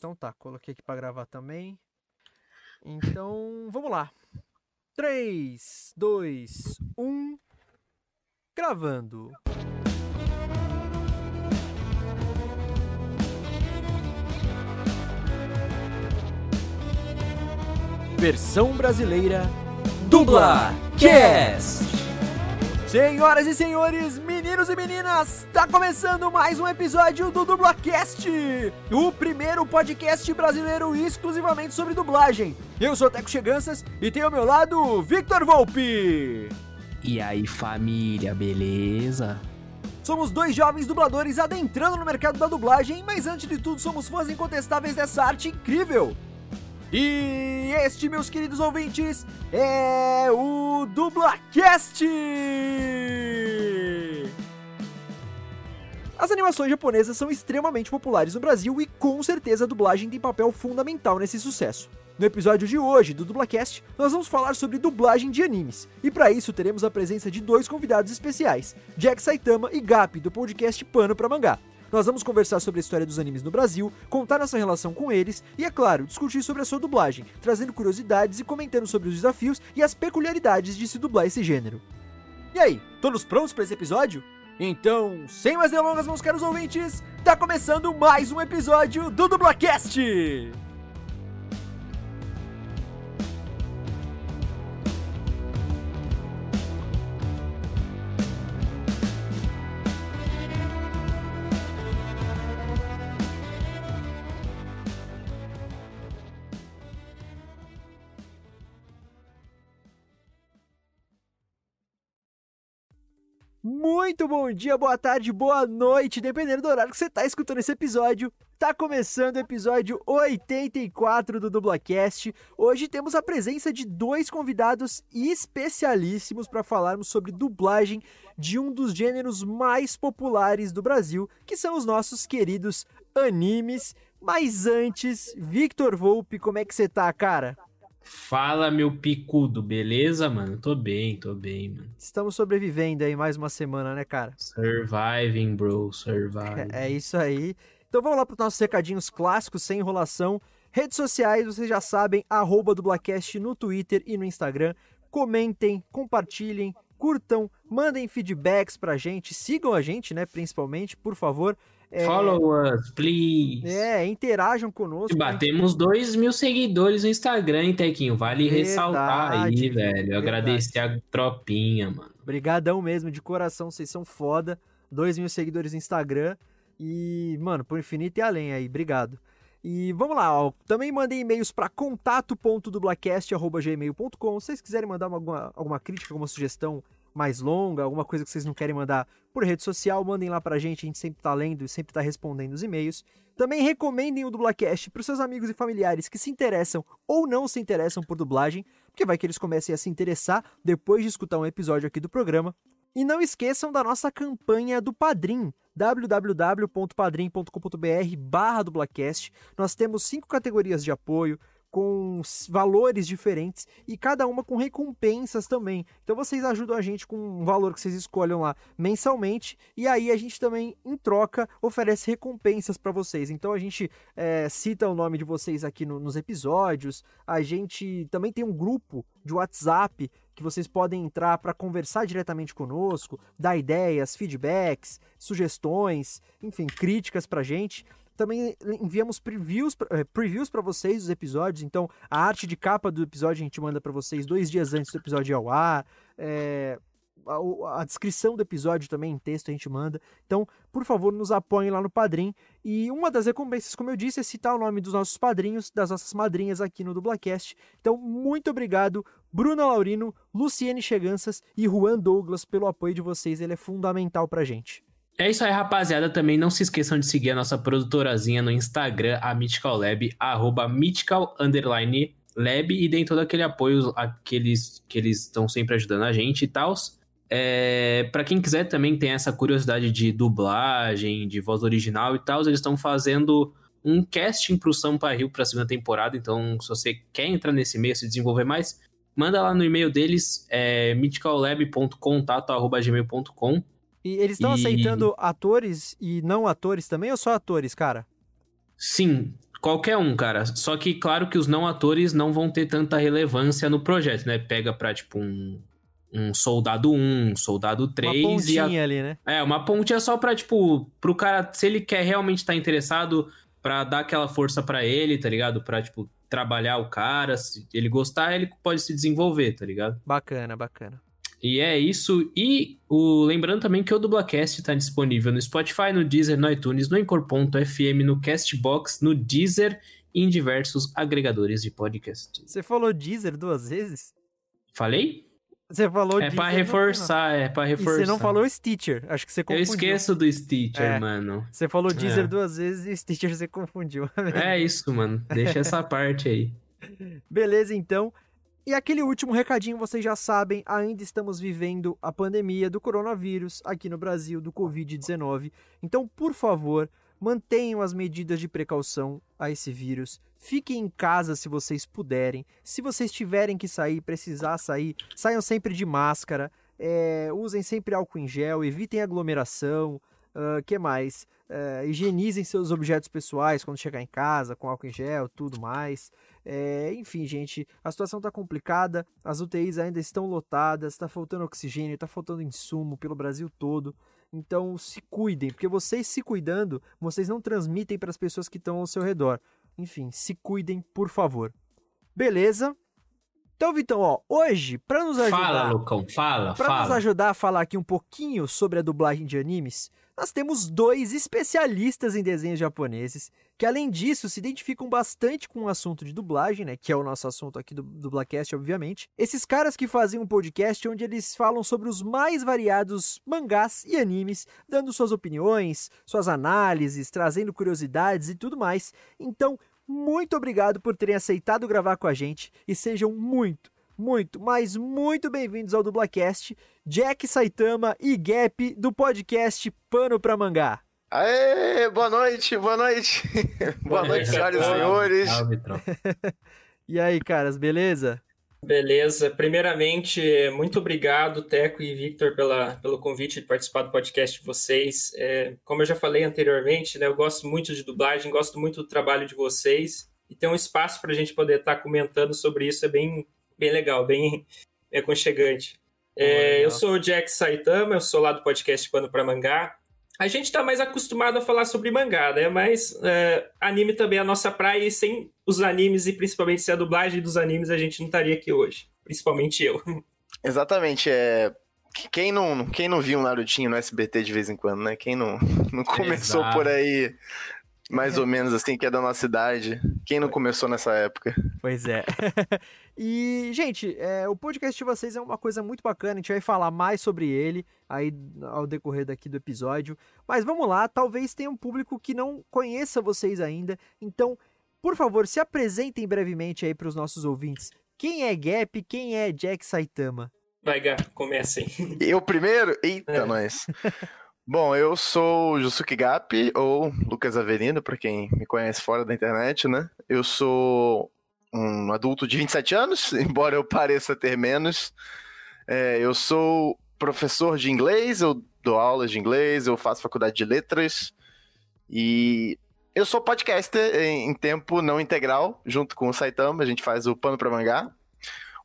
Então tá, coloquei aqui para gravar também. Então, vamos lá. 3, 2, 1. Gravando. Versão brasileira Dubla Cast. Senhoras e senhores, meninos e meninas, está começando mais um episódio do Dublacast, o primeiro podcast brasileiro exclusivamente sobre dublagem. Eu sou Teco Cheganças e tenho ao meu lado Victor Volpe. E aí, família, beleza? Somos dois jovens dubladores adentrando no mercado da dublagem, mas antes de tudo somos fãs incontestáveis dessa arte incrível. E este, meus queridos ouvintes, é o Dublacast! As animações japonesas são extremamente populares no Brasil e com certeza a dublagem tem papel fundamental nesse sucesso. No episódio de hoje do Dublacast, nós vamos falar sobre dublagem de animes. E para isso teremos a presença de dois convidados especiais, Jack Saitama e Gap, do podcast Pano para Mangá. Nós vamos conversar sobre a história dos animes no Brasil, contar nossa relação com eles e, é claro, discutir sobre a sua dublagem, trazendo curiosidades e comentando sobre os desafios e as peculiaridades de se dublar esse gênero. E aí, todos prontos para esse episódio? Então, sem mais delongas, meus caros ouvintes, tá começando mais um episódio do Dublacast! Muito bom dia, boa tarde, boa noite, dependendo do horário que você está escutando esse episódio. Tá começando o episódio 84 do Dublacast. Hoje temos a presença de dois convidados especialíssimos para falarmos sobre dublagem de um dos gêneros mais populares do Brasil, que são os nossos queridos animes. Mas antes, Victor Volpe, como é que você tá, cara? Fala, meu picudo, beleza, mano? Tô bem, tô bem, mano. Estamos sobrevivendo aí mais uma semana, né, cara? Surviving, bro, surviving. É, é isso aí. Então vamos lá para os nossos recadinhos clássicos, sem enrolação. Redes sociais, vocês já sabem, arroba Dublacast no Twitter e no Instagram. Comentem, compartilhem, curtam, mandem feedbacks pra gente, sigam a gente, né, principalmente, por favor. É... Follow us, please. É, interajam conosco. E batemos 2 mil seguidores no Instagram, hein, Tequinho? Vale verdade, ressaltar aí, velho. Verdade. Agradecer a tropinha, mano. Obrigadão mesmo, de coração, vocês são foda. 2 mil seguidores no Instagram. E, mano, por infinito e além aí, obrigado. E vamos lá, ó. Também mandem e-mails para contato.dublacast.gmail.com. Se vocês quiserem mandar alguma, alguma crítica, alguma sugestão, mais longa, alguma coisa que vocês não querem mandar por rede social, mandem lá pra gente, a gente sempre tá lendo e sempre tá respondendo os e-mails. Também recomendem o Dublacast pros seus amigos e familiares que se interessam ou não se interessam por dublagem, porque vai que eles comecem a se interessar depois de escutar um episódio aqui do programa. E não esqueçam da nossa campanha do Padrim, www.padrim.com.br barra dublacast. Nós temos cinco categorias de apoio, com valores diferentes e cada uma com recompensas também. Então vocês ajudam a gente com um valor que vocês escolham lá mensalmente e aí a gente também, em troca, oferece recompensas para vocês. Então a gente é, cita o nome de vocês aqui no, nos episódios, a gente também tem um grupo de WhatsApp que vocês podem entrar para conversar diretamente conosco, dar ideias, feedbacks, sugestões, enfim, críticas para gente. Também enviamos previews, eh, previews para vocês dos episódios. Então, a arte de capa do episódio a gente manda para vocês dois dias antes do episódio ao ar. É, a, a, descrição do episódio também em texto a gente manda. Então, por favor, nos apoiem lá no Padrim. E uma das recompensas, como eu disse, é citar o nome dos nossos padrinhos, das nossas madrinhas aqui no Dublacast. Então, muito obrigado, Bruna Laurino, Luciene Cheganças e Juan Douglas, pelo apoio de vocês. Ele é fundamental pra gente. É isso aí, rapaziada. Também não se esqueçam de seguir a nossa produtorazinha no Instagram, a Mythical Lab, arroba Mythical Underline Lab, e deem todo aquele apoio aqueles que eles estão sempre ajudando a gente e tal. É, para quem quiser também tem essa curiosidade de dublagem, de voz original e tal, eles estão fazendo um casting pro Sampa Rio pra segunda temporada. Então, se você quer entrar nesse meio, se desenvolver mais, manda lá no e-mail deles, é mythicallab.contato.gmail.com e eles estão e... aceitando atores e não atores também ou só atores, cara? Sim. Qualquer um, cara. Só que, claro que os não atores não vão ter tanta relevância no projeto, né? Pega pra, tipo, um, um soldado 1, um soldado 3 uma pontinha e a... ali, né? É, uma pontinha só pra, tipo, pro cara, se ele quer realmente estar tá interessado, pra dar aquela força para ele, tá ligado? Pra, tipo, trabalhar o cara, se ele gostar, ele pode se desenvolver, tá ligado? Bacana, bacana. E é isso. E o lembrando também que o Dublacast está disponível no Spotify, no Deezer, no iTunes, no Encor.fm, no Castbox, no Deezer e em diversos agregadores de podcast. Você falou Deezer duas vezes? Falei? Você falou É pra reforçar, é pra reforçar. E você não falou Stitcher, acho que você confundiu. Eu esqueço do Stitcher, é. mano. Você falou Deezer é. duas vezes e Stitcher você confundiu. é isso, mano. Deixa essa parte aí. Beleza, então. E aquele último recadinho, vocês já sabem, ainda estamos vivendo a pandemia do coronavírus aqui no Brasil, do Covid-19. Então, por favor, mantenham as medidas de precaução a esse vírus. Fiquem em casa se vocês puderem. Se vocês tiverem que sair, precisar sair, saiam sempre de máscara. É, usem sempre álcool em gel, evitem aglomeração. Uh, que mais? Uh, higienizem seus objetos pessoais quando chegar em casa, com álcool em gel, tudo mais. É, enfim, gente, a situação está complicada, as UTIs ainda estão lotadas, está faltando oxigênio, está faltando insumo pelo Brasil todo. Então se cuidem, porque vocês se cuidando, vocês não transmitem para as pessoas que estão ao seu redor. Enfim, se cuidem, por favor. Beleza? Então, Vitão, ó, hoje, para nos ajudar. Fala, Lucão, fala, pra fala. nos ajudar a falar aqui um pouquinho sobre a dublagem de animes, nós temos dois especialistas em desenhos japoneses, que além disso se identificam bastante com o assunto de dublagem, né, que é o nosso assunto aqui do Dublacast, obviamente. Esses caras que fazem um podcast onde eles falam sobre os mais variados mangás e animes, dando suas opiniões, suas análises, trazendo curiosidades e tudo mais. Então, muito obrigado por terem aceitado gravar com a gente e sejam muito, muito, mas muito bem-vindos ao Dublacast, Jack Saitama e Gap do podcast Pano pra Mangá. Aê, boa noite, boa noite. boa noite, senhoras e senhores. e aí, caras, beleza? Beleza. Primeiramente, muito obrigado, Teco e Victor, pela, pelo convite de participar do podcast de vocês. É, como eu já falei anteriormente, né, eu gosto muito de dublagem, gosto muito do trabalho de vocês. E ter um espaço para a gente poder estar tá comentando sobre isso é bem, bem legal, bem aconchegante. É, eu sou o Jack Saitama, eu sou lá do podcast Pano para Mangá. A gente está mais acostumado a falar sobre mangá, né? Mas é, anime também é a nossa praia e sem os animes e principalmente sem a dublagem dos animes a gente não estaria aqui hoje. Principalmente eu. Exatamente, é... Quem não, quem não viu um Narutinho no SBT de vez em quando, né? Quem não, não começou Exato. por aí mais ou menos assim, que é da nossa idade. Quem não começou nessa época? Pois é. e, gente, é, o podcast de vocês é uma coisa muito bacana, a gente vai falar mais sobre ele aí ao decorrer daqui do episódio. Mas vamos lá, talvez tenha um público que não conheça vocês ainda. Então, por favor, se apresentem brevemente aí para os nossos ouvintes. Quem é Gap? Quem é Jack Saitama? Vai, Gap, comecem. Eu primeiro? Eita, é. nós. Bom, eu sou Jusuke Gap, ou Lucas Averino, para quem me conhece fora da internet, né? Eu sou um adulto de 27 anos, embora eu pareça ter menos. É, eu sou professor de inglês, eu dou aulas de inglês, eu faço faculdade de letras e eu sou podcaster em, em tempo não integral, junto com o Saitama, a gente faz o Pano para Mangá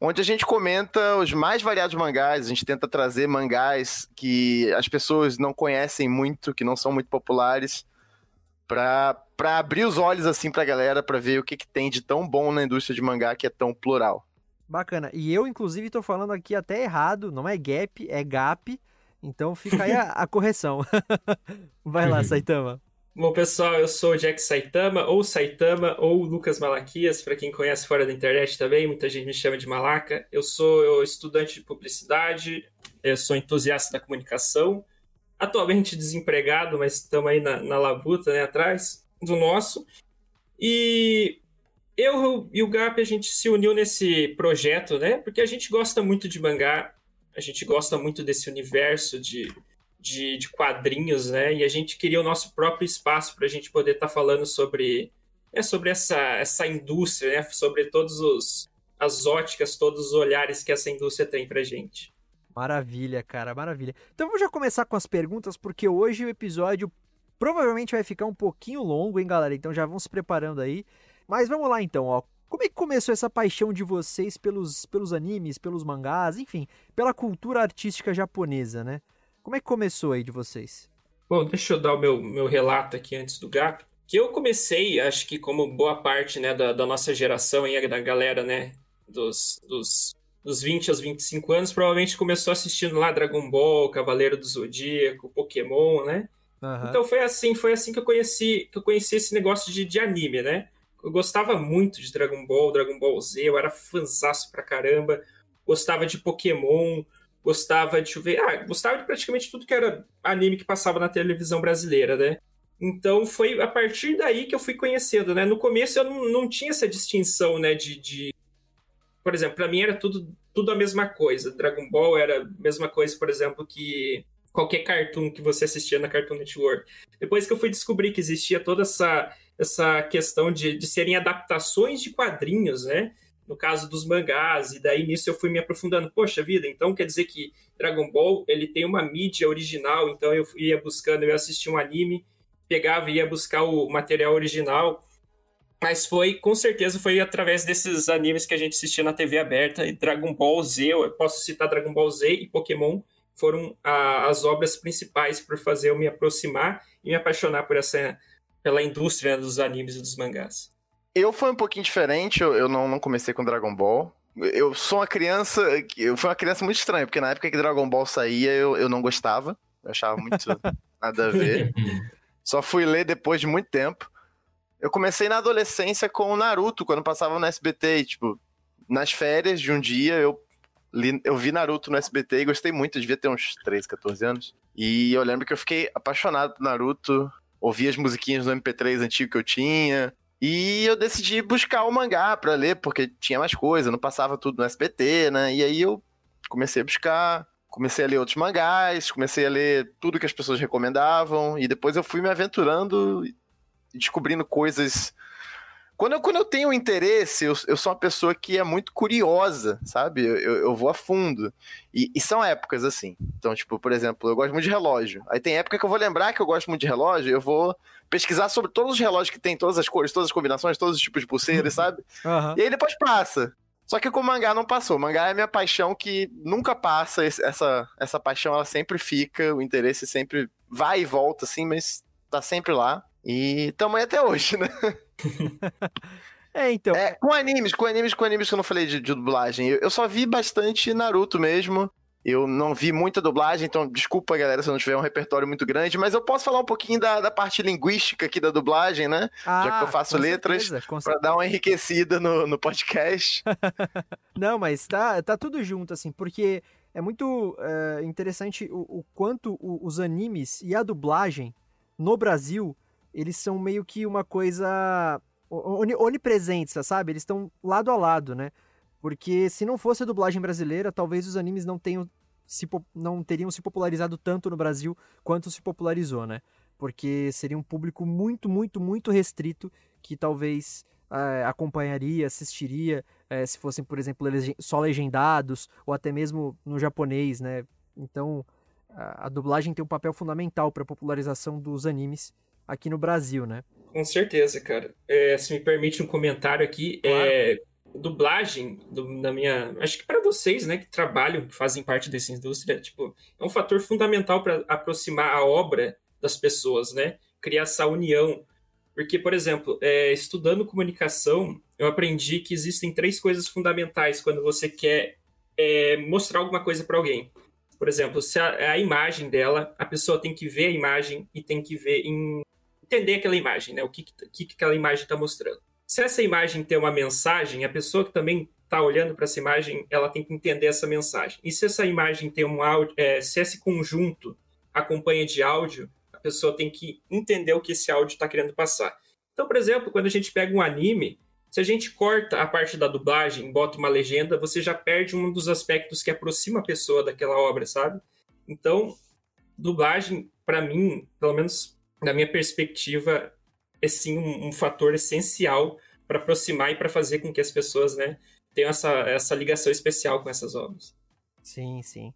onde a gente comenta os mais variados mangás, a gente tenta trazer mangás que as pessoas não conhecem muito, que não são muito populares, para abrir os olhos assim pra galera, para ver o que, que tem de tão bom na indústria de mangá que é tão plural. Bacana. E eu, inclusive, tô falando aqui até errado, não é Gap, é Gap. Então fica aí a, a correção. Vai lá, Saitama. Bom, pessoal, eu sou o Jack Saitama, ou Saitama, ou Lucas Malaquias, para quem conhece fora da internet também, muita gente me chama de Malaca. Eu sou estudante de publicidade, eu sou entusiasta da comunicação, atualmente desempregado, mas estamos aí na, na labuta, né, atrás do nosso. E eu e o Gap, a gente se uniu nesse projeto, né, porque a gente gosta muito de mangá, a gente gosta muito desse universo de de, de quadrinhos, né? E a gente queria o nosso próprio espaço para a gente poder estar tá falando sobre, é, sobre essa, essa indústria, né? Sobre todos os as óticas, todos os olhares que essa indústria tem pra gente. Maravilha, cara, maravilha. Então vamos já começar com as perguntas, porque hoje o episódio Provavelmente vai ficar um pouquinho longo, hein, galera? Então já vão se preparando aí. Mas vamos lá então, ó. Como é que começou essa paixão de vocês pelos, pelos animes, pelos mangás, enfim, pela cultura artística japonesa, né? Como é que começou aí de vocês? Bom, deixa eu dar o meu, meu relato aqui antes do Gap. Que eu comecei, acho que como boa parte né, da, da nossa geração, e da galera, né, dos, dos, dos 20 aos 25 anos, provavelmente começou assistindo lá Dragon Ball, Cavaleiro do Zodíaco, Pokémon, né? Uhum. Então foi assim, foi assim que eu conheci, que eu conheci esse negócio de, de anime, né? Eu gostava muito de Dragon Ball, Dragon Ball Z, eu era fanzaço pra caramba, gostava de Pokémon, gostava de ver, ah, gostava de praticamente tudo que era anime que passava na televisão brasileira, né? Então foi a partir daí que eu fui conhecendo, né? No começo eu não, não tinha essa distinção, né? De, de... por exemplo, para mim era tudo tudo a mesma coisa. Dragon Ball era a mesma coisa, por exemplo, que qualquer cartoon que você assistia na Cartoon Network. Depois que eu fui descobrir que existia toda essa essa questão de, de serem adaptações de quadrinhos, né? No caso dos mangás, e daí nisso eu fui me aprofundando. Poxa vida, então quer dizer que Dragon Ball ele tem uma mídia original, então eu ia buscando, eu assistia um anime, pegava e ia buscar o material original. Mas foi, com certeza, foi através desses animes que a gente assistia na TV aberta, e Dragon Ball Z, eu posso citar Dragon Ball Z e Pokémon, foram a, as obras principais por fazer eu me aproximar e me apaixonar por essa, pela indústria dos animes e dos mangás. Eu fui um pouquinho diferente, eu, eu não, não comecei com Dragon Ball. Eu sou uma criança. Eu fui uma criança muito estranha, porque na época que Dragon Ball saía, eu, eu não gostava. Eu achava muito nada a ver. Só fui ler depois de muito tempo. Eu comecei na adolescência com o Naruto, quando passava no SBT. E, tipo, nas férias de um dia, eu, li, eu vi Naruto no SBT e gostei muito. Eu devia ter uns 13, 14 anos. E eu lembro que eu fiquei apaixonado por Naruto. Ouvi as musiquinhas no MP3 antigo que eu tinha. E eu decidi buscar o mangá para ler, porque tinha mais coisa, não passava tudo no SBT, né? E aí eu comecei a buscar, comecei a ler outros mangás, comecei a ler tudo que as pessoas recomendavam, e depois eu fui me aventurando e descobrindo coisas quando eu, quando eu tenho interesse, eu, eu sou uma pessoa que é muito curiosa, sabe? Eu, eu vou a fundo. E, e, são épocas assim. Então, tipo, por exemplo, eu gosto muito de relógio. Aí tem época que eu vou lembrar que eu gosto muito de relógio, eu vou pesquisar sobre todos os relógios que tem, todas as cores, todas as combinações, todos os tipos de pulseiras, sabe? Uhum. E aí depois passa. Só que com o mangá não passou. O mangá é minha paixão que nunca passa. Essa, essa paixão ela sempre fica, o interesse sempre vai e volta, assim, mas tá sempre lá. E tamo aí até hoje, né? é, então. É, com animes, com animes, com animes que eu não falei de, de dublagem. Eu, eu, só vi bastante Naruto mesmo. Eu não vi muita dublagem, então desculpa, galera, se eu não tiver um repertório muito grande, mas eu posso falar um pouquinho da, da parte linguística aqui da dublagem, né? Ah, Já que eu faço letras, para dar uma enriquecida no, no podcast. não, mas tá, tá tudo junto, assim, porque é muito é, interessante o, o quanto o, os animes e a dublagem no Brasil eles são meio que uma coisa onipresente, sabe? Eles estão lado a lado, né? Porque se não fosse a dublagem brasileira, talvez os animes não tenham se, não teriam se popularizado tanto no Brasil quanto se popularizou, né? Porque seria um público muito, muito, muito restrito que talvez é, acompanharia, assistiria, é, se fossem, por exemplo, só legendados ou até mesmo no japonês, né? Então, a, a dublagem tem um papel fundamental para a popularização dos animes aqui no Brasil, né? Com certeza, cara. É, se me permite um comentário aqui, claro. é, dublagem do, minha, acho que para vocês, né, que trabalham, que fazem parte dessa indústria, tipo, é um fator fundamental para aproximar a obra das pessoas, né? Criar essa união. Porque, por exemplo, é, estudando comunicação, eu aprendi que existem três coisas fundamentais quando você quer é, mostrar alguma coisa para alguém. Por exemplo, se a, a, imagem dela, a pessoa tem que ver a imagem e tem que ver em entender aquela imagem, né? O que, que, que aquela imagem está mostrando. Se essa imagem tem uma mensagem, a pessoa que também está olhando para essa imagem, ela tem que entender essa mensagem. E se essa imagem tem um áudio, é, se esse conjunto acompanha de áudio, a pessoa tem que entender o que esse áudio está querendo passar. Então, por exemplo, quando a gente pega um anime, se a gente corta a parte da dublagem, bota uma legenda, você já perde um dos aspectos que aproxima a pessoa daquela obra, sabe? Então, dublagem, para mim, pelo menos na minha perspectiva, é sim um, um fator essencial para aproximar e para fazer com que as pessoas né, tenham essa, essa ligação especial com essas obras. Sim, sim.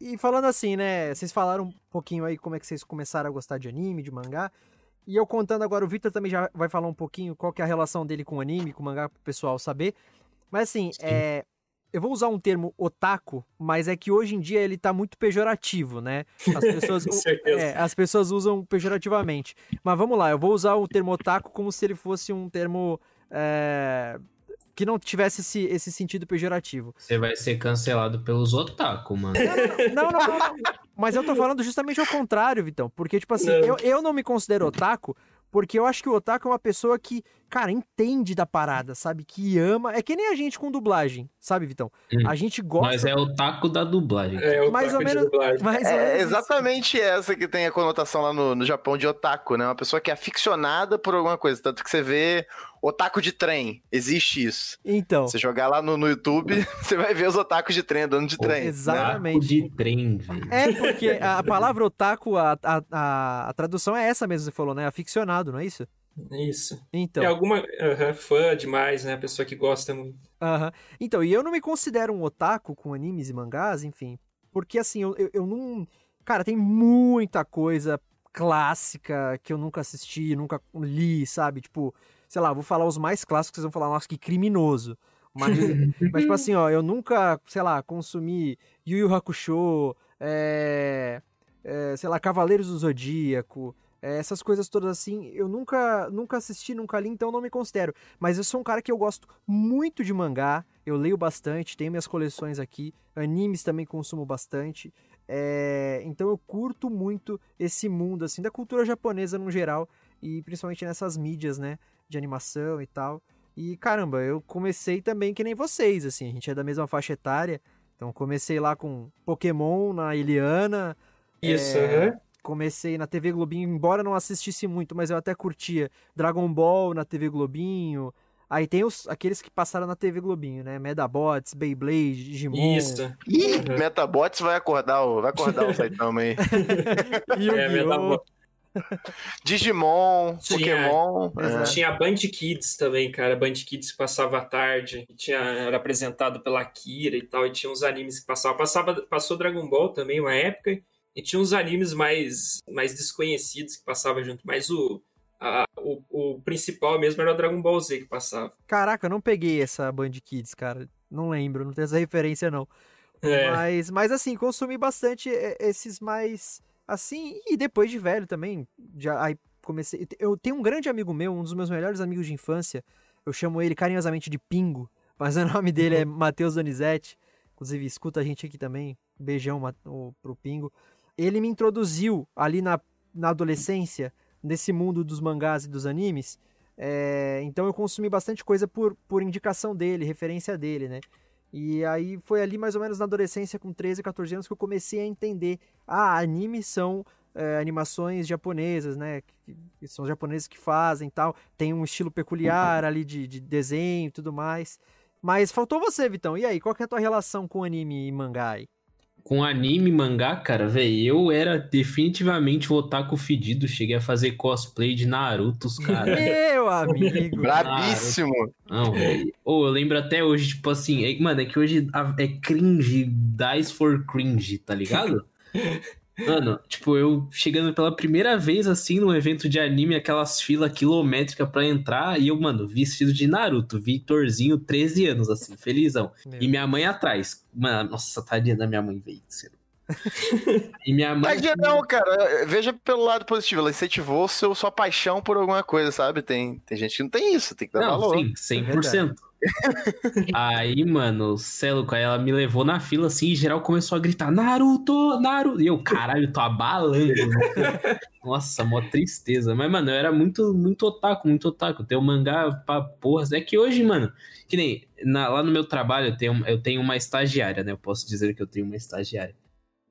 e falando assim, né? Vocês falaram um pouquinho aí como é que vocês começaram a gostar de anime, de mangá. E eu contando agora, o Victor também já vai falar um pouquinho qual que é a relação dele com anime, com mangá, pro pessoal saber. Mas assim, é, eu vou usar um termo otaku, mas é que hoje em dia ele tá muito pejorativo, né? As pessoas, Com certeza. é, as pessoas usam pejorativamente. Mas vamos lá, eu vou usar o termo otaku como se ele fosse um termo é, que não tivesse esse, esse sentido pejorativo. Você vai ser cancelado pelos otaku, mano. Não, não, não, não. Mas eu tô falando justamente ao contrário, Vitão. Porque, tipo assim, Não. eu, eu não me considero otaku, porque eu acho que o otaku é uma pessoa que, cara, entende da parada, sabe? Que ama. É que nem a gente com dublagem, sabe, Vitão? Hum. A gente gosta. Mas é otaku da dublagem. É, o Mais ou taco de menos- dublagem. mais ou É menos isso. exatamente essa que tem a conotação lá no, no Japão de otaku, né? Uma pessoa que é aficionada por alguma coisa. Tanto que você vê otaku de trem. Existe isso. Então, Você jogar lá no, no YouTube, você vai ver os otakus de trem andando de trem. exatamente. Otaku de trem, velho. É, porque a palavra otaku, a, a, a, a tradução é essa mesmo que você falou, né? Aficionado, não é isso? Isso. Então. É alguma aham, fã demais, né? A pessoa que gosta muito. Aham. Então, e eu não me considero um otaku com animes e mangás, enfim. Porque assim, eu, eu, eu não. Cara, tem muita coisa clássica que eu nunca assisti, nunca li, sabe? Tipo, sei lá, vou falar os mais clássicos, vocês vão falar, nossa, que criminoso. Mas, mas tipo assim, ó, eu nunca, sei lá, consumi Yu Yu Hakusho, é, é, sei lá, Cavaleiros do Zodíaco, é, essas coisas todas assim, eu nunca, nunca assisti, nunca li, então não me considero. Mas eu sou um cara que eu gosto muito de mangá, eu leio bastante, tenho minhas coleções aqui, animes também consumo bastante. é, então eu curto muito esse mundo, assim, da cultura japonesa no geral, e principalmente nessas mídias, né, de animação e tal. E caramba, eu comecei também que nem vocês, assim, a gente é da mesma faixa etária, então comecei lá com Pokémon na Eliana, Isso, É. comecei na TV Globinho, embora não assistisse muito, mas eu até curtia Dragon Ball na TV Globinho. Aí tem os, aqueles que passaram na TV Globinho, né? Medabots, Beyblade, Digimon. Isso. Ih, Uhum. Metabots vai acordar o, vai acordar o Saitama aí. É, Yu-Gi-Oh! Metabot. Digimon, Tinha. Pokémon. é. Tinha Band Kids também, cara. Band Kids que passava à tarde. Tinha, era apresentado pela Akira e tal. E tinha uns animes que passavam. Passava, passou Dragon Ball também, uma época. E tinha uns animes mais, mais desconhecidos que passavam junto. Mas o, a- o, o principal mesmo era o Dragon Ball Z que passava. Caraca, eu não peguei essa Band Kids, cara. Não lembro, não tenho essa referência, não. É. Mas, mas assim, consumi bastante esses mais assim, e depois de velho também, já aí comecei, eu tenho um grande amigo meu, um dos meus melhores amigos de infância, eu chamo ele carinhosamente de Pingo, mas o nome dele é Matheus Donizete, inclusive escuta a gente aqui também, beijão pro Pingo. Ele me introduziu ali na, na adolescência, nesse mundo dos mangás e dos animes, é, então eu consumi bastante coisa por, por indicação dele, referência dele, né? E aí foi ali mais ou menos na adolescência, com 13, 14 anos, que eu comecei a entender. Ah, animes são é, animações japonesas, né? Que, que são japoneses que fazem tal. Tem um estilo peculiar ali de, de desenho e tudo mais. Mas faltou você, Vitão. E aí, qual que é a tua relação com anime e mangá aí? Com anime e mangá, cara, velho, eu era definitivamente o otaku fedido. Cheguei a fazer cosplay de Narutos, cara. Meu amigo! Brabíssimo. Não, velho. Ou eu lembro até hoje, tipo assim, é- mano, é que hoje é cringe, dice for cringe, tá ligado? Mano, tipo, eu chegando pela primeira vez assim num evento de anime, aquelas filas quilométricas pra entrar, e eu, mano, vestido de Naruto, Vitorzinho, 13 anos, assim, felizão. Meu. E minha mãe atrás. Mano, nossa, tadinha da minha mãe, sério. E minha mãe. Tadinha não, cara. Veja pelo lado positivo. Ela incentivou seu, sua paixão por alguma coisa, sabe? Tem, tem gente que não tem isso, tem que dar Não, valor. sim, 100%. aí, mano, cê é aí ela me levou na fila assim e geral começou a gritar: Naruto, Naruto. E eu, caralho, tô abalando. né? Nossa, mó tristeza. Mas, mano, eu era muito, muito otaku, muito otaku. Tem um mangá pra porra. É que hoje, mano, que nem na- lá no meu trabalho eu tenho, eu tenho uma estagiária, né? Eu posso dizer que eu tenho uma estagiária.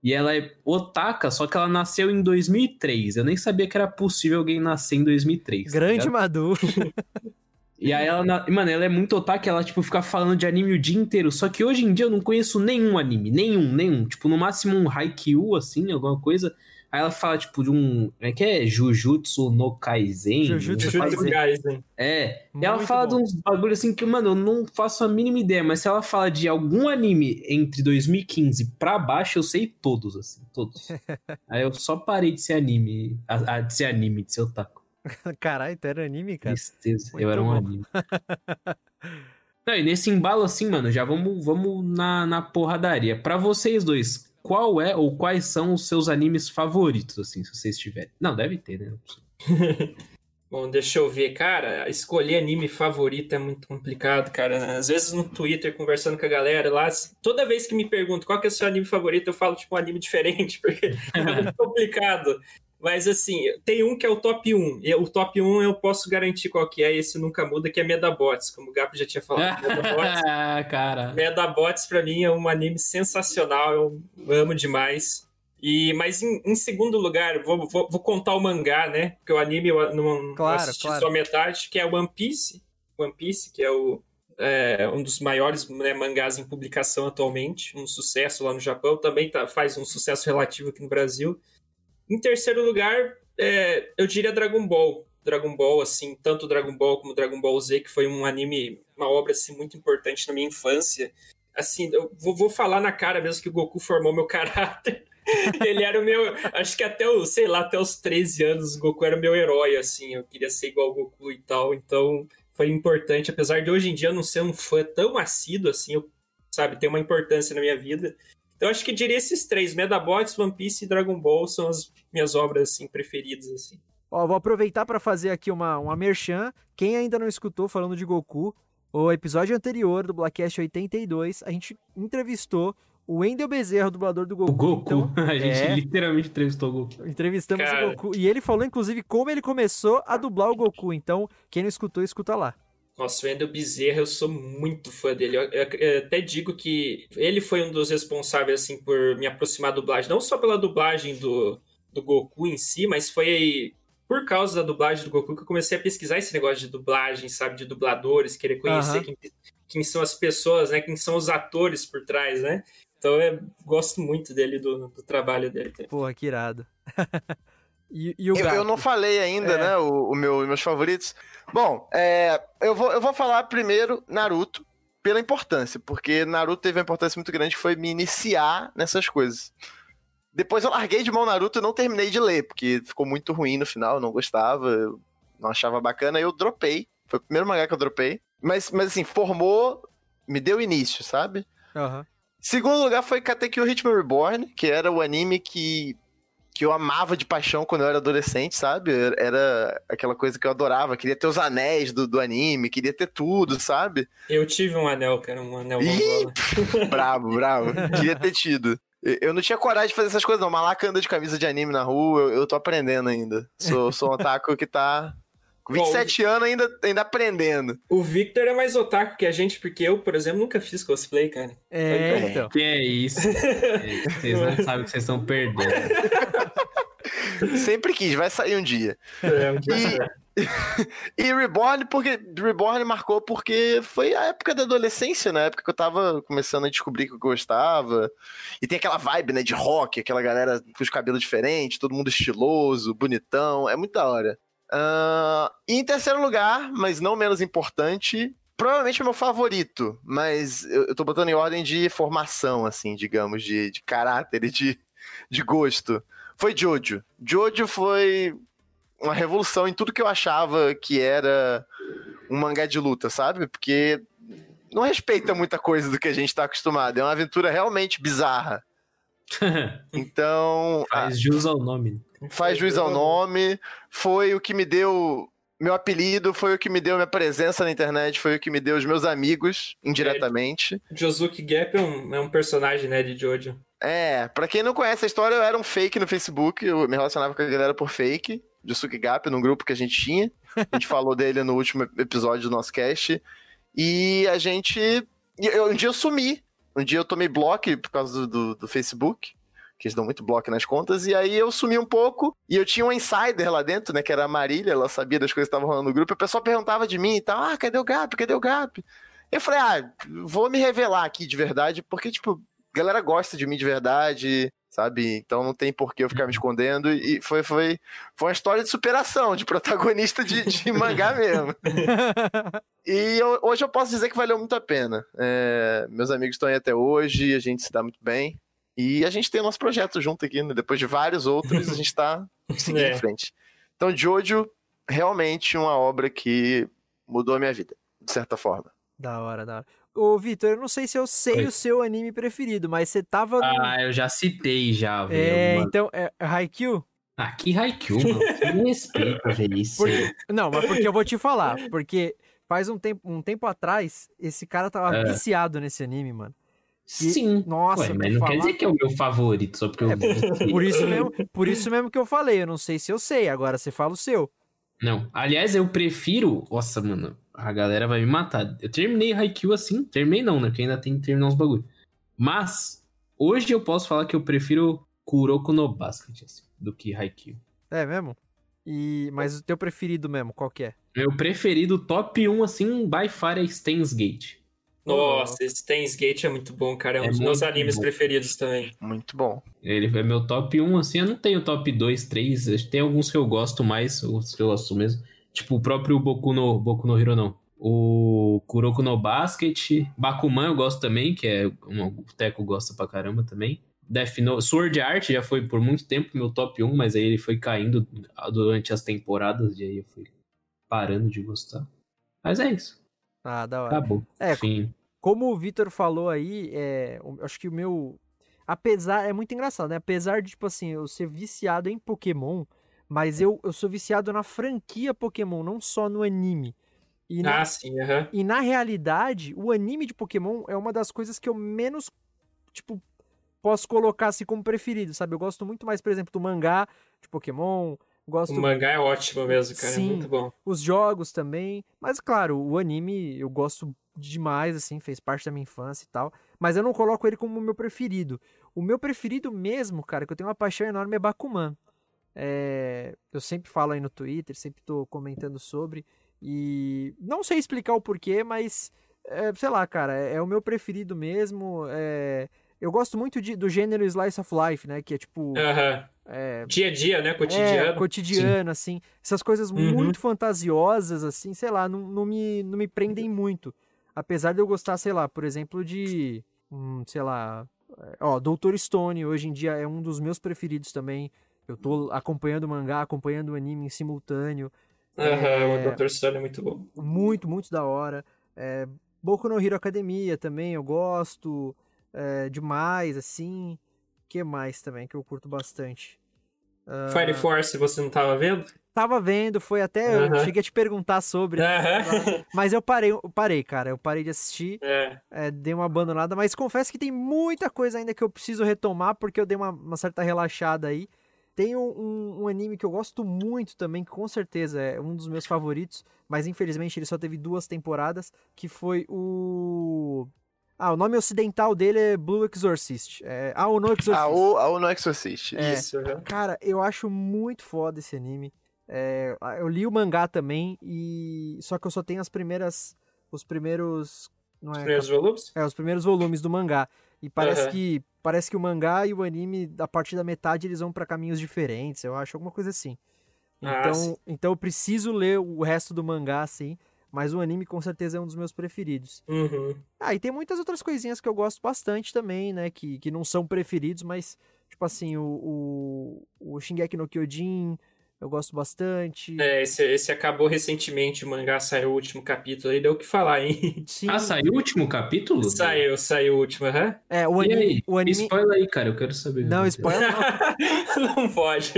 E ela é otaka, só que ela nasceu em 2003. Eu nem sabia que era possível alguém nascer em 2003. tá Grande ligado? Madu. E aí ela, mano, ela é muito otaku, ela, tipo, fica falando de anime o dia inteiro. Só que hoje em dia eu não conheço nenhum anime, nenhum, nenhum. Tipo, no máximo um Haikyuu, assim, alguma coisa. Aí ela fala, tipo, de um. É que é Jujutsu no Kaisen? Jujutsu Jujutsu Kaisen. É. E ela fala bom. de uns bagulho assim que, mano, eu não faço a mínima ideia, mas se ela fala de algum anime entre 2015 pra baixo, eu sei todos, assim, todos. Aí eu só parei de ser anime, a, a- de ser anime, de ser otaku. Caralho, tu era anime, cara. Tristeza, Muito eu era um bom. anime. Não, e nesse embalo assim, mano, já vamos, vamos na, na porradaria. Pra vocês dois, qual é ou quais são os seus animes favoritos, assim, se vocês tiverem? Não, deve ter, né? Bom, deixa eu ver, cara. Escolher anime favorito é muito complicado, cara. Às vezes no Twitter, conversando com a galera lá, toda vez que me perguntam qual que é o seu anime favorito, eu falo tipo um anime diferente, porque é muito complicado. Mas assim, tem um que é o top 1. E o top 1 eu posso garantir qual que é, esse nunca muda, que é Medabots, como o Gapo já tinha falado. Medabots, Ah, cara. Medabots pra mim é um anime sensacional, eu amo demais. E, mas em, em segundo lugar, vou, vou, vou contar o mangá, né? Porque o anime eu não, não Claro, assisti claro. só metade, que é One Piece. One Piece, que é, o, é um dos maiores né, mangás em publicação atualmente, um sucesso lá no Japão, também tá, faz um sucesso relativo aqui no Brasil. Em terceiro lugar, é, eu diria Dragon Ball. Dragon Ball, assim, tanto Dragon Ball como Dragon Ball Z, que foi um anime, uma obra assim, muito importante na minha infância. Assim, eu vou, vou falar na cara mesmo que o Goku formou meu caráter. Ele era o meu. Acho que até o, sei lá, até os 13 anos, o Goku era o meu herói, assim. Eu queria ser igual ao Goku e tal. Então, foi importante. Apesar de hoje em dia não ser um fã tão assíduo, assim, eu, sabe, tem uma importância na minha vida. Então, acho que diria esses três: Medabots, One Piece e Dragon Ball são as minhas obras, assim, preferidas, assim. Ó, vou aproveitar para fazer aqui uma, uma merchan. Quem ainda não escutou falando de Goku, o episódio anterior do Blackcast 82, a gente entrevistou o Wendel Bezerra, o dublador do Goku. O Goku. Então, a gente é. literalmente entrevistou o Goku. entrevistamos Cara. o Goku. E ele falou, inclusive, como ele começou a dublar o Goku. Então, quem não escutou, escuta lá. Nossa, o Wendel Bezerra, eu sou muito fã dele. Eu, eu- eu até digo que ele foi um dos responsáveis, assim, por me aproximar da dublagem. Não só pela dublagem do, do Goku em si, mas foi por causa da dublagem do Goku que eu comecei a pesquisar esse negócio de dublagem, sabe? De dubladores, querer conhecer Aham. quem, quem são as pessoas, né? Quem são os atores por trás, né? Então eu gosto muito dele, do, do trabalho dele. Porra, que irado. e, e o Eu, eu não falei ainda, É. né, o, o meu, meus favoritos. Bom, é, eu, vou, eu vou falar primeiro Naruto, pela importância, porque Naruto teve uma importância muito grande que foi me iniciar nessas coisas. Depois eu larguei de mão Naruto e não terminei de ler, porque ficou muito ruim no final, eu não gostava, eu não achava bacana, eu dropei. Foi o primeiro mangá que eu dropei. Mas, mas assim, formou, me deu início, sabe? Aham. Segundo lugar foi Katekyo Hitman Reborn, que era o anime que, que eu amava de paixão quando eu era adolescente, sabe? Era- Era aquela coisa que eu adorava. Queria ter os anéis do, do anime, queria ter tudo, sabe? Eu tive um anel, cara, um anel Ih! Bravo, bravo. Queria ter tido. Eu- Eu não tinha coragem de fazer essas coisas, não. Malaca anda de camisa de anime na rua, eu, eu tô aprendendo ainda. Sou, sou um otaku que tá. Com 27 anos ainda, ainda aprendendo. O Victor é mais otaku que a gente, porque eu, por exemplo, nunca fiz cosplay, cara. É, É. então. Que é isso? É, Vocês não sabem o que vocês estão perdendo. Sempre quis, vai sair um dia. É, um dia E Reborn, porque Reborn marcou porque foi a época da adolescência, na época que eu tava começando a descobrir que eu gostava. E tem aquela vibe, né, de rock, aquela galera com os cabelos diferentes, todo mundo estiloso, bonitão, é muito da hora. Ah, e em terceiro lugar, mas não menos importante, provavelmente é meu favorito, mas eu, eu tô botando em ordem de formação, assim, digamos, de, de caráter e de, de gosto. Foi Jojo. Jojo foi uma revolução em tudo que eu achava que era um mangá de luta, sabe? Porque não respeita muita coisa do que a gente tá acostumado. É uma aventura realmente bizarra. Então, Faz jus ao nome. Faz juiz ao nome. Foi o que me deu meu apelido, foi o que me deu minha presença na internet, foi o que me deu os meus amigos, indiretamente. Josuke Gap é um, é um personagem, né, de Jojo. É, pra quem não conhece a história, eu era um fake no Facebook, eu me relacionava com a galera por fake, de Sukigap, num grupo que a gente tinha. A gente falou dele no último episódio do nosso cast. E a gente. eu- um dia eu sumi. Um dia eu tomei bloco por causa do, do, do Facebook, que eles dão muito bloco nas contas, e aí eu sumi um pouco. E eu tinha um insider lá dentro, né, que era a Marília, ela sabia das coisas que estavam rolando no grupo. E o pessoal perguntava de mim e tal: ah, cadê o Gap? Cadê o Gap? Eu falei: ah, vou me revelar aqui de verdade, porque, tipo, a galera gosta de mim de verdade, sabe? Então não tem por que eu ficar me escondendo. E foi, foi, foi uma história de superação, de protagonista de, de mangá mesmo. e eu, hoje eu posso dizer que valeu muito a pena. É, meus amigos estão aí até hoje, a gente se dá muito bem. E a gente tem nosso projeto junto aqui, né? Depois de vários outros, a gente tá seguindo é. em frente. Então, Jojo, realmente uma obra que mudou a minha vida, de certa forma. Da hora, da hora. Ô, Vitor, eu não sei se eu sei Oi. o seu anime preferido, mas você tava. No... Ah, eu já citei já, velho. É, mano. então, é Haikyuu? Ah, que Haikyuu, mano. Me respeita, velho. Porque... Não, mas porque eu vou te falar. Porque faz um tempo, um tempo atrás, esse cara tava é. viciado nesse anime, mano. E, Sim. Nossa, Ué, mas não falar... quer dizer que é o meu favorito, só porque eu. É, por, isso mesmo, por isso mesmo que eu falei. Eu não sei se eu sei, agora você fala o seu. Não. Aliás, eu prefiro. Nossa, mano a galera vai me matar. Eu terminei Haikyuu assim, terminei não, né? Porque ainda tem que terminar uns bagulho. Mas, hoje eu posso falar que eu prefiro Kuroko no Basket, assim, do que Haikyuu. É mesmo? E, mas o teu preferido mesmo, qual que é? Meu preferido, top 1, assim, by far é Stains Gate. Nossa, Stains Gate é muito bom, cara. É um é dos meus animes bom. preferidos também. Muito bom. Ele é meu top 1, assim. Eu não tenho top 2, 3. Tem alguns que eu gosto mais, os que eu gosto mesmo. Tipo, o próprio Boku no, Boku no Hero não. O Kuroko no Basket. Bakuman eu gosto também, que é um, o Teco gosta pra caramba também. Death Note, Sword Art já foi por muito tempo meu top 1, mas aí ele foi caindo durante as temporadas e aí eu fui parando de gostar. Mas é isso. Ah, da hora. Acabou. É, Fim. como o Vitor falou aí, é, acho que o meu apesar é muito engraçado, né? Apesar de tipo assim, eu ser viciado em Pokémon, mas eu, eu sou viciado na franquia Pokémon, não só no anime. E na, ah, sim, uhum. E na realidade, o anime de Pokémon é uma das coisas que eu menos, tipo, posso colocar assim como preferido, sabe? Eu gosto muito mais, por exemplo, do mangá de Pokémon. Gosto... O mangá é ótimo mesmo, cara. É sim, é muito bom. Os jogos também. Mas, claro, o anime eu gosto demais, assim, fez parte da minha infância e tal. Mas eu não coloco ele como o meu preferido. O meu preferido mesmo, cara, que eu tenho uma paixão enorme é Bakuman. É, eu sempre falo aí no Twitter, sempre tô comentando sobre. E não sei explicar o porquê, mas é, sei lá, cara, é, é, o meu preferido mesmo. É, eu gosto muito de, do gênero Slice of Life, né? Que é tipo. É, dia a dia, né? Cotidiano. É, cotidiano, Sim. assim. Essas coisas uhum. muito fantasiosas, assim, sei lá, não, não, me, não me prendem muito. Apesar de eu gostar, sei lá, por exemplo, de. Hum, sei lá. É, ó, Doutor Stone hoje em dia é um dos meus preferidos também. Eu tô acompanhando o mangá, acompanhando o anime em simultâneo. Aham, é, o Dr. Stone é muito bom. Muito, muito da hora. É, Boku no Hero Academia também eu gosto é, demais, assim. que mais também que eu curto bastante? Uh... Fire Force você não tava vendo? Tava vendo, foi até. Eu cheguei a te perguntar sobre. Mas eu parei, eu parei, cara. Eu parei de assistir. É. É, dei uma abandonada. Mas confesso que tem muita coisa ainda que eu preciso retomar, porque eu dei uma, uma certa relaxada aí. Tem um, um, um, anime que eu gosto muito também, que com certeza é um dos meus favoritos, mas infelizmente ele só teve duas temporadas, que foi o... Ah, o nome ocidental dele é Blue Exorcist. É... Ah, o No Exorcist. Ah, o, ah, o No Exorcist. É, Isso. Cara, eu acho muito foda esse anime. É, eu li o mangá também, e só que eu só tenho as primeiras... Os primeiros... Não é, os primeiros volumes? É, os primeiros volumes do mangá. E parece uhum. que parece que o mangá e o anime, a partir da metade, eles vão para caminhos diferentes, eu acho, alguma coisa assim. Ah, então, então eu preciso ler o resto do mangá, assim, mas o anime com certeza é um dos meus preferidos. Uhum. Ah, e tem muitas outras coisinhas que eu gosto bastante também, né, que, que não são preferidos, mas, tipo assim, o, o, o Shingeki no Kyojin, eu gosto bastante. É, esse, esse acabou recentemente, o mangá saiu o último capítulo aí, deu o que falar, hein? Sim. Ah, saiu o último capítulo? Saiu, saiu o último, aham. Uhum. É, o anime, aí? o anime... Spoiler aí, cara, eu quero saber. Não, spoiler não. não pode.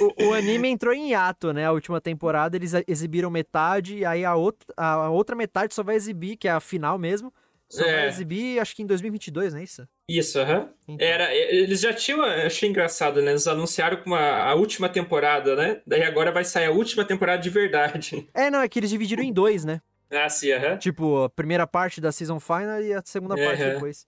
O, o, anime entrou em hiato, né? A última temporada eles exibiram metade, e aí a outra, a outra metade só vai exibir, que é a final mesmo, só é. exibir, acho que em 2022, não é isso? Isso, aham. Uhum. Então. Era, eles já tinham, achei engraçado, né? Eles anunciaram com a, a última temporada, né? Daí agora vai sair a última temporada de verdade. É, não, é que eles dividiram em dois, né? Ah, sim, aham. Uhum. Tipo, a primeira parte da season final e a segunda parte uhum. depois.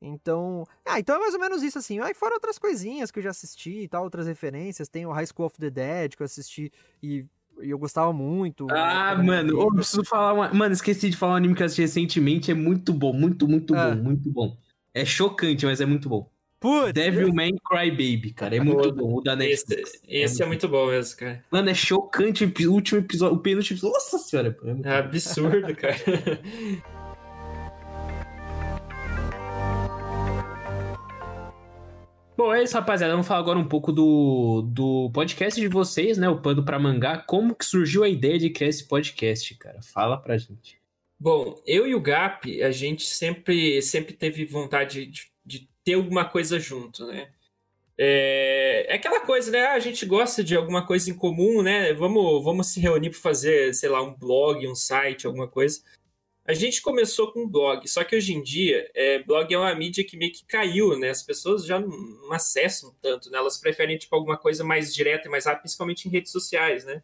Então, ah, então é mais ou menos isso assim. Aí fora outras coisinhas que eu já assisti e tal, outras referências. Tem o High School of the Dead que eu assisti e e eu gostava muito. Ah, mano, eu preciso falar uma... Mano, esqueci de falar um anime que eu assisti recentemente. É muito bom, muito, muito ah. bom, muito bom. É chocante, mas é muito bom. Putz, Devilman Crybaby, cara. É muito bom. O da Netflix. Esse, esse é, muito bom mesmo, cara. Mano, é chocante o último episódio, o penúltimo episódio. Nossa senhora. É, É absurdo, cara. Bom, é isso, rapaziada. Vamos falar agora um pouco do, do podcast de vocês, né? O Pano pra Mangá. Como que surgiu a ideia de criar esse podcast, cara? Fala pra gente. Bom, eu e o Gap, a gente sempre, sempre teve vontade de, de ter alguma coisa junto, né? É, é aquela coisa, né? Ah, a gente gosta de alguma coisa em comum, né? Vamos, vamos se reunir para fazer, sei lá, um blog, um site, alguma coisa. A gente começou com blog, só que hoje em dia, é, blog é uma mídia que meio que caiu, né? As pessoas já não, não acessam tanto, né? Elas preferem, tipo, alguma coisa mais direta e mais rápida, principalmente em redes sociais, né?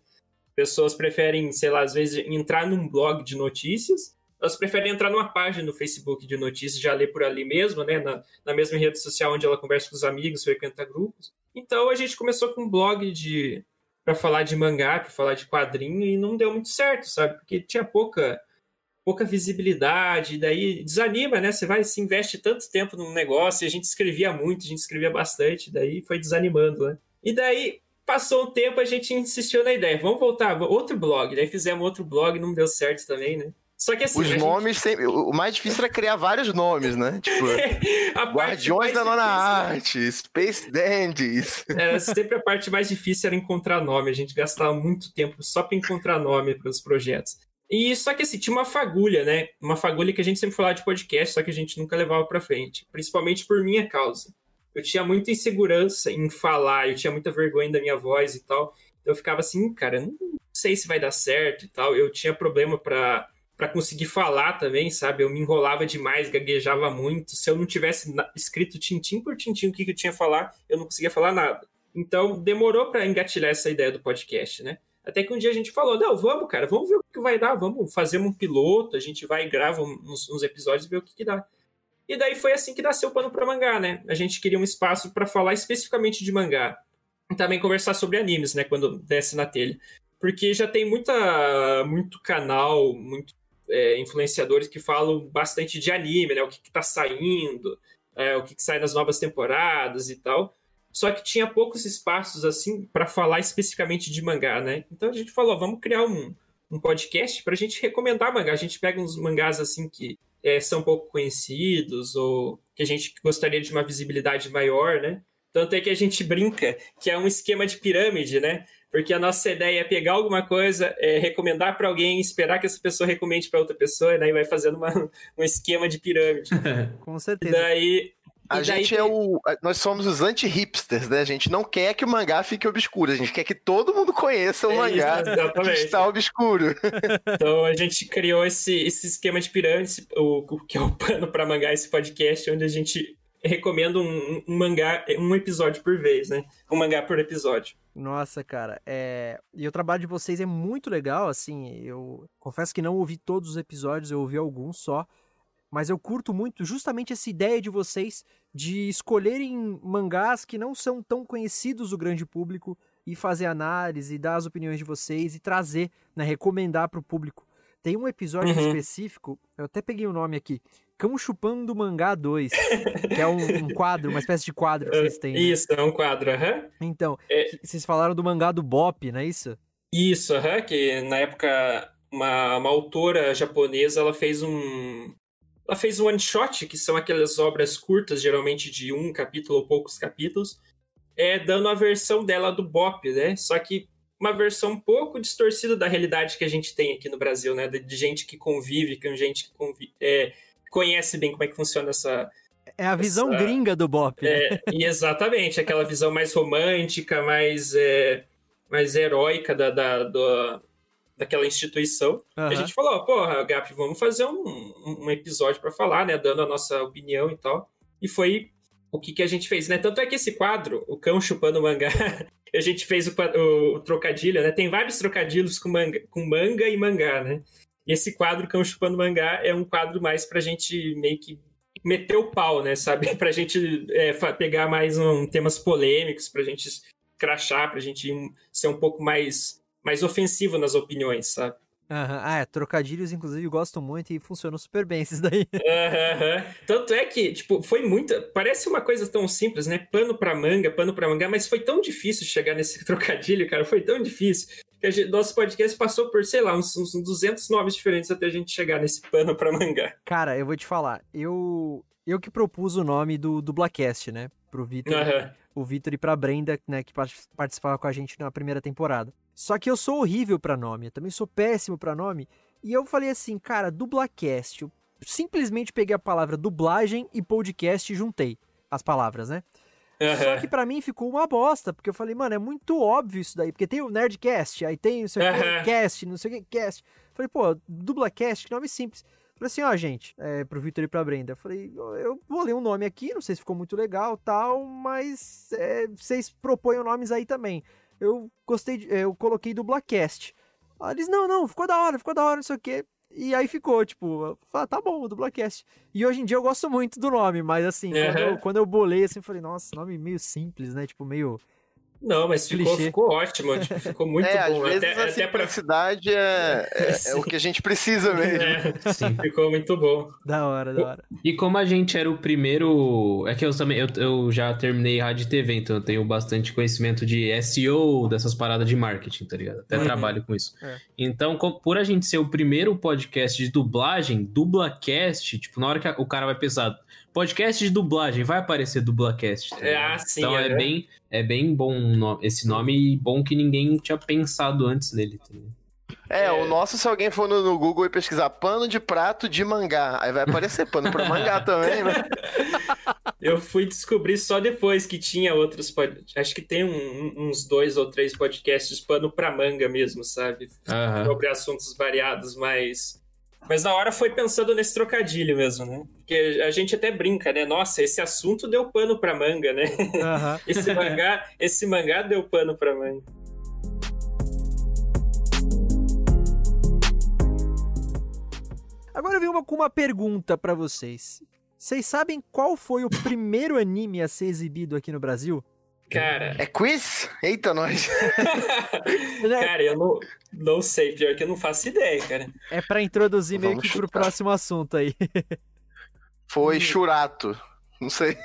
Pessoas preferem, sei lá, às vezes entrar num blog de notícias, elas preferem entrar numa página no Facebook de notícias, já ler por ali mesmo, né? Na, na mesma rede social onde ela conversa com os amigos, frequenta grupos. Então a gente começou com um blog de para falar de mangá, para falar de quadrinho e não deu muito certo, sabe? Porque tinha pouca pouca visibilidade, daí desanima, né? Você vai se investe tanto tempo num negócio, e a gente escrevia muito, a gente escrevia bastante, daí foi desanimando, né? E daí passou um tempo, a gente insistiu na ideia, vamos voltar, outro blog, daí fizemos outro blog, não deu certo também, né? Só que assim. Os nomes gente... sempre. O mais difícil era criar vários nomes, né? Tipo. Guardiões da Nona Arte, Space Dandies. Era sempre a parte mais difícil era encontrar nome. A gente gastava muito tempo só para encontrar nome para os projetos. E só que assim, tinha uma fagulha, né? Uma fagulha que a gente sempre falava de podcast, só que a gente nunca levava para frente. Principalmente por minha causa. Eu tinha muita insegurança em falar, eu tinha muita vergonha da minha voz e tal. Então eu ficava assim, cara, não sei se vai dar certo e tal. Eu tinha problema para para conseguir falar também, sabe? Eu me enrolava demais, gaguejava muito. Se eu não tivesse escrito tintim por tintim o que, eu tinha a falar, eu não conseguia falar nada. Então, demorou para engatilhar essa ideia do podcast, né? Até que um dia a gente falou: não, vamos, cara, vamos ver o que vai dar, vamos fazer um piloto, a gente vai e grava uns, uns episódios e ver o que, que dá. E daí foi assim que nasceu o Pano para Mangá, né? A gente queria um espaço para falar especificamente de mangá. E também conversar sobre animes, né? Quando desce na telha. Porque já tem muita, muito canal, muito é, influenciadores que falam bastante de anime, né? O que, que tá saindo, é, o que, que sai nas novas temporadas e tal. Só que tinha poucos espaços, assim, para falar especificamente de mangá, né? Então a gente falou, vamos criar um, um podcast pra gente recomendar mangá. A gente pega uns mangás, assim, que é, são pouco conhecidos ou que a gente gostaria de uma visibilidade maior, né? Tanto é que a gente brinca que é um esquema de pirâmide, né? porque a nossa ideia é pegar alguma coisa, é, recomendar para alguém, esperar que essa pessoa recomende para outra pessoa, e daí vai fazendo uma, um esquema de pirâmide. Com certeza. E daí, a gente é o. Nós somos os anti-hipsters, né? A gente não quer que o mangá fique obscuro, a gente quer que todo mundo conheça o é mangá isso, que está obscuro. Então a gente criou esse, esse esquema de pirâmide, o, o que é o pano para mangá, esse podcast, onde a gente recomenda um, um mangá, um episódio por vez, né? Um mangá por episódio. Nossa, cara, é... e o trabalho de vocês é muito legal, assim, eu confesso que não ouvi todos os episódios, eu ouvi alguns só, mas eu curto muito justamente essa ideia de vocês de escolherem mangás que não são tão conhecidos do grande público e fazer análise, dar as opiniões de vocês e trazer, né, recomendar para o público. Tem um episódio uhum. específico, eu até peguei o nome aqui, Cão Chupando Mangá 2, que é um, um, quadro, uma espécie de quadro que vocês têm. Né? Isso, é um quadro, aham. Uhum. Então, é... vocês falaram do mangá do Bop, não é isso? Isso, aham, uhum, que na época uma, uma autora japonesa, ela fez um... Ela fez um one-shot, que são aquelas obras curtas, geralmente de um capítulo ou poucos capítulos, é, dando a versão dela do Bop, né? Só que uma versão um pouco distorcida da realidade que a gente tem aqui no Brasil, né? De, gente que convive com gente que convive, é, conhece bem como é que funciona essa. É a visão essa, gringa do Bop. Né? É, exatamente, aquela visão mais romântica, mais, é, mais heróica da, da, da, daquela instituição. Uhum. A gente falou, porra, Gap, vamos fazer um, um episódio para falar, né? Dando a nossa opinião e tal. E foi o que, que a gente fez, né? Tanto é que esse quadro, o cão chupando mangá, a gente fez o, o, o, trocadilho, né? Tem vários trocadilhos com manga, com manga e mangá, né? E esse quadro, Cão Chupando Mangá, é um quadro mais pra gente meio que meter o pau, né, sabe? Pra gente é, pegar mais um, temas polêmicos, pra gente crachar, pra gente ser um pouco mais, mais ofensivo nas opiniões, sabe? Aham, Ah, é, trocadilhos, inclusive, gosto muito e funcionam super bem esses daí. Aham. Tanto é que, tipo, foi muito. Parece uma coisa tão simples, né? Pano pra manga, pano pra manga, mas foi tão difícil chegar nesse trocadilho, cara. Foi tão difícil. Que gente- nosso podcast passou por, sei lá, uns, uns 200 nomes diferentes até a gente chegar nesse pano pra manga. Cara, eu vou te falar, eu eu que propus o nome do Dublacast, né, pro Vitor, Aham. o Vitor e pra Brenda, né, que part- participava com a gente na primeira temporada. Só que eu sou horrível pra nome, eu também sou péssimo pra nome, e eu falei assim, cara, Dublacast, eu simplesmente peguei a palavra dublagem e podcast e juntei as palavras, né? Só que pra mim ficou uma bosta, porque eu falei, mano, é muito óbvio isso daí, porque tem o Nerdcast, aí tem o Aham. cast, não sei o que, cast. Falei, pô, dublacast, que nome simples. Falei assim, ó, gente, é, pro Vitor e pra Brenda. Falei, eu eu vou ler um nome aqui, não sei se ficou muito legal tal, mas é, vocês proponham nomes aí também. Eu gostei, de, eu coloquei dublacast. Aí eles, não, não, ficou da hora, ficou da hora, não sei o que. E aí ficou, tipo, ah, tá bom, dublacast. E hoje em dia eu gosto muito do nome, mas assim, quando, Aham. eu, quando eu bolei assim, eu falei, nossa, nome meio simples, né? Tipo, meio. Não, mas ficou, ficou ótimo, tipo, ficou muito é, bom. às vezes até, a até pra. simplicidade é, é- é o que a gente precisa mesmo. É, Sim. ficou muito bom. Da hora, da hora. E como a gente era o primeiro. É que eu também. Eu, eu já terminei rádio e TV, então eu tenho bastante conhecimento de SEO, dessas paradas de marketing, tá ligado? Até Uhum. trabalho com isso. É. Então, com- por a gente ser o primeiro podcast de dublagem, dublacast, tipo, na hora que a- o cara vai pensar, podcast de dublagem, vai aparecer dublacast. tá É, ah, sim, Então é aham. bem, é bem bom esse nome e bom que ninguém tinha pensado antes nele. tá ligado? É, É. o nosso, se alguém for no, no Google e pesquisar pano de prato de mangá, aí vai aparecer pano pra mangá também, né? Eu fui descobrir só depois que tinha outros pod... Acho que tem um- uns dois ou três podcasts pano pra manga mesmo, sabe? Sobre assuntos variados, mas. Mas na hora foi pensando nesse trocadilho mesmo, né? Porque a gente até brinca, né? Nossa, esse assunto deu pano pra manga, né? Aham. Esse mangá, esse mangá deu pano pra manga. Agora eu vim uma, com uma pergunta pra vocês. Vocês sabem qual foi o primeiro anime a ser exibido aqui no Brasil? Cara, É quiz? Eita, nós. Cara, eu não, não sei, pior que eu não faço ideia, cara. É pra introduzir meio Vamos que pro chutar. próximo assunto aí. Foi Churato. Não sei.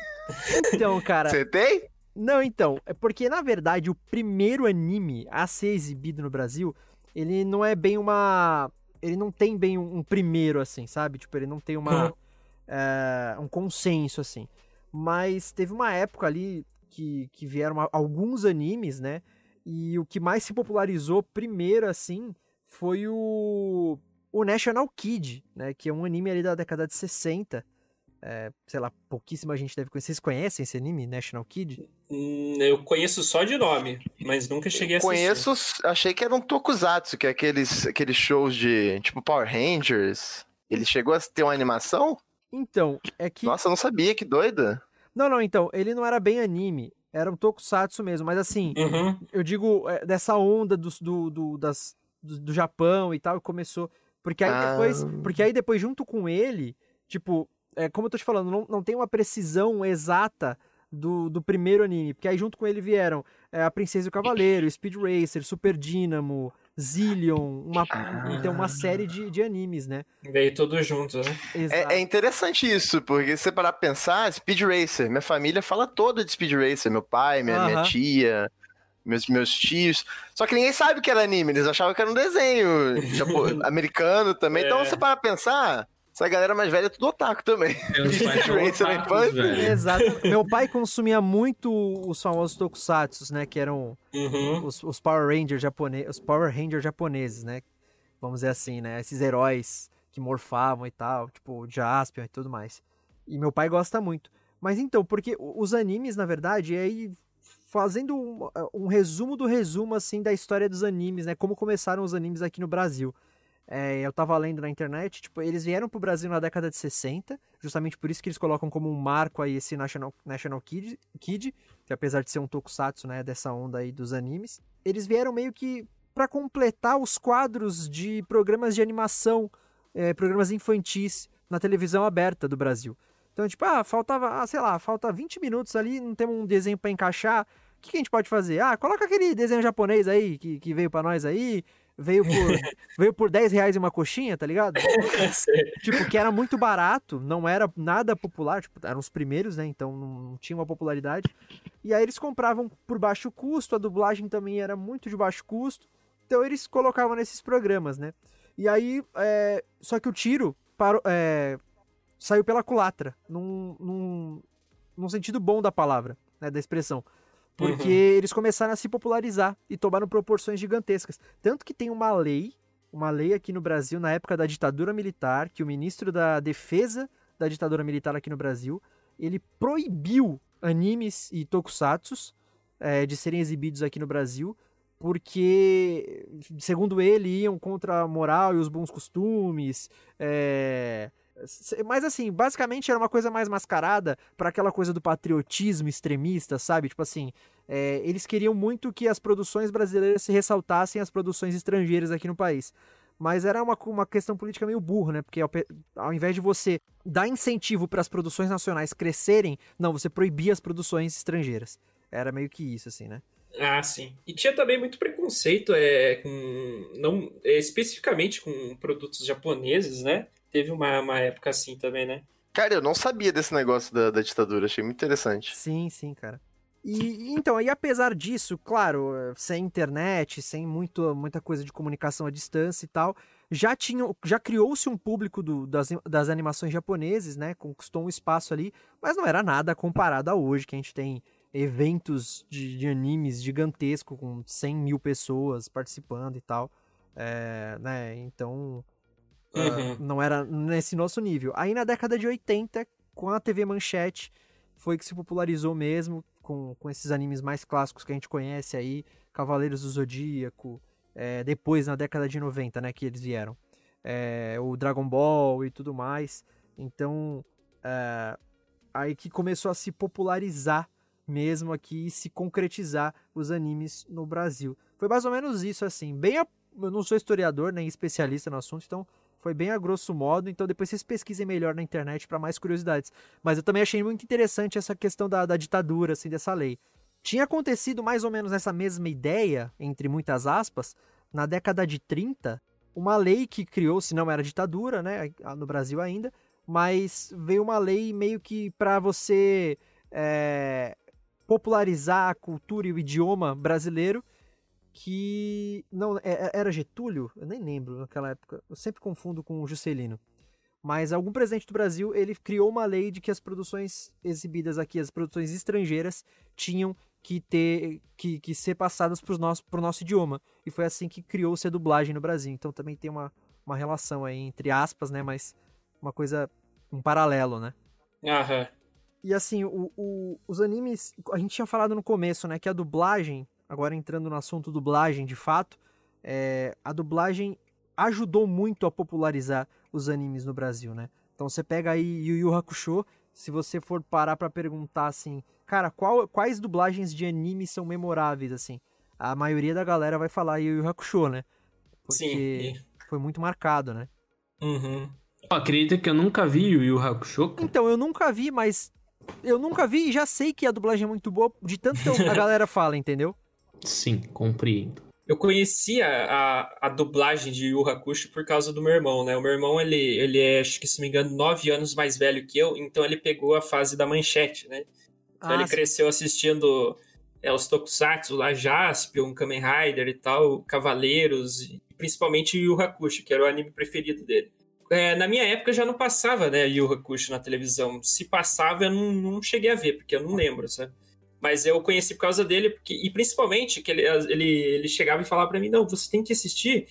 Então, cara. Acertei? Não, então, é porque na verdade o primeiro anime a ser exibido no Brasil, ele não é bem uma. Ele não tem bem um, um primeiro, assim, sabe? Tipo, ele não tem uma. Uhum. é, um consenso, assim. Mas teve uma época ali que, que vieram a- alguns animes, né? E o que mais se popularizou primeiro, assim, foi o. O National Kid, né? Que é um anime ali da década de 60. É, sei lá, pouquíssima gente deve conhecer. Vocês conhecem esse anime, National Kid? Hum, Eu conheço só de nome, mas nunca cheguei a assistir. Conheço, achei que era um tokusatsu, que é aqueles, aqueles shows de, tipo, Power Rangers. Ele chegou a ter uma animação? Então, é que. Nossa, eu não sabia, que doida. Não, não, então, ele não era bem anime. Era um tokusatsu mesmo, mas assim, Uhum. eu digo é, dessa onda dos- do, do, das, do, do Japão e tal, começou. Porque aí Ah. depois. Porque aí depois, junto com ele, tipo, é, como eu tô te falando, não, não tem uma precisão exata do, do primeiro anime. Porque aí junto com ele vieram é, A Princesa e o Cavaleiro, Speed Racer, Super Dynamo, Zillion, uma, então uma série de, de animes, né? Veio tudo junto, né? É, é interessante isso, porque se você parar pra pensar, Speed Racer, minha família fala toda de Speed Racer, meu pai, minha, minha Aham. tia, meus, meus tios. Só que ninguém sabe que era anime, eles achavam que era um desenho japo- americano também. Então, É. se você parar pra pensar, essa galera mais velha é tudo otaku também. Meus pais otakus. Exato. Meu pai consumia muito os famosos tokusatsus, né? Que eram Uhum. os, os Power Rangers japoneses, os Power Rangers japoneses, né? Vamos dizer assim, né? Esses heróis que morfavam e tal, tipo o Jaspion e tudo mais. E meu pai gosta muito. Mas então, porque os animes, na verdade, é aí fazendo um, um resumo do resumo, assim, da história dos animes, né? Como começaram os animes aqui no Brasil. É, eu tava lendo na internet, tipo, eles vieram pro Brasil na década de 60, justamente por isso que eles colocam como um marco aí esse National, National Kid, Kid, que apesar de ser um tokusatsu, né, dessa onda aí dos animes, eles vieram meio que para completar os quadros de programas de animação, é, programas infantis na televisão aberta do Brasil. Então, tipo, ah, faltava, ah, sei lá, falta 20 minutos ali, não temos um desenho para encaixar. O que, que a gente pode fazer? Ah, coloca aquele desenho japonês aí que, que veio para nós aí, veio por, veio por 10 reais uma coxinha, tá ligado? tipo, que era muito barato, não era nada popular, tipo, eram os primeiros, né? Então não tinha uma popularidade. E aí eles compravam por baixo custo, a dublagem também era muito de baixo custo. Então eles colocavam nesses programas, né? E aí, é... só que o tiro parou, é... saiu pela culatra, num, num, num sentido bom da palavra, né? Da expressão. Porque uhum. eles começaram a se popularizar e tomaram proporções gigantescas. Tanto que tem uma lei, uma lei aqui no Brasil, na época da ditadura militar, que o ministro da Defesa da ditadura militar aqui no Brasil, ele proibiu animes e tokusatsus é, de serem exibidos aqui no Brasil, porque, segundo ele, iam contra a moral e os bons costumes, é, mas assim, basicamente era uma coisa mais mascarada para aquela coisa do patriotismo extremista, sabe? Tipo assim, é, eles queriam muito que as produções brasileiras se ressaltassem as produções estrangeiras aqui no país. Mas era uma, uma questão política meio burra, né? Porque ao, ao invés de você dar incentivo para as produções nacionais crescerem, não, você proibia as produções estrangeiras. Era meio que isso, assim, né? Ah, sim. E tinha também muito preconceito é, com. Não, é, especificamente com produtos japoneses, né? Teve uma, uma época assim também, né? Cara, eu não sabia desse negócio da, da ditadura, achei muito interessante. Sim, sim, cara. E então, e apesar disso, claro, sem internet, sem muito, muita coisa de comunicação à distância e tal, já tinha, já criou-se um público do, das, das animações japoneses, né? Conquistou um espaço ali, mas não era nada comparado a hoje, que a gente tem eventos de, de animes gigantesco com 100 mil pessoas participando e tal. É, né? Então, Uhum. Uh, não era nesse nosso nível. Aí na década de 80, com a TV Manchete, foi que se popularizou mesmo, com, com esses animes mais clássicos que a gente conhece aí, Cavaleiros do Zodíaco, é, depois na década de 90, né, que eles vieram. É, o Dragon Ball e tudo mais. Então, é, aí que começou a se popularizar mesmo aqui e se concretizar os animes no Brasil. Foi mais ou menos isso, assim. Bem, a, eu não sou historiador nem especialista no assunto, então foi bem a grosso modo, então depois vocês pesquisem melhor na internet para mais curiosidades. Mas eu também achei muito interessante essa questão da, da ditadura, assim, dessa lei. Tinha acontecido mais ou menos essa mesma ideia, entre muitas aspas, na década de 30, uma lei que criou, se não era ditadura, né, no Brasil ainda, mas veio uma lei meio que para você é, popularizar a cultura e o idioma brasileiro que não é, é, era Getúlio, eu nem lembro naquela época, eu sempre confundo com o Juscelino. Mas algum presidente do Brasil, ele criou uma lei de que as produções exibidas aqui, as produções estrangeiras, tinham que ter que, que ser passadas para o nosso, pro nosso idioma. E foi assim que criou-se a dublagem no Brasil. Então também tem uma, uma relação aí, entre aspas, né? Mas uma coisa, um paralelo, né? Aham. E assim, o, o, os animes, a gente tinha falado no começo, né? Que a dublagem agora entrando no assunto dublagem de fato, é, a dublagem ajudou muito a popularizar os animes no Brasil, né? Então você pega aí Yu Yu Hakusho, se você for parar para perguntar assim, cara, qual, quais dublagens de anime são memoráveis assim? A maioria da galera vai falar Yu Yu Hakusho, né? Porque Sim. foi muito marcado, né? Uhum. Acredita que eu nunca vi Yu Yu Hakusho? Então, eu nunca vi, mas eu nunca vi e já sei que a dublagem é muito boa de tanto que a galera fala, entendeu? Sim, compreendo. Eu conhecia a, a dublagem de Yu Hakusho por causa do meu irmão, né? O meu irmão, ele, ele é, acho que se não me engano, nove anos mais velho que eu, então ele pegou a fase da manchete, né? Então ah, ele sim. cresceu assistindo é, os Tokusatsu lá, Jaspion, Kamen Rider e tal, Cavaleiros, e principalmente Yu Hakusho, que era o anime preferido dele. É, na minha época já não passava, né, Yu Hakusho na televisão. Se passava, eu não, não cheguei a ver, porque eu não lembro, sabe? Mas eu conheci por causa dele, porque, e principalmente que ele, ele, ele chegava e falava para mim: não, você tem que assistir,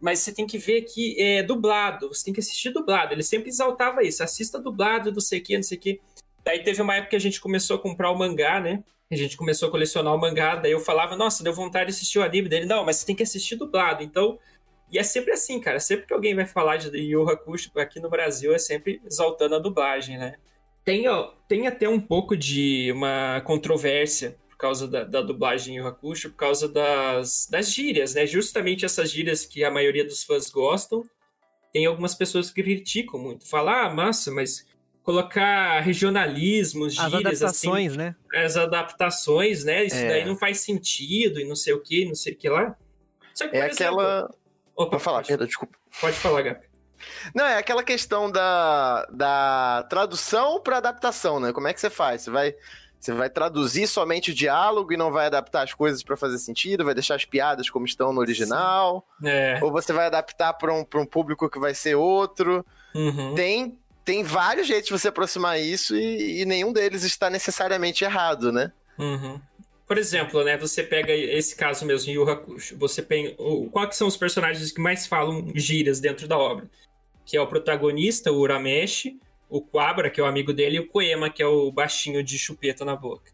mas você tem que ver que é dublado, você tem que assistir dublado. Ele sempre exaltava isso: assista dublado, não sei o que, não sei o que. Daí teve uma época que a gente começou a comprar o mangá, né? A gente começou a colecionar o mangá, daí eu falava, nossa, deu vontade de assistir o anime dele. Não, mas você tem que assistir dublado. Então, e é sempre assim, cara. Sempre que alguém vai falar de Yu Hakusho aqui no Brasil, é sempre exaltando a dublagem, né? Tem, tem até um pouco de uma controvérsia por causa da, da dublagem em Hakusho, por causa das, das gírias, né? Justamente essas gírias que a maioria dos fãs gostam. Tem algumas pessoas que criticam muito. Falar, ah, massa, mas colocar regionalismos, gírias... As assim, adaptações, assim, né? As adaptações, né? Isso é. daí não faz sentido e não sei o que, não sei o que lá. Só que, é exemplo, aquela... Opa, falar, perdão, desculpa. Pode falar, Gabi. Não, é aquela questão da, da tradução para adaptação, né? Como é que você faz? Você vai, você vai traduzir somente o diálogo e não vai adaptar as coisas para fazer sentido? Vai deixar as piadas como estão no original? É. Ou você vai adaptar para um, um público que vai ser outro? Uhum. Tem, tem vários jeitos de você aproximar isso e, e nenhum deles está necessariamente errado, né? Uhum. Por exemplo, né, você pega esse caso mesmo, Yu Hakusho, você tem... Quais são os personagens que mais falam gírias dentro da obra? Que é o protagonista, o Urameshi, o Quabra, que é o amigo dele, e o Koema, que é o baixinho de chupeta na boca.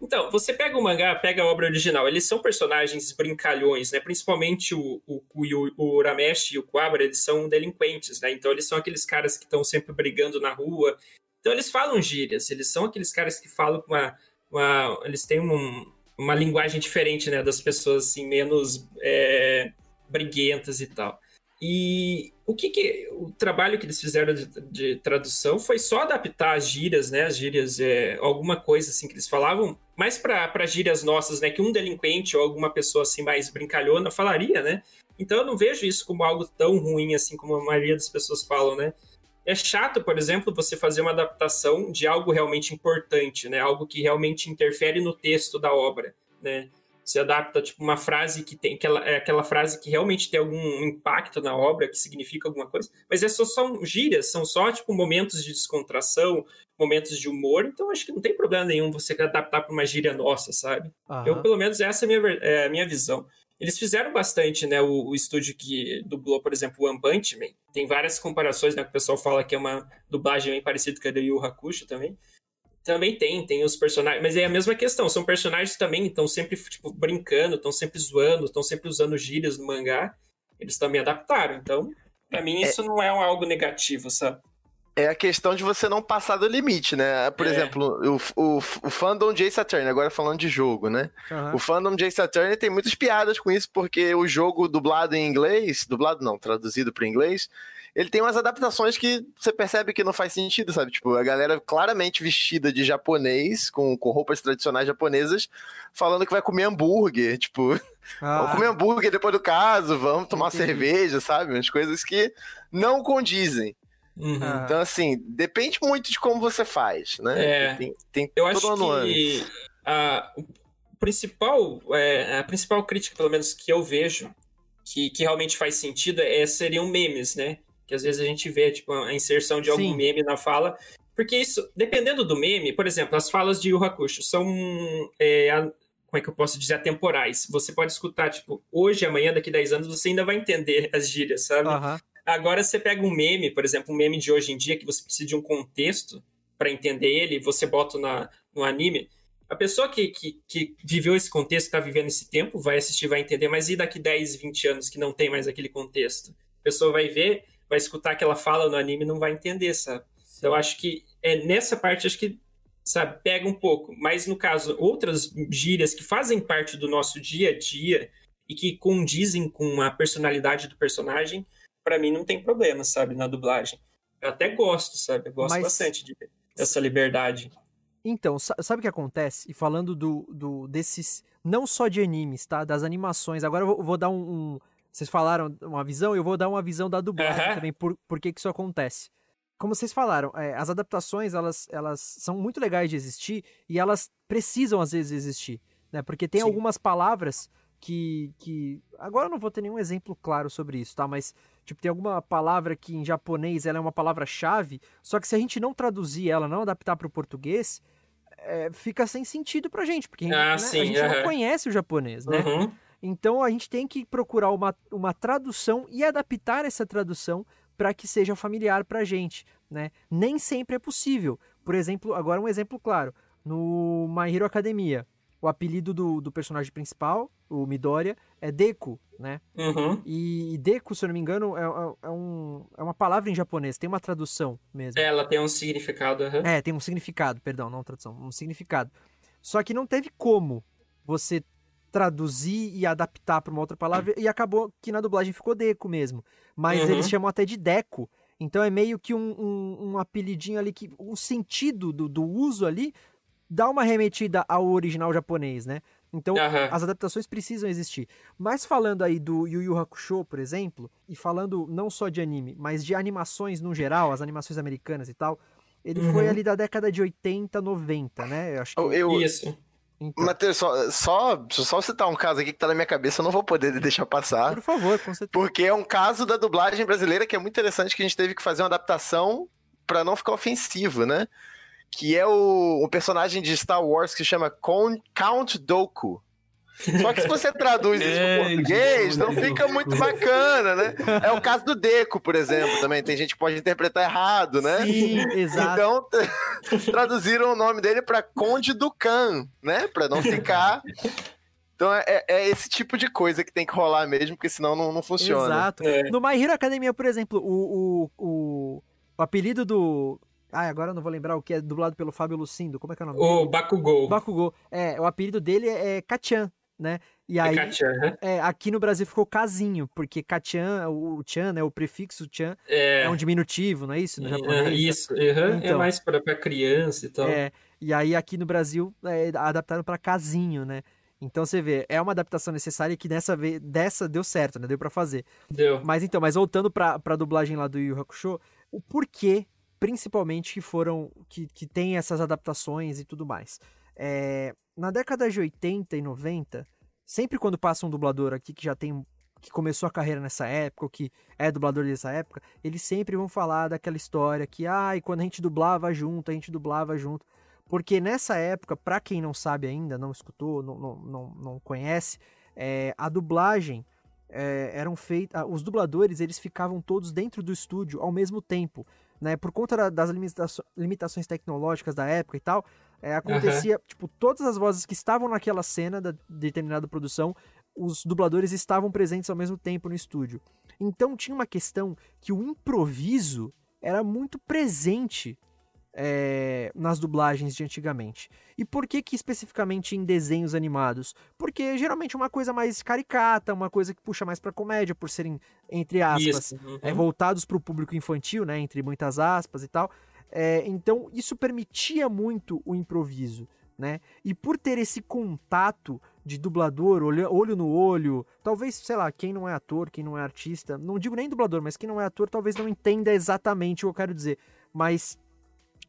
Então, você pega o mangá, pega a obra original, eles são personagens brincalhões, né? Principalmente o, o, o, o Urameshi e o Quabra, eles são delinquentes, né? Então eles são aqueles caras que estão sempre brigando na rua. Então eles falam gírias, eles são aqueles caras que falam com uma... uma eles têm um, uma linguagem diferente, né? Das pessoas, assim, menos é, briguentas e tal. E o que, que, o trabalho que eles fizeram de, de, tradução foi só adaptar as gírias, né? As gírias, é, alguma coisa assim que eles falavam, mais para gírias nossas, né? Que um delinquente ou alguma pessoa assim mais brincalhona falaria, né? Então eu não vejo isso como algo tão ruim assim como a maioria das pessoas falam, né? É chato, por exemplo, você fazer uma adaptação de algo realmente importante, né? Algo que realmente interfere no texto da obra, né? Você adapta tipo uma frase que tem aquela, é aquela frase que realmente tem algum impacto na obra, que significa alguma coisa, mas é só são gírias, são só tipo momentos de descontração, momentos de humor, então acho que não tem problema nenhum você adaptar para uma gíria nossa, sabe? Uhum. Eu, pelo menos, essa é a minha, é a minha visão. Eles fizeram bastante, né? O, o, estúdio que dublou, por exemplo, One Punch Man. Tem várias comparações, né? Que o pessoal fala que é uma dublagem bem parecida com a do Yu Hakusho também. Também tem, tem os personagens, mas é a mesma questão, são personagens também, estão sempre tipo, brincando, estão sempre zoando, estão sempre usando gírias no mangá. Eles também adaptaram, então, para mim isso é... não é algo negativo, sabe? É a questão de você não passar do limite, né? Por é. exemplo, o, o, o fandom Jay Saturn, agora falando de jogo, né? Uhum. O fandom Jay Saturn tem muitas piadas com isso, porque o jogo dublado em inglês, dublado não, traduzido para inglês, ele tem umas adaptações que você percebe que não faz sentido, sabe? Tipo, a galera claramente vestida de japonês, com, com roupas tradicionais japonesas, falando que vai comer hambúrguer, tipo, ah. vamos comer hambúrguer depois do caso, vamos tomar Entendi. cerveja, sabe? Umas coisas que não condizem. Uhum. Então, assim, depende muito de como você faz, né? É, tem, tem eu acho que a, o principal, é, a principal crítica, pelo menos que eu vejo, que, que realmente faz sentido, é, seriam memes, né? Que às vezes a gente vê, tipo, a inserção de algum Sim. meme na fala. Porque isso, dependendo do meme, por exemplo, as falas de Yu Hakusho são, é, a, como é que eu posso dizer, atemporais. Você pode escutar, tipo, hoje, amanhã, daqui a 10 anos, você ainda vai entender as gírias, sabe? Uhum. Agora, você pega um meme, por exemplo, um meme de hoje em dia, que você precisa de um contexto para entender ele, você bota na, no anime. A pessoa que, que, que viveu esse contexto, está vivendo esse tempo, vai assistir, vai entender, mas e daqui 10, 20 anos que não tem mais aquele contexto? A pessoa vai ver vai escutar aquela fala no anime e não vai entender, sabe? Então, eu acho que é, nessa parte, acho que, sabe, pega um pouco. Mas, no caso, outras gírias que fazem parte do nosso dia a dia e que condizem com a personalidade do personagem, para mim não tem problema, sabe, na dublagem. Eu até gosto, sabe? Eu gosto Mas... bastante de, dessa liberdade. Então, sabe o que acontece? E falando do, do desses, não só de animes, tá? Das animações. Agora eu vou, vou dar um, um vocês falaram uma visão, eu vou dar uma visão da dublagem uhum. também, por, por que, que isso acontece. Como vocês falaram, é, as adaptações, elas, elas são muito legais de existir e elas precisam, às vezes, existir. Né? Porque tem Sim. algumas palavras que, que... Agora eu não vou ter nenhum exemplo claro sobre isso, tá? Mas, tipo, tem alguma palavra que em japonês ela é uma palavra-chave, só que se a gente não traduzir ela, não adaptar para o português, é, fica sem sentido pra gente, porque ah, né, sim, a gente uhum. não conhece o japonês, né? Uhum. Então a gente tem que procurar uma, uma tradução e adaptar essa tradução para que seja familiar para a gente. Né? Nem sempre é possível. Por exemplo, agora um exemplo claro. No My Hero Academia, o apelido do, do personagem principal, o Midoriya, é Deku, né? Uhum. E, e, Deku, se eu não me engano, é, é, é, um, é uma palavra em japonês, tem uma tradução mesmo. Ela tem um significado. Uhum. É, tem um significado, perdão, não tradução, um significado. Só que não teve como você traduzir e adaptar para uma outra palavra e acabou que na dublagem ficou Deco mesmo. Mas uhum. eles chamam até de Deco. Então é meio que um, um, um apelidinho ali que o sentido do, do uso ali dá uma remetida ao original japonês, né? Então, Aham. as adaptações precisam existir. Mas falando aí do Yu Yu Hakusho, por exemplo, e falando não só de anime, mas de animações no geral, as animações americanas e tal, ele foi Uhum. ali da década de 80, 90, né? Eu acho que. Eu, eu- Isso. Então, Matheus, só, só, só citar um caso aqui que tá na minha cabeça, eu não vou poder deixar passar. por favor, com certeza. Porque é um caso da dublagem brasileira que é muito interessante, que a gente teve que fazer uma adaptação pra não ficar ofensivo, né? Que é o, o personagem de Star Wars que se chama Count Dooku. Só que se você traduz isso É, pro português, não fica muito bacana, né? É o caso do Deco, por exemplo, também. Tem gente que pode interpretar errado, né? Sim, exato. Então, traduziram o nome dele pra Conde Ducan, né? Pra não ficar. Então, é, é esse tipo de coisa que tem que rolar mesmo, porque senão não, não funciona. Exato. É. No My Hero Academia, por exemplo, o, o, o, o apelido do. Ah, agora eu não vou lembrar o que é dublado pelo Fábio Lucindo. Como é que é o nome? O Bakugou. Bakugou. É, o apelido dele é, é Kachan, né? E É aí, né? é, aqui no Brasil ficou Casinho, porque Kachan, o, Chan, né? O prefixo Chan É, é um diminutivo, não é isso? No é, japonês? isso, é Então. mais pra, pra criança e tal. É, e aí aqui no Brasil é, adaptaram pra Casinho, né? Então você vê, é uma adaptação necessária que dessa vez, dessa deu certo, né? Deu pra fazer. Deu. Mas então, mas voltando pra, pra dublagem lá do Yu Yu Hakusho, o porquê, principalmente, que foram, que, que tem essas adaptações e tudo mais. É, na década de 80 e 90, sempre quando passa um dublador aqui que já tem, que começou a carreira nessa época, ou que é dublador dessa época, eles sempre vão falar daquela história que, ai, quando a gente dublava junto, a gente dublava junto. Porque nessa época, pra quem não sabe ainda, não escutou, não, não, não, não conhece, é, a dublagem é, eram feitas. Os dubladores eles ficavam todos dentro do estúdio ao mesmo tempo. Né? Por conta da- das limitações tecnológicas da época e tal, é, acontecia, tipo, todas as vozes que estavam naquela cena da determinada produção, os dubladores estavam presentes ao mesmo tempo no estúdio. Então tinha uma questão que o improviso era muito presente é, nas dublagens de antigamente. E por que que especificamente em desenhos animados? Porque geralmente é uma coisa mais caricata, uma coisa que puxa mais pra comédia, por serem, entre aspas, uhum. é, voltados para o público infantil, né, entre muitas aspas e tal. É, então isso permitia muito o improviso, né? E por ter esse contato de dublador, olho, olho no olho, talvez, sei lá, quem não é ator, quem não é artista, não digo nem dublador, mas quem não é ator talvez não entenda exatamente o que eu quero dizer. Mas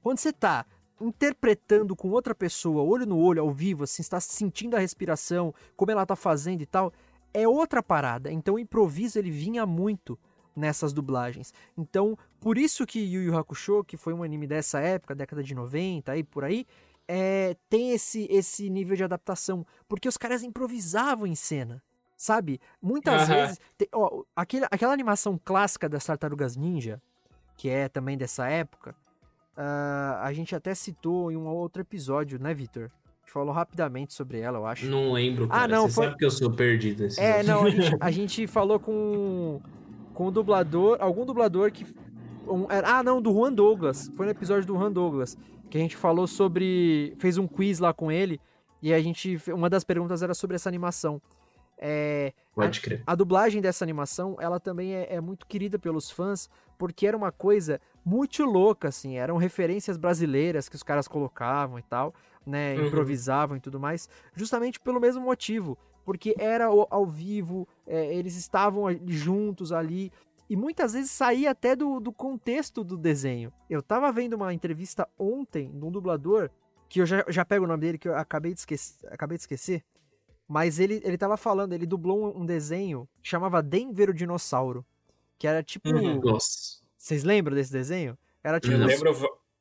quando você tá interpretando com outra pessoa, olho no olho, ao vivo, assim, está sentindo a respiração, como ela tá fazendo e tal, é outra parada. Então o improviso ele vinha muito nessas dublagens. Então, por isso que Yu Yu Hakusho, que foi um anime dessa época, década de 90, aí por aí, é, tem esse, esse nível de adaptação, porque os caras improvisavam em cena. Sabe? Muitas Aham. vezes. te- ó, aquele, aquela animação clássica das Tartarugas Ninja, que é também dessa época, ah, a gente até citou em um outro episódio, né, gente falou rapidamente sobre ela, eu acho. Não lembro, Ah, cara. não, Você foi- sabe que eu sou perdido nesse É, não, a gente, a gente falou com, com o dublador, algum dublador que. Um- ah, não, do Juan Douglas. Foi no episódio do Juan Douglas. Que a gente falou sobre. Fez um quiz lá com ele. E a gente. Uma das perguntas era sobre essa animação. É, Pode crer. a dublagem dessa animação, ela também é, é muito querida pelos fãs, porque era uma coisa muito louca, assim, eram referências brasileiras que os caras colocavam e tal, né, Uhum. improvisavam e tudo mais, justamente pelo mesmo motivo, porque era ao, ao vivo, é, eles estavam juntos ali, e muitas vezes saía até do, do contexto do desenho. Eu tava vendo uma entrevista ontem de um dublador, que eu já, já pego o nome dele, que eu acabei de esquecer, acabei de esquecer mas ele, ele tava falando, ele dublou um, desenho que chamava Denver o Dinossauro. Que era tipo. Uhum. Nossa. Vocês lembram desse desenho? Era tipo Eu lembro,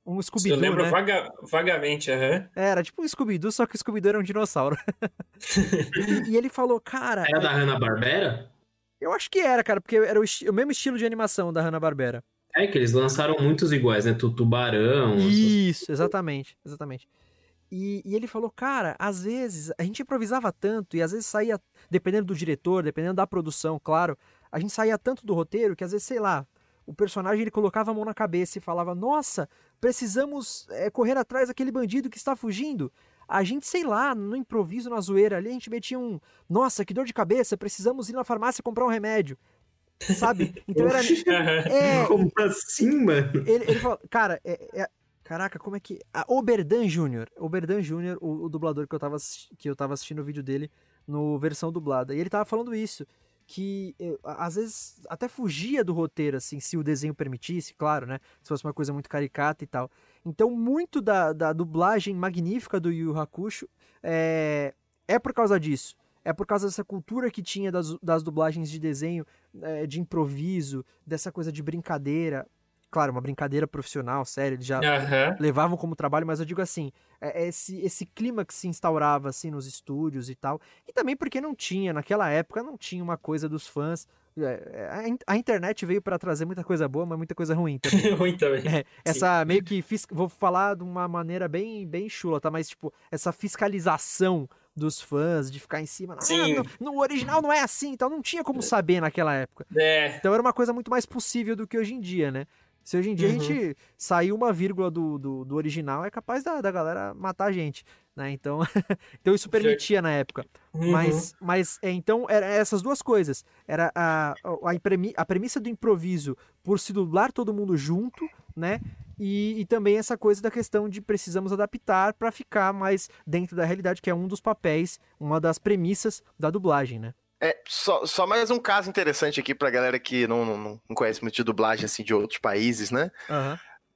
um eu Scooby-Doo, lembro né? vaga- vagamente, aham. É, Era tipo um Scooby-Doo, só que o Scooby-Doo era um dinossauro. e, e ele falou, cara. Era da Hanna-Barbera? Eu acho que era, cara, porque era o, o mesmo estilo de animação da Hanna-Barbera. É que eles lançaram muitos iguais, né? Tu- Tubarão. essas- Isso, exatamente, exatamente. E, e ele falou, cara, às vezes a gente improvisava tanto e às vezes saía, dependendo do diretor, dependendo da produção, claro, a gente saía tanto do roteiro que às vezes, sei lá, o personagem ele colocava a mão na cabeça e falava, nossa, precisamos é, correr atrás daquele bandido que está fugindo. A gente, sei lá, no improviso, na zoeira ali, a gente metia um, nossa, que dor de cabeça, precisamos ir na farmácia comprar um remédio. Sabe? Então era. É, Como assim, mano? ele, ele falou, cara, é, é- Caraca, como é que. Ah, Oberdan Jr. Oberdan Jr., o, o dublador que eu, tava, que eu tava assistindo o vídeo dele no versão dublada. E ele tava falando isso. Que a- às vezes até fugia do roteiro, assim, se o desenho permitisse, claro, né? Se fosse uma coisa muito caricata e tal. Então, muito da, da dublagem magnífica do Yu Hakusho é, é por causa disso. É por causa dessa cultura que tinha das, das dublagens de desenho, eh, de improviso, dessa coisa de brincadeira. Claro, uma brincadeira profissional, sério, eles já Aham. levavam como trabalho, mas eu digo assim, é- é esse, esse clima que se instaurava assim nos estúdios e tal. E também porque não tinha, naquela época, não tinha uma coisa dos fãs. É, é, A, in- a internet veio para trazer muita coisa boa, mas muita coisa ruim também. Ruim também. É, essa meio que fis- vou falar de uma maneira bem bem chula, tá? Mas tipo, essa fiscalização dos fãs de ficar em cima, ah, no, no original não é assim, então não tinha como saber naquela época. É. Então era uma coisa muito mais possível do que hoje em dia, né? Se hoje em dia a Uhum. gente sair uma vírgula do, do, do original, é capaz da, da galera matar a gente, né? Então, então isso permitia na época. Uhum. Mas, mas é, então, era essas duas coisas. Era a, a, a premi- a premissa do improviso por se dublar todo mundo junto, né? E, e também essa coisa da questão de precisamos adaptar para ficar mais dentro da realidade, que é um dos papéis, uma das premissas da dublagem, né? É, só, só mais um caso interessante aqui pra galera que não, não, não conhece muito de dublagem assim, de outros países, né?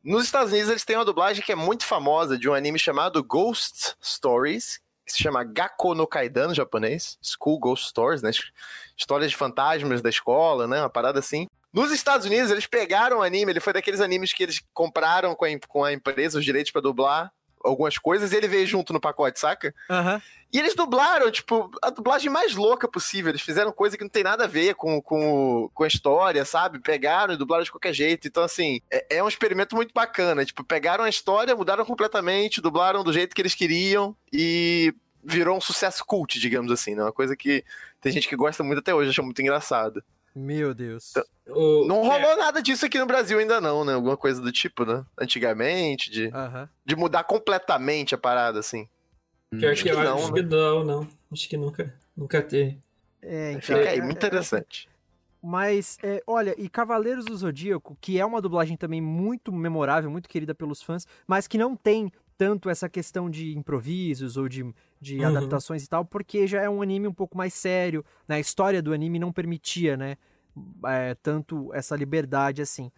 Nos Estados Unidos eles têm uma dublagem que é muito famosa de um anime chamado Ghost Stories, que se chama Gakko no Kaidan no japonês, School Ghost Stories, né? Histórias de fantasmas da escola, né? Uma parada assim. Nos Estados Unidos eles pegaram o anime, ele foi daqueles animes que eles compraram com a, com a empresa os direitos pra dublar algumas coisas e ele veio junto no pacote, saca? Aham. E eles dublaram, tipo, a dublagem mais louca possível. Eles fizeram coisa que não tem nada a ver com, com, com a história, sabe? Pegaram e dublaram de qualquer jeito. Então, assim, é, é um experimento muito bacana. Tipo, pegaram a história, mudaram completamente, dublaram do jeito que eles queriam e virou um sucesso cult, digamos assim, né? Uma coisa que tem gente que gosta muito até hoje, acha muito engraçado. Meu Deus. O- Não é, rolou nada disso aqui no Brasil ainda não, né? Alguma coisa do tipo, né? Antigamente, de, Aham. de mudar completamente a parada, assim. Pior Acho que que eu não, acho né? que não, não. Acho que nunca, nunca teve. É, então, Fica aí, é- muito é- interessante. Mas, é, olha, e Cavaleiros do Zodíaco, que é uma dublagem também muito memorável, muito querida pelos fãs, mas que não tem tanto essa questão de improvisos ou de, de Uhum. adaptações e tal, porque já é um anime um pouco mais sério, né? A história do anime não permitia, né? é, tanto essa liberdade assim.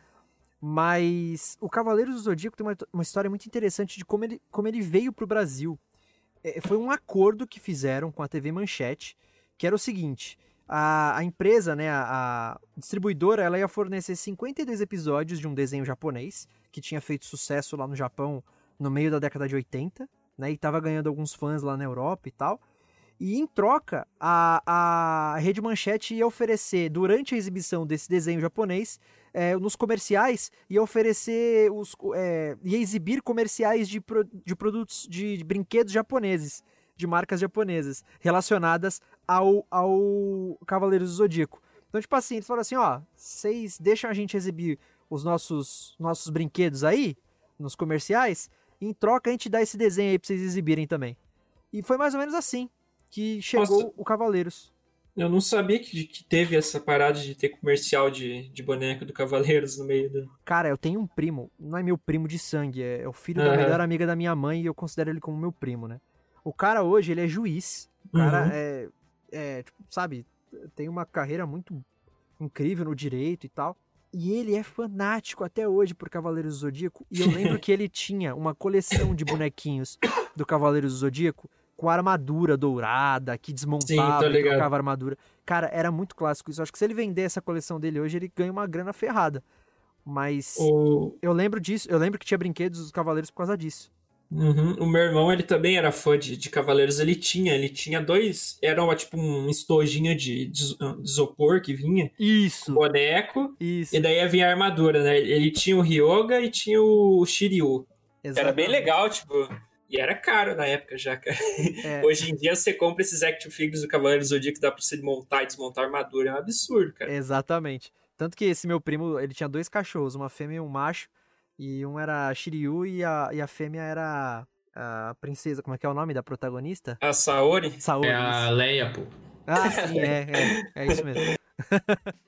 Mas o Cavaleiros do Zodíaco tem uma, uma história muito interessante de como ele, como ele veio pro Brasil. É, foi um acordo que fizeram com a TV Manchete, que era o seguinte: a, a empresa, né, a, a distribuidora, ela ia fornecer 52 episódios de um desenho japonês que tinha feito sucesso lá no Japão no meio da década de 80, né, e tava ganhando alguns fãs lá na Europa e tal. E em troca, a, a Rede Manchete ia oferecer, durante a exibição desse desenho japonês, é, nos comerciais, ia oferecer, os, é, ia exibir comerciais de, pro- de produtos, de, de brinquedos japoneses, de marcas japonesas, relacionadas ao, ao Cavaleiros do Zodíaco. Então, tipo assim, eles falaram assim, ó, vocês deixam a gente exibir os nossos, nossos brinquedos aí, nos comerciais, em troca a gente dá esse desenho aí pra vocês exibirem também. E foi mais ou menos assim que chegou Nossa. o Cavaleiros. Eu não sabia que, que teve essa parada de ter comercial de, de boneco do Cavaleiros no meio do. Cara, eu tenho um primo, não é meu primo de sangue, é, é o filho da Aham. melhor amiga da minha mãe e eu considero ele como meu primo, né? O cara hoje, ele é juiz. O cara Uhum. é, é, tipo, sabe, tem uma carreira muito incrível no direito e tal. E ele é fanático até hoje por Cavaleiros do Zodíaco. E eu lembro que ele tinha uma coleção de bonequinhos do Cavaleiros do Zodíaco com armadura dourada, que Sim, desmontava e ligado. trocava armadura. Cara, era muito clássico isso. Acho que se ele vender essa coleção dele hoje, ele ganha uma grana ferrada. Mas O, eu lembro disso, eu lembro que tinha brinquedos dos Cavaleiros por causa disso. Uhum. O meu irmão, ele também era fã de, de Cavaleiros. Ele tinha, ele tinha dois. Era uma, tipo um estojinho de, de de isopor que vinha, Isso, boneco, isso. e daí vinha a armadura, né? Ele tinha o Ryoga e tinha o Shiryu. Era bem exatamente. legal, tipo. E era caro na época já, cara. É. Hoje em dia você compra esses action figures do Cavaleiro Zodíaco que dá pra você montar e desmontar a armadura. É um absurdo, cara. Exatamente. Tanto que esse meu primo, ele tinha dois cachorros, uma fêmea e um macho. E um era a Shiryu e a, e a fêmea era a princesa. Como é que é o nome da protagonista? A Saori. Saori. É a. Leia, pô. Ah, sim, é, é. É isso mesmo.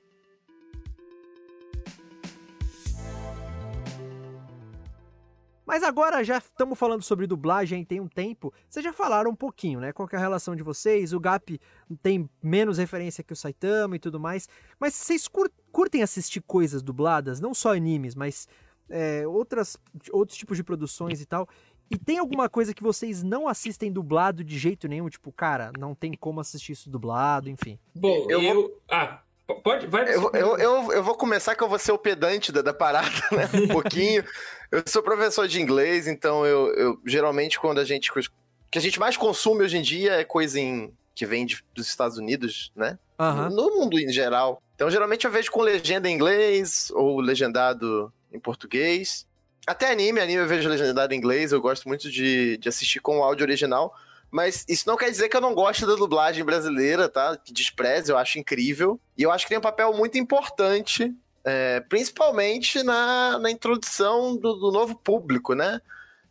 Mas agora já estamos falando sobre dublagem tem um tempo. Vocês já falaram um pouquinho, né? Qual é a relação de vocês? O Gap tem menos referência que o Saitama e tudo mais. Mas vocês curtem assistir coisas dubladas? Não só animes, mas é, outras, outros tipos de produções e tal. E tem alguma coisa que vocês não assistem dublado de jeito nenhum? Tipo, cara, não tem como assistir isso dublado, enfim. Bom, eu. eu... Vou... Ah, Pode, vai. Eu, eu, eu, eu, vou começar que eu vou ser o pedante da, da parada, né? Um pouquinho. eu sou professor de inglês, então eu, eu geralmente quando a gente. O que a gente mais consome hoje em dia é coisa em, que vem de, dos Estados Unidos, né? Uhum. No mundo em geral. Então geralmente eu vejo com legenda em inglês ou legendado em português. Até anime, anime eu vejo legendado em inglês, eu gosto muito de, de assistir com o áudio original. Mas isso não quer dizer que eu não gosto da dublagem brasileira, tá? Que despreze, eu acho incrível. E eu acho que tem um papel muito importante, é, principalmente na, na introdução do, do, novo público, né?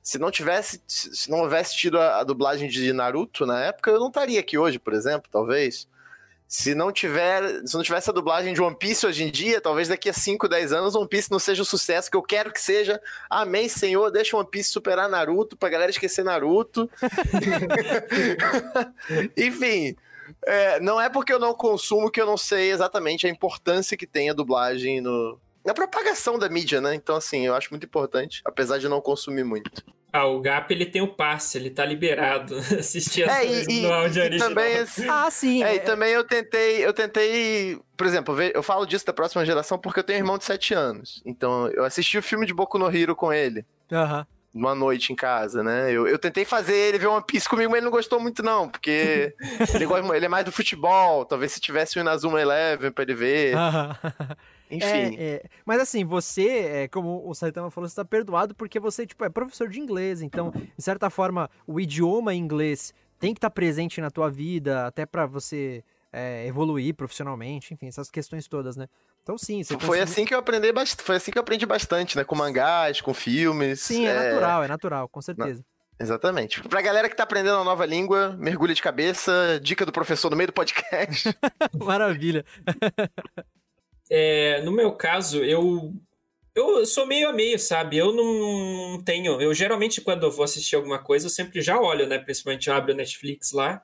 Se não tivesse, se não houvesse tido a, a dublagem de Naruto na época, eu não estaria aqui hoje, por exemplo, talvez. Se não tiver, se não tivesse a dublagem de One Piece hoje em dia, talvez daqui a 5, 10 anos One Piece não seja o sucesso que eu quero que seja. Amém, Senhor, deixa One Piece superar Naruto pra galera esquecer Naruto. Enfim, é, não é porque eu não consumo que eu não sei exatamente a importância que tem a dublagem no, na propagação da mídia, né? Então, assim, eu acho muito importante, apesar de não consumir muito. Ah, o Gap ele tem o passe, ele tá liberado. Assistir as é, coisas e, no áudio e original. Também, assim, ah, sim. É, é, e também eu tentei, eu tentei, por exemplo, eu falo disso da próxima geração porque eu tenho um irmão de 7 anos. Então, eu assisti o filme de Boku no Hero com ele. Aham. Uhum uma noite em casa, né? Eu, eu tentei fazer ele ver One Piece comigo, mas ele não gostou muito, não, porque ele, gosta, ele é mais do futebol. Talvez se tivesse um Inazuma Eleven pra ele ver. Enfim. É, é, mas assim, você, é, como o Saitama falou, você tá perdoado porque você, tipo, é professor de inglês. Então, de certa forma, o idioma inglês tem que estar tá presente na tua vida, até para você é, evoluir profissionalmente, enfim, essas questões todas, né? Então sim, foi consome... assim que eu aprendi bastante, foi assim que eu aprendi bastante, né, com mangás, com filmes. Sim, é, é... natural, é natural, com certeza. Não. Exatamente. Pra galera que tá aprendendo uma nova língua, mergulha de cabeça, dica do professor no meio do podcast. Maravilha. É, no meu caso, eu eu sou meio a meio, sabe? Eu não tenho. Eu geralmente, quando eu vou assistir alguma coisa, eu sempre já olho, né? Principalmente eu abro o Netflix lá,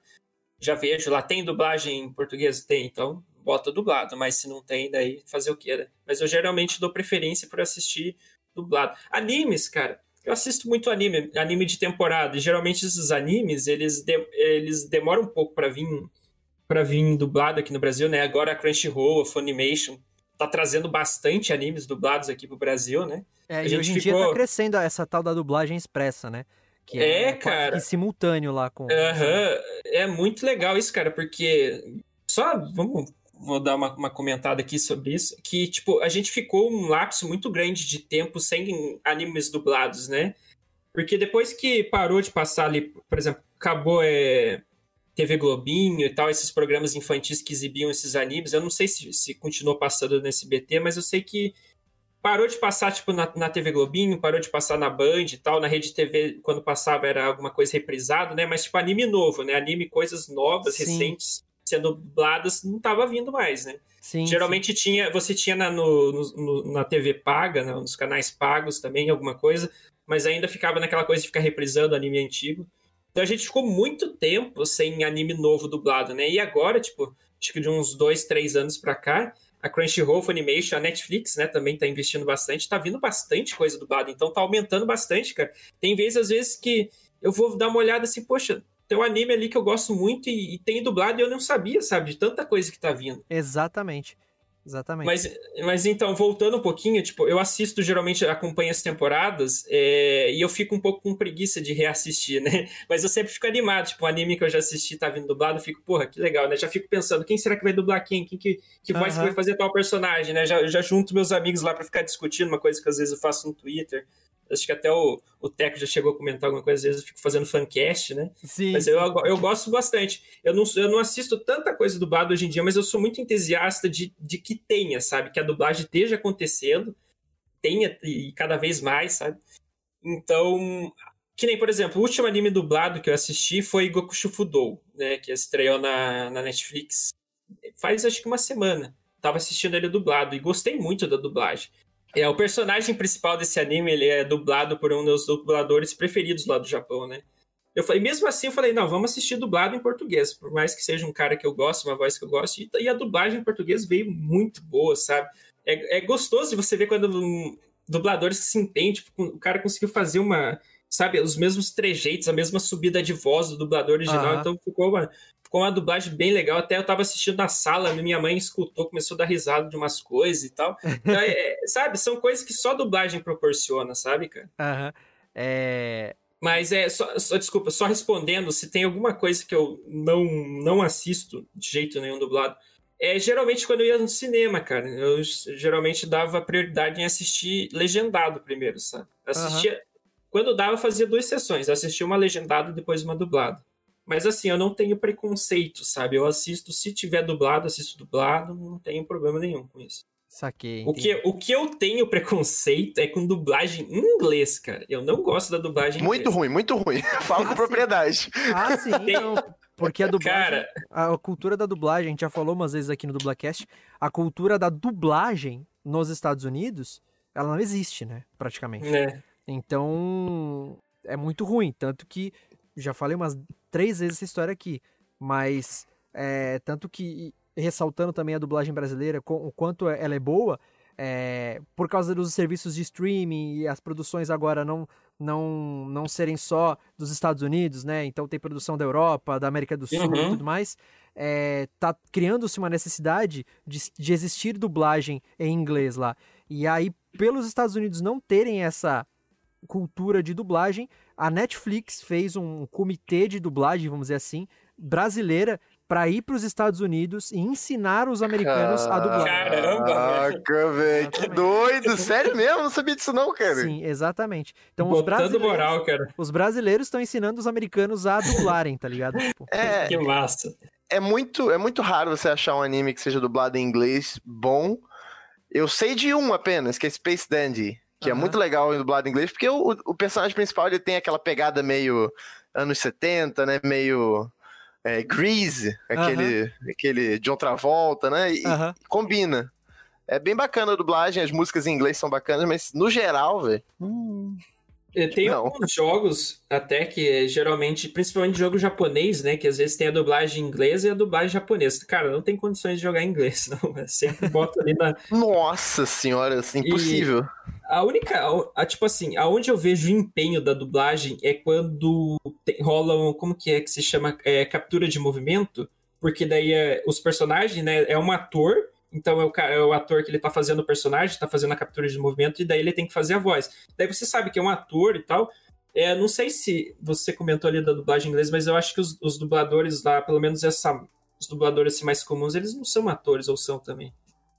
já vejo lá. Tem dublagem em português? Tem, então bota dublado. Mas se não tem, daí fazer o quê, né? Mas eu geralmente dou preferência por assistir dublado. Animes, cara. Eu assisto muito anime, anime de temporada. E geralmente esses animes, eles, de, eles demoram um pouco para vir para vir dublado aqui no Brasil, né? Agora a Crunchyroll, a Funimation tá trazendo bastante animes dublados aqui pro Brasil, né? É, a e hoje em ficou... dia tá crescendo essa tal da dublagem expressa, né? Que é, é cara. simultâneo lá com. Aham. É muito legal isso, cara, porque. Só vamos. Vou dar uma, uma comentada aqui sobre isso. Que, tipo, a gente ficou um lapso muito grande de tempo sem animes dublados, né? Porque depois que parou de passar ali, por exemplo, acabou é, TV Globinho e tal, esses programas infantis que exibiam esses animes. Eu não sei se, se continuou passando no SBT, mas eu sei que parou de passar tipo na, na TV Globinho, parou de passar na Band e tal, na Rede TV quando passava era alguma coisa reprisado, né? Mas tipo anime novo, né? Anime coisas novas, sim. recentes sendo dubladas não tava vindo mais, né? Sim, Geralmente sim. tinha, você tinha na, no, no, na TV paga, né? nos canais pagos também alguma coisa, mas ainda ficava naquela coisa de ficar reprisando anime antigo. Então a gente ficou muito tempo sem anime novo dublado, né? E agora, tipo, acho que de uns dois, três anos pra cá, a Crunchyroll, Funimation, a Netflix, né, também tá investindo bastante, tá vindo bastante coisa dublada, então tá aumentando bastante, cara. Tem vezes, às vezes, que eu vou dar uma olhada assim, poxa, tem um anime ali que eu gosto muito e, e tem dublado e eu não sabia, sabe, de tanta coisa que tá vindo. Exatamente. Exatamente. Mas, mas então, voltando um pouquinho, tipo, eu assisto, geralmente acompanho as temporadas é, e eu fico um pouco com preguiça de reassistir, né? Mas eu sempre fico animado, tipo, um anime que eu já assisti tá vindo dublado, eu fico, porra, que legal, né? Já fico pensando, quem será que vai dublar quem? Quem que, que voz que vai fazer tal personagem, né? Já, já junto meus amigos lá para ficar discutindo, uma coisa que às vezes eu faço no Twitter. Acho que até o, o Teco já chegou a comentar alguma coisa, às vezes eu fico fazendo fancast, né? Sim. Mas eu, eu gosto bastante. Eu não, eu não assisto tanta coisa dublada hoje em dia, mas eu sou muito entusiasta de, de que tenha, sabe? Que a dublagem esteja acontecendo, tenha e cada vez mais, sabe? Então, que nem, por exemplo, o último anime dublado que eu assisti foi Goku Shufudou, né? Que estreou na, na Netflix faz acho que uma semana. Tava assistindo ele dublado e gostei muito da dublagem. É, o personagem principal desse anime, ele é dublado por um dos dubladores preferidos lá do Japão, né? Eu falei, mesmo assim, eu falei, não, vamos assistir dublado em português, por mais que seja um cara que eu gosto, uma voz que eu gosto, e a dublagem em português veio muito boa, sabe? É, é gostoso de você ver quando um, dubladores se empenham, tipo, o cara conseguiu fazer uma, sabe, os mesmos trejeitos, a mesma subida de voz do dublador original, uhum. então ficou uma, ficou uma dublagem bem legal. Até eu tava assistindo na sala, minha mãe escutou, começou a dar risada de umas coisas e tal. Então, é, é, sabe, são coisas que só dublagem proporciona, sabe, cara? Aham. Uhum. É... Mas é só, só, desculpa, só respondendo, se tem alguma coisa que eu não, não assisto de jeito nenhum dublado, é geralmente quando eu ia no cinema, cara. Eu geralmente dava prioridade em assistir legendado primeiro, sabe? Assistia. Uhum. Quando dava, fazia duas sessões. Assistia uma legendada e depois uma dublada. Mas assim, eu não tenho preconceito, sabe? Eu assisto, se tiver dublado, assisto dublado, não tenho problema nenhum com isso. Saquei. O que, o que eu tenho preconceito é com dublagem em inglês, cara. Eu não gosto da dublagem em Muito inglês. ruim, muito ruim. Fala ah, com propriedade. Ah, sim. Então, porque a dublagem. Cara... A cultura da dublagem, a gente já falou umas vezes aqui no Dublacast, a cultura da dublagem nos Estados Unidos, ela não existe, né? Praticamente. É. Então, é muito ruim. Tanto que, já falei umas três vezes essa história aqui, mas. É, tanto que ressaltando também a dublagem brasileira, o quanto ela é boa, é, por causa dos serviços de streaming e as produções agora não, não, não serem só dos Estados Unidos, né? Então tem produção da Europa, da América do Sul uhum. e tudo mais. É, tá criando-se uma necessidade de, de existir dublagem em inglês lá. E aí, pelos Estados Unidos não terem essa cultura de dublagem, a Netflix fez um comitê de dublagem, vamos dizer assim, brasileira para ir para os Estados Unidos e ensinar os americanos a dublar. Caramba, Caraca, velho, que doido! Sério mesmo? Não sabia disso não, cara. Sim, exatamente. Então Botando os brasileiros, moral, cara. Os brasileiros estão ensinando os americanos a dublarem, tá ligado? Tipo, é, que massa. É muito, é muito raro você achar um anime que seja dublado em inglês bom. Eu sei de um apenas, que é Space Dandy, que uhum. é muito legal em dublado em inglês, porque o, o personagem principal ele tem aquela pegada meio anos 70, né? Meio é, Grease, aquele, uh -huh. aquele John Travolta, né? E, uh -huh. combina. É bem bacana a dublagem, as músicas em inglês são bacanas, mas no geral, velho. Hum, tem não. alguns jogos, até que é, geralmente, principalmente jogo japonês, né? Que às vezes tem a dublagem em inglês e a dublagem japonesa. Cara, não tem condições de jogar em inglês, não. É sempre boto ali na. Nossa senhora, assim, impossível. E a única, a, a, tipo assim, aonde eu vejo o empenho da dublagem é quando tem, rola, como que é que se chama? É, captura de movimento, porque daí é, os personagens, né? É um ator então é o, é o ator que ele tá fazendo o personagem, tá fazendo a captura de movimento, e daí ele tem que fazer a voz. Daí você sabe que é um ator e tal. É, não sei se você comentou ali da dublagem inglesa, mas eu acho que os, os dubladores lá, pelo menos essa, os dubladores mais comuns, eles não são atores, ou são também?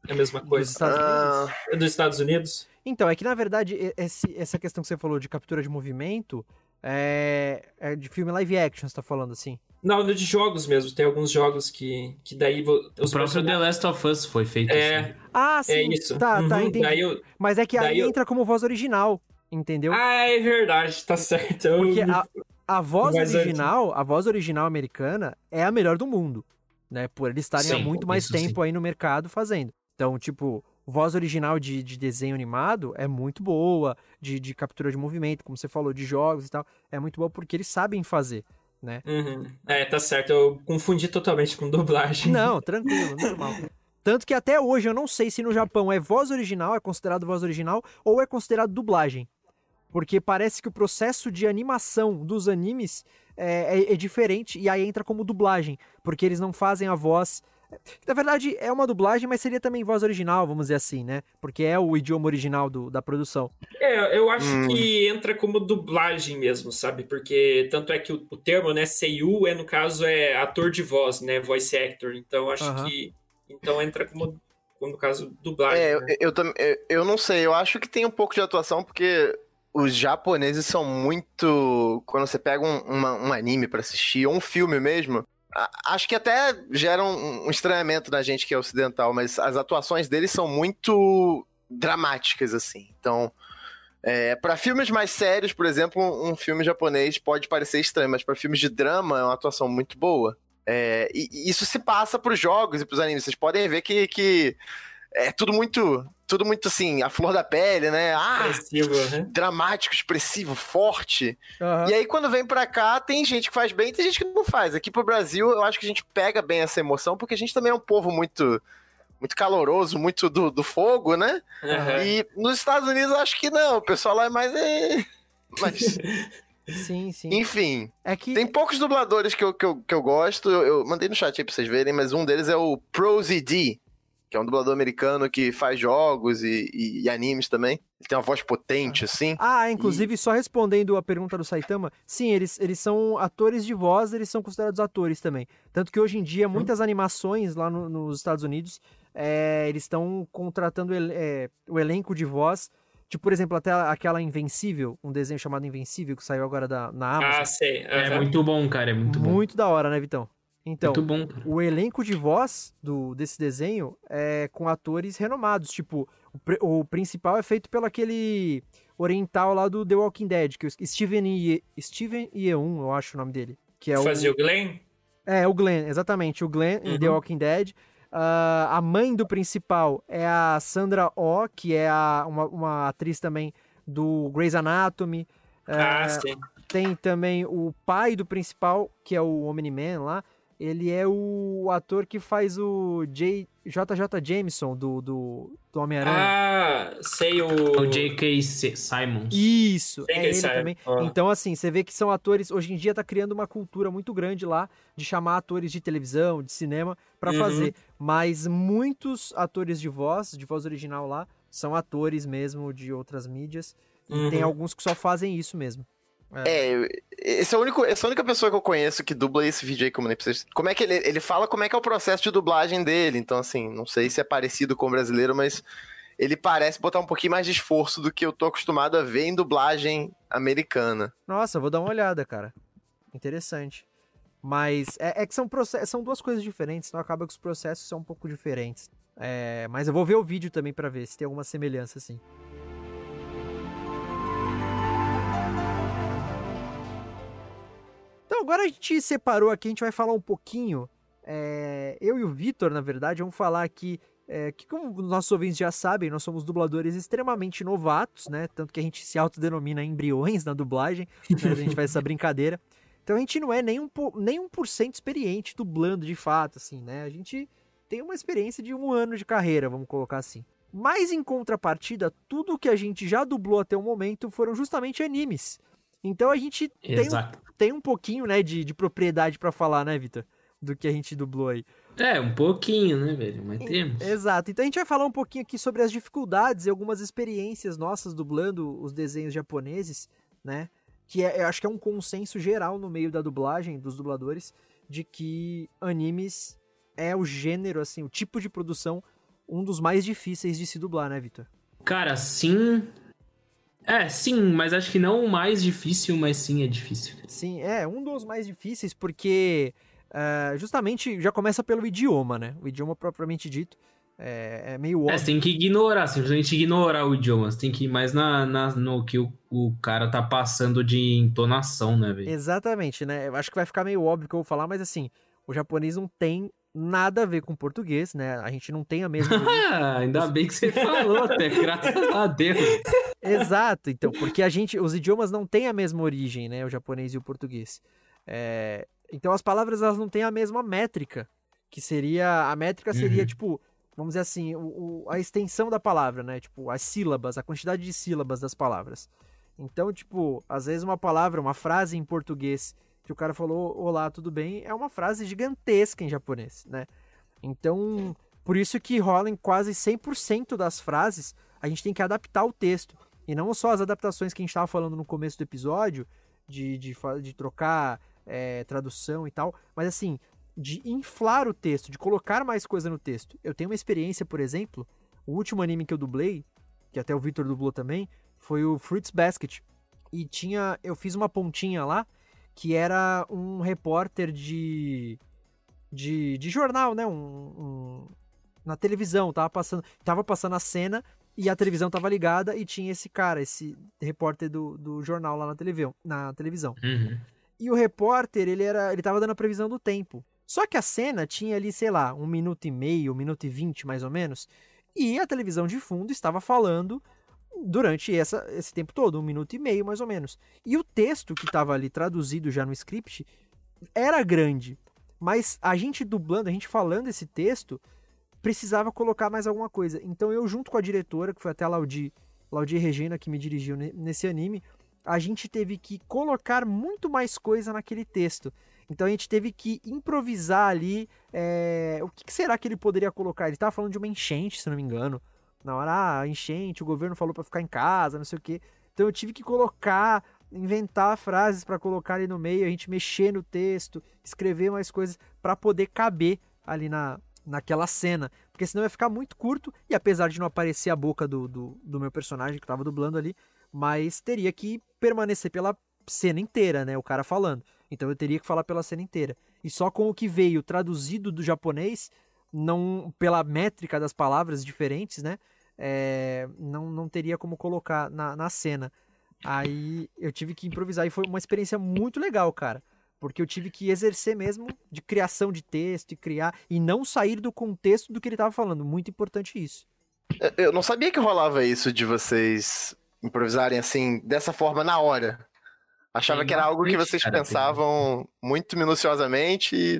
É a mesma coisa. Dos Estados Unidos? É dos Estados Unidos? Então, é que na verdade, esse, essa questão que você falou de captura de movimento é, é de filme live action, você tá falando assim? Não, de jogos mesmo. Tem alguns jogos que, que daí. Os o próprio The Last of Us foi feito é, assim. Ah, sim. É isso. Tá, tá uhum, tá, entendi. Eu, Mas é que aí eu... entra como voz original, entendeu? Ah, é verdade, tá certo. Eu... Porque a, a voz original, antes. a voz original americana é a melhor do mundo, né? Por eles estarem sim, há muito mais tempo sim. aí no mercado fazendo. Então, tipo, voz original de, de desenho animado é muito boa, de, de captura de movimento, como você falou, de jogos e tal, é muito boa porque eles sabem fazer né? Uhum. É, tá certo. Eu confundi totalmente com dublagem. Não, tranquilo, normal. Tanto que até hoje eu não sei se no Japão é voz original, é considerado voz original, ou é considerado dublagem. Porque parece que o processo de animação dos animes é, é, é diferente e aí entra como dublagem. Porque eles não fazem a voz na verdade, é uma dublagem, mas seria também voz original, vamos dizer assim, né? Porque é o idioma original do, da produção. É, eu acho hum. que entra como dublagem mesmo, sabe? Porque tanto é que o, o, termo, né, Seiyu, é, no caso, é ator de voz, né? Voice actor. Então, acho uh -huh. que. Então entra como, como, no caso, dublagem. É, né? eu, eu, eu, eu não sei, eu acho que tem um pouco de atuação, porque os japoneses são muito. Quando você pega um, uma, um anime para assistir, ou um filme mesmo, acho que até gera um, um estranhamento na gente que é ocidental, mas as atuações deles são muito dramáticas, assim. Então, é, para filmes mais sérios, por exemplo, um, filme japonês pode parecer estranho, mas para filmes de drama é uma atuação muito boa. É, e, e, isso se passa para os jogos e para os animes. Vocês podem ver que, que é tudo muito, tudo muito assim, a flor da pele, né? Ah, Expressivo, né? dramático, expressivo, forte. Aham. E aí, quando vem pra cá, tem gente que faz bem e tem gente que não faz. Aqui pro Brasil, eu acho que a gente pega bem essa emoção, porque a gente também é um povo muito muito caloroso, muito do, do fogo, né? Aham. E nos Estados Unidos, eu acho que não. O pessoal lá é mais. é, Mas, Sim, sim. enfim, É que. tem poucos dubladores que eu, que eu, que eu gosto. Eu, eu mandei no chat aí pra vocês verem, mas um deles é o ProZD, que é um dublador americano que faz jogos e, e- e animes também. Ele tem uma voz potente, assim. Ah, inclusive, só respondendo a pergunta do Saitama, sim, eles, eles são atores de voz, eles são considerados atores também. Tanto que hoje em dia, muitas animações lá no- nos Estados Unidos, é, eles estão contratando el- é, o elenco de voz. Tipo, por exemplo, até aquela Invencível, um desenho chamado Invencível, que saiu agora da, na Amazon. Ah, sei. É aham. muito bom, cara, é muito bom. muito da hora, né, Vitão? Então, o elenco de voz do, desse desenho é com atores renomados. Tipo, o, o principal é feito pelo aquele oriental lá do The Walking Dead, que é o Steven, Ie, Steven Yeun, eu acho o nome dele. Que é o, Fazia o Glenn? é, o Glenn, exatamente, o Glenn em The Uhum. Walking Dead. Ah, a mãe do principal é a Sandra Oh, que é a- uma, uma atriz também do Grey's Anatomy. Ah, É, sim. tem também o pai do principal, que é o Omni-Man lá. Ele é o ator que faz o J, JJ Jameson do, do, do Homem-Aranha. Ah, sei o. O J.K. Simons. Isso, é ele sabe. também. Ó. Então, assim, você vê que são atores. Hoje em dia tá criando uma cultura muito grande lá de chamar atores de televisão, de cinema, pra Uhum. fazer. Mas muitos atores de voz, de voz original lá, são atores mesmo de outras mídias. E tem Uhum. alguns que só fazem isso mesmo. É, eu- esse é o único, essa é a única pessoa que eu conheço que dubla esse vídeo aí como. Como é que ele, ele fala como é que é o processo de dublagem dele. Então, assim, não sei se é parecido com o brasileiro, mas ele parece botar um pouquinho mais de esforço do que eu tô acostumado a ver em dublagem americana. Nossa, vou dar uma olhada, cara. Interessante. Mas é, é que são, são duas coisas diferentes, então acaba que os processos são um pouco diferentes. É, mas eu vou ver o vídeo também pra ver se tem alguma semelhança, assim. Agora a gente separou aqui, a gente vai falar um pouquinho. é, eu e o Vitor, na verdade, vamos falar aqui. é, que como os nossos ouvintes já sabem, nós somos dubladores extremamente novatos, né? Tanto que a gente se autodenomina embriões na dublagem, né? A gente faz essa brincadeira. Então a gente não é nem um, nem um por cento experiente dublando de fato, assim, né? A gente tem uma experiência de um ano de carreira, vamos colocar assim. Mas em contrapartida, tudo que a gente já dublou até o momento foram justamente animes. Então a gente tem, Exato. Tem um pouquinho, né, de, de propriedade pra falar, né, Vitor? Do que a gente dublou aí. É, um pouquinho, né, velho? Mas temos. Exato. Então a gente vai falar um pouquinho aqui sobre as dificuldades e algumas experiências nossas dublando os desenhos japoneses, né? Que é, eu acho que é um consenso geral no meio da dublagem dos dubladores de que animes é o gênero, assim, o tipo de produção um dos mais difíceis de se dublar, né, Vitor? Cara, sim. É, sim, mas acho que não o mais difícil, mas sim é difícil. Sim, é um dos mais difíceis porque eh, justamente já começa pelo idioma, né? O idioma propriamente dito é, é meio É, óbvio. você tem que ignorar, simplesmente ignorar o idioma. Você tem que ir mais na, na- no que o, o cara tá passando de entonação, né, velho? Exatamente, né? Eu acho que vai ficar meio óbvio que eu vou falar, mas assim, o japonês não tem nada a ver com português, né? A gente não tem a mesma. Ah, ainda bem que você falou até, graças a Deus. Exato, então, porque a gente, os idiomas não têm a mesma origem, né? O japonês e o português. É, então as palavras elas não têm a mesma métrica, que seria a métrica seria Uhum. tipo, vamos dizer assim, o, o- a extensão da palavra, né? Tipo, as sílabas, a quantidade de sílabas das palavras. Então, tipo, às vezes uma palavra, uma frase em português que o cara falou olá, tudo bem, é uma frase gigantesca em japonês, né? Então, por isso que rola em quase 100% das frases, a gente tem que adaptar o texto. E não só as adaptações que a gente estava falando no começo do episódio, de, de, de trocar é, tradução e tal, mas assim, de inflar o texto, de colocar mais coisa no texto. Eu tenho uma experiência, por exemplo, o último anime que eu dublei, que até o Victor dublou também, foi o Fruits Basket. E tinha. Eu fiz uma pontinha lá que era um repórter de. de, de jornal, né? Um, um- na televisão, tava passando, tava passando a cena e a televisão tava ligada e tinha esse cara, esse repórter do, do jornal lá na televisão, na televisão. Uhum. E o repórter, ele era, ele tava dando a previsão do tempo. Só que a cena tinha ali, sei lá, um minuto e meio, um minuto e vinte, mais ou menos. e a televisão de fundo estava falando durante essa, esse tempo todo, um minuto e meio mais ou menos. E o texto que estava ali traduzido já no script era grande, mas a gente dublando, a gente falando esse texto, precisava colocar mais alguma coisa. Então eu, junto com a diretora, que foi até a Laudi, Laudi Regina, que me dirigiu nesse anime, a gente teve que colocar muito mais coisa naquele texto. Então a gente teve que improvisar ali. É... O que, que, será que ele poderia colocar? Ele estava falando de uma enchente, se não me engano. Na hora, ah, enchente, o governo falou para ficar em casa, não sei o quê. Então eu tive que colocar, inventar frases para colocar ali no meio, a gente mexer no texto, escrever mais coisas para poder caber ali na, naquela cena. Porque senão ia ficar muito curto, e apesar de não aparecer a boca do, do, do meu personagem que estava dublando ali, mas teria que permanecer pela cena inteira, né? O cara falando. Então eu teria que falar pela cena inteira. E só com o que veio traduzido do japonês, não pela métrica das palavras diferentes, né? É, não, não teria como colocar na, na cena. Aí eu tive que improvisar e foi uma experiência muito legal, cara. Porque eu tive que exercer mesmo de criação de texto e criar e não sair do contexto do que ele estava falando. Muito importante isso. Eu não sabia que rolava isso de vocês improvisarem assim, dessa forma na hora. Achava tem que era algo que vocês cara, pensavam tem... muito minuciosamente e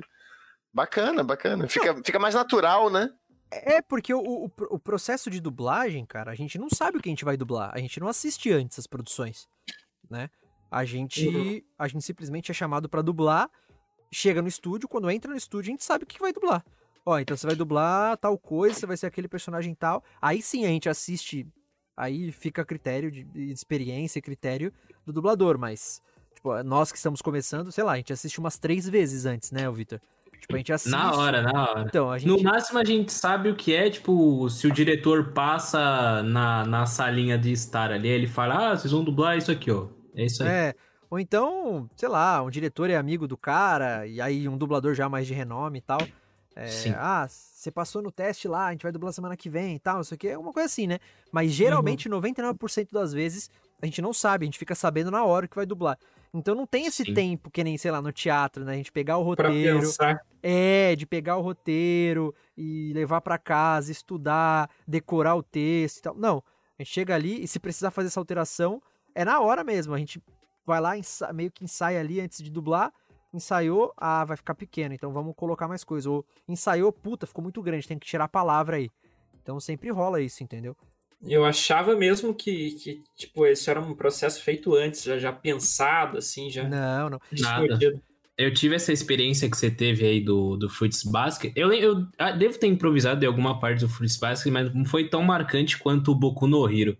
bacana, bacana. Fica, fica mais natural, né? É, porque o, o, o, processo de dublagem, cara, a gente não sabe o que a gente vai dublar. A gente não assiste antes as produções, né? A gente, uhum. a gente simplesmente é chamado para dublar, chega no estúdio, quando entra no estúdio, a gente sabe o que vai dublar. Ó, então você vai dublar tal coisa, você vai ser aquele personagem tal. Aí sim a gente assiste, aí fica a critério de, de experiência, critério do dublador, mas tipo, nós que estamos começando, sei lá, a gente assiste umas três vezes antes, né, Vitor? Tipo, a gente assiste. Na hora, na hora. Então, gente... No máximo a gente sabe o que é, tipo, se o diretor passa na, na salinha de estar ali, ele fala, ah, vocês vão dublar isso aqui, ó. É isso aí. É. Ou então, sei lá, um diretor é amigo do cara, e aí um dublador já mais de renome e tal. É. Ah, você passou no teste lá, a gente vai dublar semana que vem e tal, não sei o que, é uma coisa assim, né? Mas geralmente, uhum. 99% das vezes, a gente não sabe, a gente fica sabendo na hora que vai dublar. Então não tem esse Sim. tempo que nem, sei lá, no teatro, né? A gente pegar o roteiro. É, de pegar o roteiro e levar para casa, estudar, decorar o texto e tal. Não. A gente chega ali e se precisar fazer essa alteração, é na hora mesmo. A gente vai lá, meio que ensaia ali antes de dublar. Ensaiou, ah, vai ficar pequeno, então vamos colocar mais coisa. Ou ensaiou, puta, ficou muito grande, tem que tirar a palavra aí. Então sempre rola isso, entendeu? Eu achava mesmo que, que tipo, esse era um processo feito antes, já, já pensado, assim, já. Não, não. Nada. Eu tive essa experiência que você teve aí do, do Fruits Basket. Eu, eu, eu devo ter improvisado em alguma parte do Fruits Basket, mas não foi tão marcante quanto o Boku no Hero.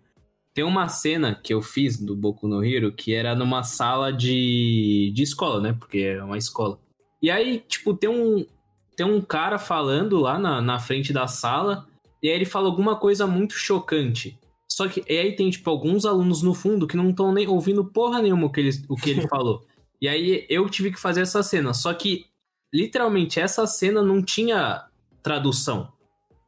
Tem uma cena que eu fiz do Boku no Hero que era numa sala de, de escola, né? Porque é uma escola. E aí, tipo, tem um, tem um cara falando lá na, na frente da sala, e aí ele fala alguma coisa muito chocante. Só que e aí tem, tipo, alguns alunos no fundo que não estão nem ouvindo porra nenhuma o que ele, o que ele falou. E aí eu tive que fazer essa cena. Só que, literalmente, essa cena não tinha tradução.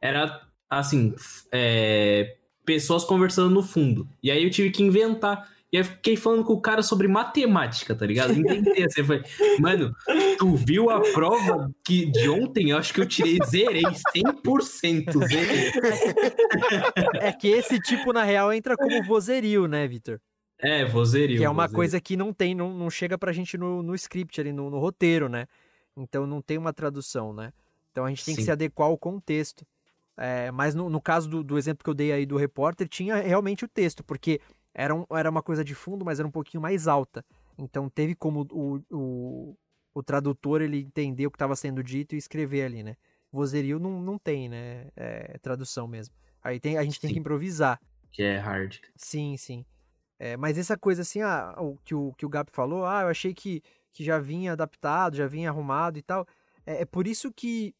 Era, assim, é, pessoas conversando no fundo. E aí eu tive que inventar. E aí fiquei falando com o cara sobre matemática, tá ligado? Inventei assim, foi, mano, tu viu a prova que de ontem? Eu acho que eu tirei, zerei, 100%, zerei. É que esse tipo, na real, entra como vozerio, né, Vitor? É, vozerio. Que é uma vozerio. coisa que não tem, não, não chega pra gente no, no script ali, no, no roteiro, né? Então não tem uma tradução, né? Então a gente tem Sim. que se adequar ao contexto. É, mas no, no caso do, do, exemplo que eu dei aí do repórter, tinha realmente o texto, porque era, um, era uma coisa de fundo, mas era um pouquinho mais alta. Então teve como o, o, o tradutor ele entender o que estava sendo dito e escrever ali, né? Vozerio não, não tem, né? É, tradução mesmo. Aí tem, a gente tem sim. que improvisar. Que é hard. Sim, sim. É, mas essa coisa assim, ah, o que o, que o Gap falou, ah, eu achei que, que já vinha adaptado, já vinha arrumado e tal. É, é por isso que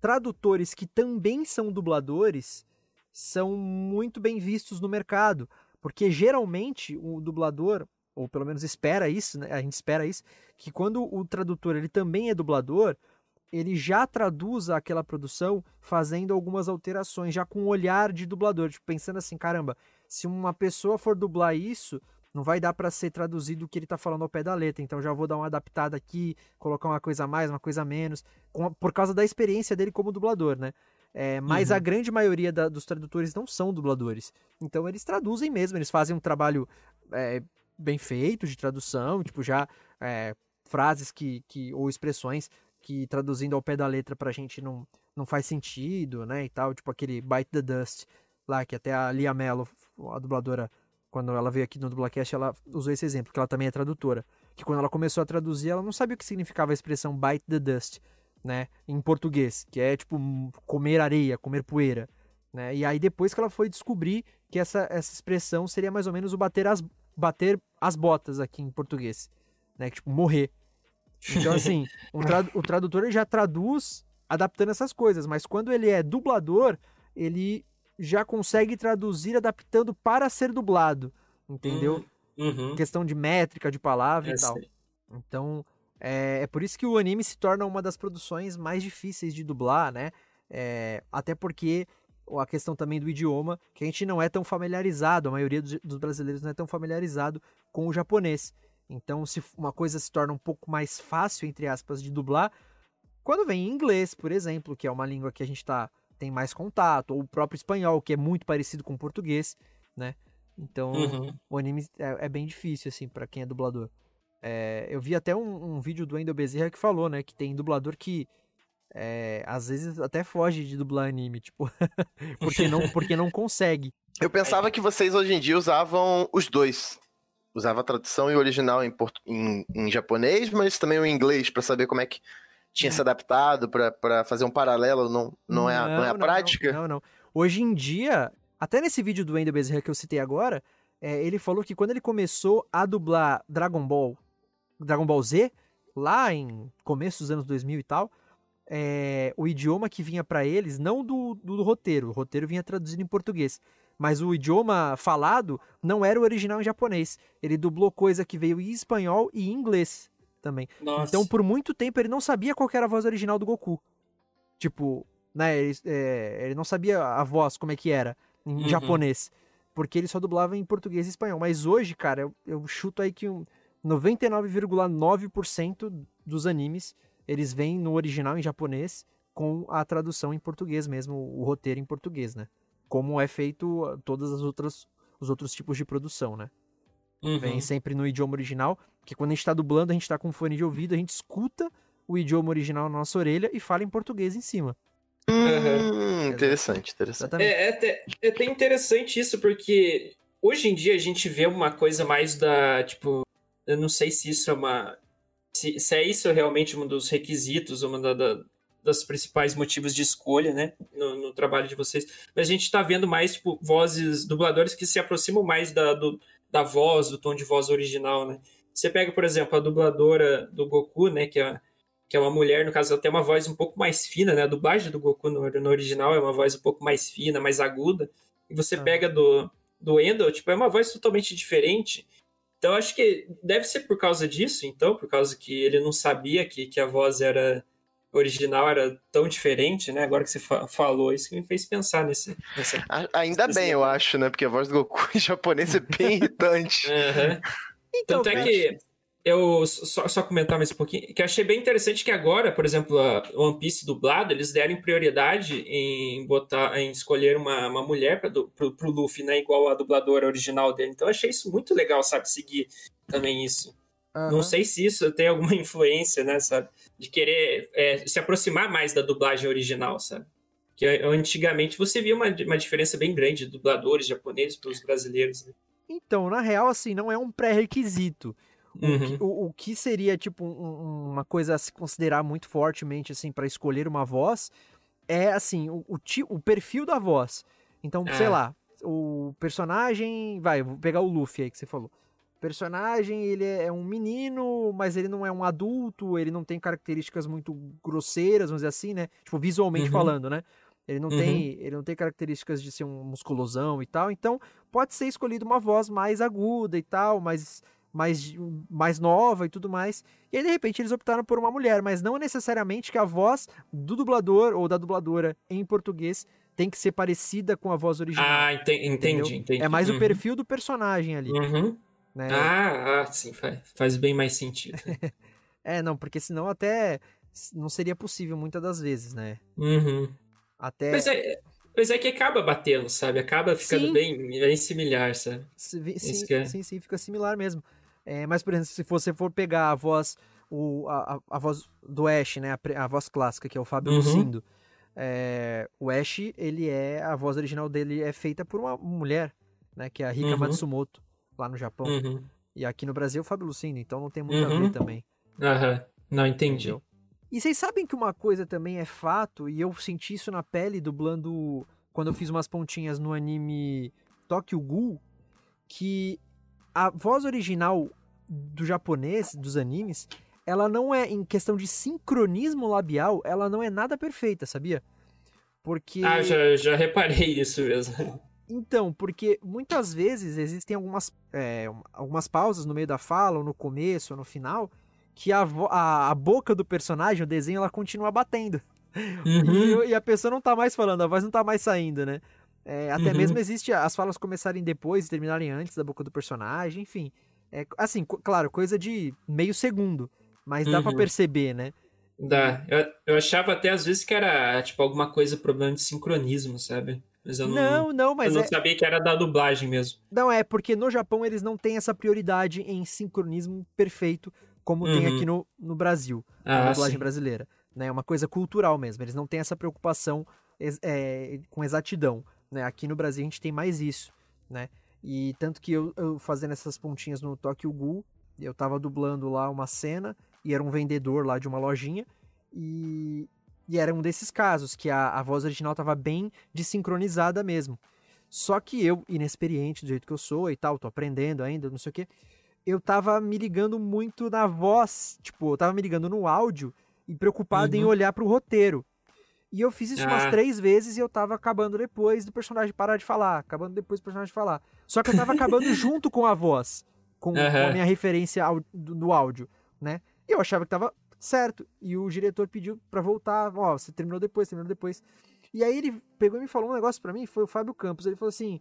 tradutores que também são dubladores são muito bem vistos no mercado, porque geralmente o dublador, ou pelo menos espera isso, né? a gente espera isso, que quando o tradutor ele também é dublador, ele já traduz aquela produção fazendo algumas alterações, já com um olhar de dublador, tipo, pensando assim, caramba, se uma pessoa for dublar isso, não vai dar para ser traduzido o que ele está falando ao pé da letra. Então já vou dar uma adaptada aqui, colocar uma coisa a mais, uma coisa a menos, por causa da experiência dele como dublador, né? É, mas Uhum. a grande maioria da- dos tradutores não são dubladores. Então eles traduzem mesmo, eles fazem um trabalho é, bem feito de tradução, tipo, já é, frases que, que, ou expressões que traduzindo ao pé da letra pra gente não, não faz sentido, né, e tal, tipo aquele Bite the Dust lá, que até a Lia Mello, a dubladora, quando ela veio aqui no Dublacast, ela usou esse exemplo, que ela também é tradutora, que quando ela começou a traduzir, ela não sabia o que significava a expressão Bite the Dust, né, em português, que é tipo hum, comer areia, comer poeira, né? E aí depois que ela foi descobrir que essa, essa expressão seria mais ou menos o bater as, bater as botas aqui em português, né? Que, tipo, morrer. Então, assim, um o tradutor ele já traduz adaptando essas coisas, mas quando ele é dublador, ele já consegue traduzir adaptando para ser dublado, entendeu? Uhum. Questão de métrica, de palavra É, e tal. sei. Então, é, é por isso que o anime se torna uma das produções mais difíceis de dublar, né? É, até porque a questão também do idioma, que a gente não é tão familiarizado, a maioria dos, brasileiros não é tão familiarizado com o japonês. Então, se uma coisa se torna um pouco mais fácil, entre aspas, de dublar, quando vem em inglês, por exemplo, que é uma língua que a gente tá, tem mais contato, ou o próprio espanhol, que é muito parecido com o português, né? Então, Uhum. o anime é, é bem difícil, assim, pra quem é dublador. É, eu vi até um, um vídeo do Wendel Bezerra que falou, né, que tem dublador que é, às vezes até foge de dublar anime, tipo, porque não, porque não consegue. Eu pensava que vocês hoje em dia usavam os dois. Usava a tradução e o original em, portu... em, em japonês, mas também o inglês, pra saber como é que tinha se adaptado, pra- pra fazer um paralelo. Não, não, é, a, não é a prática? Não, não. Hoje em dia, até nesse vídeo do Wendel Bezerra que eu citei agora, é, ele falou que quando ele começou a dublar Dragon Ball, Dragon Ball Z, lá em começo dos anos 2000 e tal, é, o idioma que vinha pra eles, não do, do, roteiro, o roteiro vinha traduzido em português, mas o idioma falado não era o original em japonês. Ele dublou coisa que veio em espanhol e em inglês também. Nossa. Então, por muito tempo, ele não sabia qual que era a voz original do Goku. Tipo, né, ele, é, ele não sabia a voz, como é que era, em Uhum. japonês. Porque ele só dublava em português e espanhol. Mas hoje, cara, eu, eu chuto aí que um 99,9% dos animes, eles vêm no original em japonês com a tradução em português mesmo, o roteiro em português, né? Como é feito ah, todas as outras os outros tipos de produção, né? Uhum. Vem sempre no idioma original, que quando a gente tá dublando, a gente tá com fone de ouvido, a gente escuta o idioma original na nossa orelha e fala em português em cima. Hum, interessante, interessante. É, é, até, é até interessante isso, porque hoje em dia a gente vê uma coisa mais da, tipo, eu não sei se isso é uma. Se, se é isso realmente um dos requisitos, uma da, da, das principais motivos de escolha, né, no, no, trabalho de vocês. Mas a gente tá vendo mais, tipo, vozes, dubladores que se aproximam mais da, do, da voz, do tom de voz original, né. Você pega, por exemplo, a dubladora do Goku, né, que é que é uma mulher, no caso, ela tem uma voz um pouco mais fina, né? A dublagem do Goku no, no original é uma voz um pouco mais fina, mais aguda. E você Ah. pega do, do Endo, tipo, é uma voz totalmente diferente. Então, acho que deve ser por causa disso, então, por causa que ele não sabia que, que a voz era original, era tão diferente, né? Agora que você fa falou, isso que me fez pensar nesse... Nessa... A- Ainda bem, eu acho, né? Porque a voz do Goku em japonês é bem irritante. Aham. Então, Tanto é que eu só, só comentar mais um pouquinho, que eu achei bem interessante que agora, por exemplo, a One Piece dublado, eles deram prioridade em botar, em escolher uma, uma mulher para pro, pro Luffy, né, igual a dubladora original dele. Então eu achei isso muito legal, sabe, seguir também isso. aham. Não sei se isso tem alguma influência, né, sabe, de querer é, se aproximar mais da dublagem original, sabe. Que antigamente você via uma, uma diferença bem grande de dubladores japoneses para os brasileiros, né? Então, na real, assim, não é um pré-requisito. O, Uhum. que, o, o que seria, tipo, um- uma coisa a se considerar muito fortemente, assim, para escolher uma voz, é, assim, o, o, o perfil da voz. Então, sei Ah. lá, o personagem. Vai, vou pegar o Luffy aí que você falou. O personagem, ele é um menino, mas ele não é um adulto, ele não tem características muito grosseiras, vamos dizer assim, né? Tipo, visualmente Uhum. falando, né? Ele não, Uhum. tem, ele não tem características de ser um musculosão e tal, então pode ser escolhido uma voz mais aguda e tal, mais, mais, mais nova e tudo mais. E aí, de repente, eles optaram por uma mulher, mas não necessariamente que a voz do dublador ou da dubladora em português tem que ser parecida com a voz original. Ah, enten- entendi, entendeu? entendi. É mais o Uhum. perfil do personagem ali, Uhum. né? Ah, ah, sim, faz, faz bem mais sentido. É, não, porque senão até não seria possível muitas das vezes, né? Uhum. Até... Mas é, mas é que acaba batendo, sabe? Acaba ficando bem, bem similar, sabe? Sim, sim, é. sim, sim, fica similar mesmo. É, mas, por exemplo, se você for pegar a voz, o, a, a voz do Ash, né? A, a, voz clássica, que é o Fábio uhum. Lucindo. É, o Ash, ele é. A voz original dele é feita por uma mulher, né? Que é a Rika uhum. Matsumoto, lá no Japão. Uhum. E aqui no Brasil, o Fábio Lucindo, então não tem muito a ver uhum. também. Aham, não entendi. Entendeu? E vocês sabem que uma coisa também é fato, e eu senti isso na pele dublando quando eu fiz umas pontinhas no anime Tokyo Ghoul, que a voz original do japonês, dos animes, ela não é, em questão de sincronismo labial, ela não é nada perfeita, sabia? Porque. Ah, já, já reparei isso mesmo. Então, porque muitas vezes existem algumas, é, algumas pausas no meio da fala, ou no começo, ou no final, que a, a, a boca do personagem, o desenho, ela continua batendo. Uhum. E, e, a pessoa não tá mais falando, a voz não tá mais saindo, né? É, até uhum. mesmo existe as falas começarem depois e terminarem antes da boca do personagem, enfim. É, assim, claro, coisa de meio segundo. Mas dá uhum. para perceber, né? Dá. Eu, eu achava até às vezes que era, tipo, alguma coisa, problema de sincronismo, sabe? Mas eu não, não, não mas eu não é... sabia que era da dublagem mesmo. Não, é porque no Japão eles não têm essa prioridade em sincronismo perfeito como uhum. tem aqui no, no Brasil, ah, dublagem sim. brasileira. Né? É uma coisa cultural mesmo. Eles não têm essa preocupação é, com exatidão. Né? Aqui no Brasil a gente tem mais isso, né? E tanto que eu, eu fazendo essas pontinhas no Tokyo Ghoul, eu tava dublando lá uma cena e era um vendedor lá de uma lojinha e, e era um desses casos que a, a voz original tava bem desincronizada mesmo. Só que eu, inexperiente do jeito que eu sou e tal, tô aprendendo ainda, não sei o que, eu tava me ligando muito na voz, tipo, eu tava me ligando no áudio e preocupado uhum. em olhar pro roteiro. E eu fiz isso ah. umas três vezes e eu tava acabando depois do personagem parar de falar, acabando depois do personagem falar. Só que eu tava acabando junto com a voz, com, uhum. com a minha referência ao, do, do, áudio, né? E eu achava que tava certo. E o diretor pediu para voltar, ó, oh, você terminou depois, terminou depois. E aí ele pegou e me falou um negócio para mim, foi o Fábio Campos. Ele falou assim: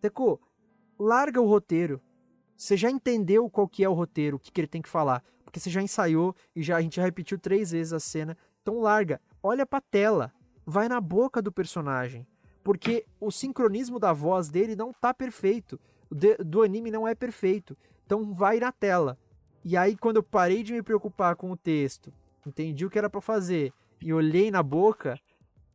Teco, larga o roteiro. Você já entendeu qual que é o roteiro, o que, que ele tem que falar. Porque você já ensaiou e já a gente já repetiu três vezes a cena. Então larga olha pra tela, vai na boca do personagem. Porque o sincronismo da voz dele não tá perfeito. De, do anime não é perfeito. Então vai na tela. E aí, quando eu parei de me preocupar com o texto, entendi o que era para fazer e olhei na boca,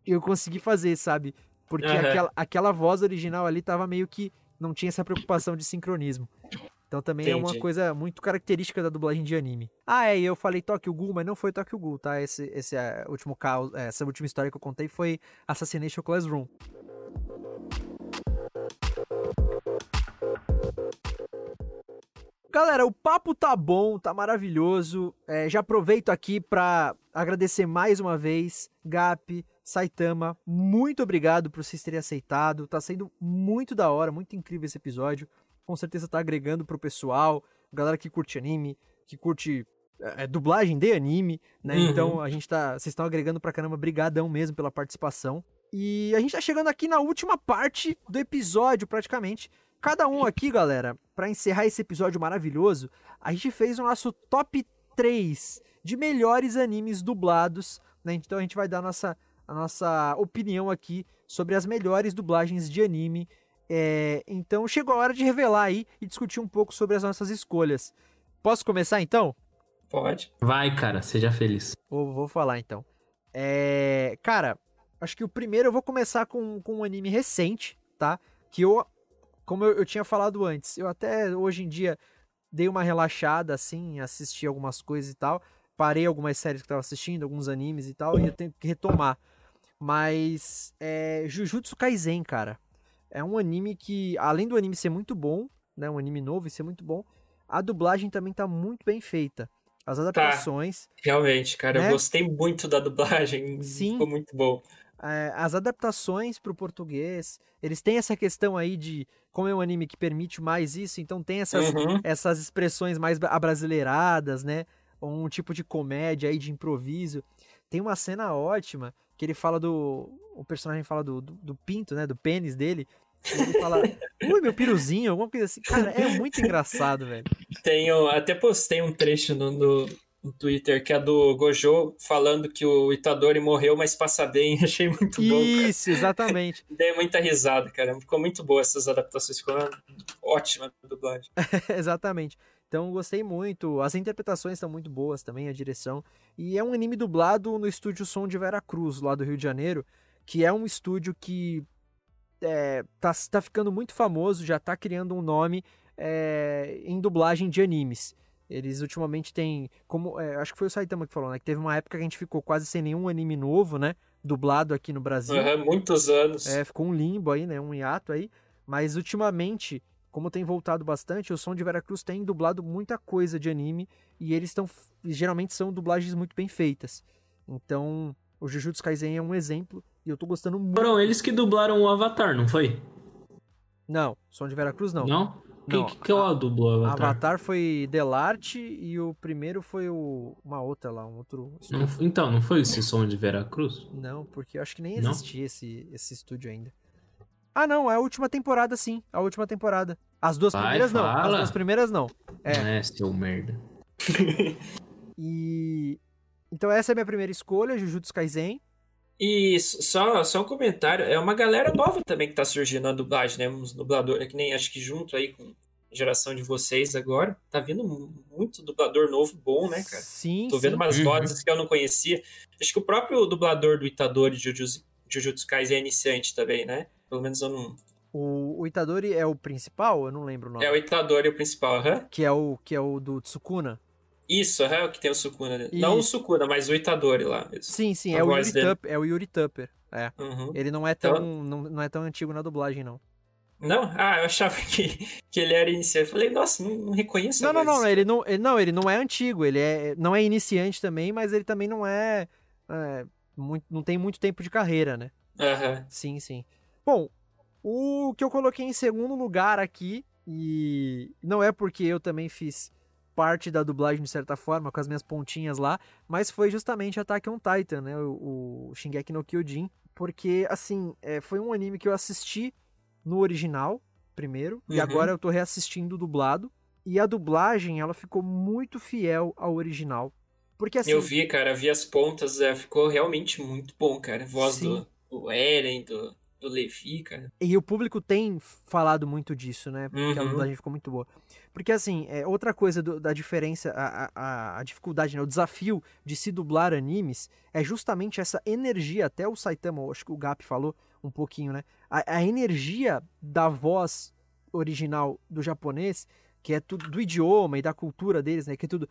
eu consegui fazer, sabe? Porque uhum. aquela, aquela voz original ali tava meio que. não tinha essa preocupação de sincronismo. Então também Entendi. é uma coisa muito característica da dublagem de anime. Ah, é, eu falei Tokyo Ghoul, mas não foi Tokyo Ghoul, tá? Esse, esse é, último caos, é, essa última história que eu contei foi Assassination Classroom. Galera, o papo tá bom, tá maravilhoso. É, já aproveito aqui para agradecer mais uma vez, Gap, Saitama, muito obrigado por vocês terem aceitado. Tá sendo muito da hora, muito incrível esse episódio com certeza tá agregando pro pessoal, galera que curte anime, que curte é, dublagem de anime, né? Uhum. Então a gente tá. Vocês estão agregando pra caramba, brigadão mesmo pela participação. E a gente tá chegando aqui na última parte do episódio, praticamente. Cada um aqui, galera, para encerrar esse episódio maravilhoso, a gente fez o nosso top 3 de melhores animes dublados, né? Então a gente vai dar a nossa, a nossa opinião aqui sobre as melhores dublagens de anime é, então chegou a hora de revelar aí e discutir um pouco sobre as nossas escolhas. Posso começar então? Pode. Vai, cara, seja feliz. Vou, vou falar então. É, cara, acho que o primeiro eu vou começar com, com um anime recente, tá? Que eu, como eu, eu tinha falado antes, eu até hoje em dia dei uma relaxada assim, assisti algumas coisas e tal. Parei algumas séries que eu tava assistindo, alguns animes e tal, e eu tenho que retomar. Mas é, Jujutsu Kaisen, cara é um anime que, além do anime ser muito bom, né, um anime novo e ser muito bom, a dublagem também tá muito bem feita. As tá. adaptações. Tá, realmente, cara, né? eu gostei muito da dublagem. Sim. Ficou muito bom. É, as adaptações para o português, eles têm essa questão aí de como é um anime que permite mais isso, então tem essas, uhum. essas expressões mais abrasileiradas, né? Um tipo de comédia aí de improviso. Tem uma cena ótima que ele fala do. O personagem fala do, do, do pinto, né? Do pênis dele. Ele fala, ui, meu piruzinho, alguma coisa assim. Cara, é muito engraçado, velho. Tenho, até postei um trecho no, no, no Twitter, que é do Gojo, falando que o Itadori morreu, mas passa bem. Achei muito bom. Isso, exatamente. Dei muita risada, cara. Ficou muito boa essas adaptações. Ficou ótima a dublagem. exatamente. Então gostei muito. As interpretações estão muito boas também, a direção. E é um anime dublado no estúdio Som de Veracruz, lá do Rio de Janeiro, que é um estúdio que é, tá, tá ficando muito famoso, já tá criando um nome é, em dublagem de animes. Eles ultimamente têm. Como, é, acho que foi o Saitama que falou, né? Que teve uma época que a gente ficou quase sem nenhum anime novo, né? Dublado aqui no Brasil. Uhum, muitos anos. É, ficou um limbo aí, né? Um hiato aí. Mas ultimamente, como tem voltado bastante, o Som de Veracruz tem dublado muita coisa de anime. E eles estão. Geralmente são dublagens muito bem feitas. Então, o Jujutsu Kaisen é um exemplo. E eu tô gostando muito. Foram eles que dublaram o Avatar, não foi? Não, Som de Veracruz não. Não? Quem que, que é o dublou Avatar? Avatar foi Delarte e o primeiro foi o uma outra lá, um outro não, Então, não foi esse som de Veracruz? Não, porque eu acho que nem existia esse, esse estúdio ainda. Ah, não, é a última temporada sim, a última temporada. As duas Vai, primeiras fala. não, as duas primeiras não. É, é seu merda. e então essa é a minha primeira escolha, Jujutsu Kaisen. E só, só um comentário, é uma galera nova também que tá surgindo na dublagem, né? Uns dubladores, que nem acho que junto aí com a geração de vocês agora, tá vindo muito dublador novo bom, né, cara? Sim, Tô vendo sim. umas Uhum. vozes que eu não conhecia. Acho que o próprio dublador do Itadori de Jujutsu, Jujutsu Kaisen é iniciante também, né? Pelo menos eu não... O, o Itadori é o principal, eu não lembro o nome. É o Itadori o principal, aham. Que é o que é o do Tsukuna. Isso, aham, o que tem o Sukuna. dentro. Não o. Sukuna, mas o Itadori lá mesmo. Sim, sim, A é o Yuri dele. Tupper, é o Yuri Tupper. É. Uhum. Ele não é tão Então- não, não é tão antigo na dublagem não. Não? Ah, eu achava que, que ele era iniciante. Eu falei, nossa, não, não reconheço Não, não, não, ele não, ele não, ele não é antigo, ele é, não é iniciante também, mas ele também não é, é, muito, não tem muito tempo de carreira, né? Aham. Sim, sim. Bom, o que eu coloquei em segundo lugar aqui, e não é porque eu também fiz parte da dublagem de certa forma, com as minhas pontinhas lá, mas foi justamente Attack on Titan, né? O, o Shingeki no Kyojin, porque, assim, é, foi um anime que eu assisti no original, primeiro, e Uhum. agora eu tô reassistindo dublado, e a dublagem, ela ficou muito fiel ao original. Porque, assim... Eu vi, cara, vi as pontas, é, ficou realmente muito bom, cara. Voz Sim. do, do Eren, do, do Levi, cara. E o público tem falado muito disso, né? Porque a Uhum. dublagem ficou muito boa. Porque, assim, é, outra coisa do- da diferença, a, a, a dificuldade, né? O desafio de se dublar animes é justamente essa energia, até o Saitama, acho que o Gap falou um pouquinho, né? A, a energia da voz original do japonês, que é tudo do idioma e da cultura deles, né? Que é tudo.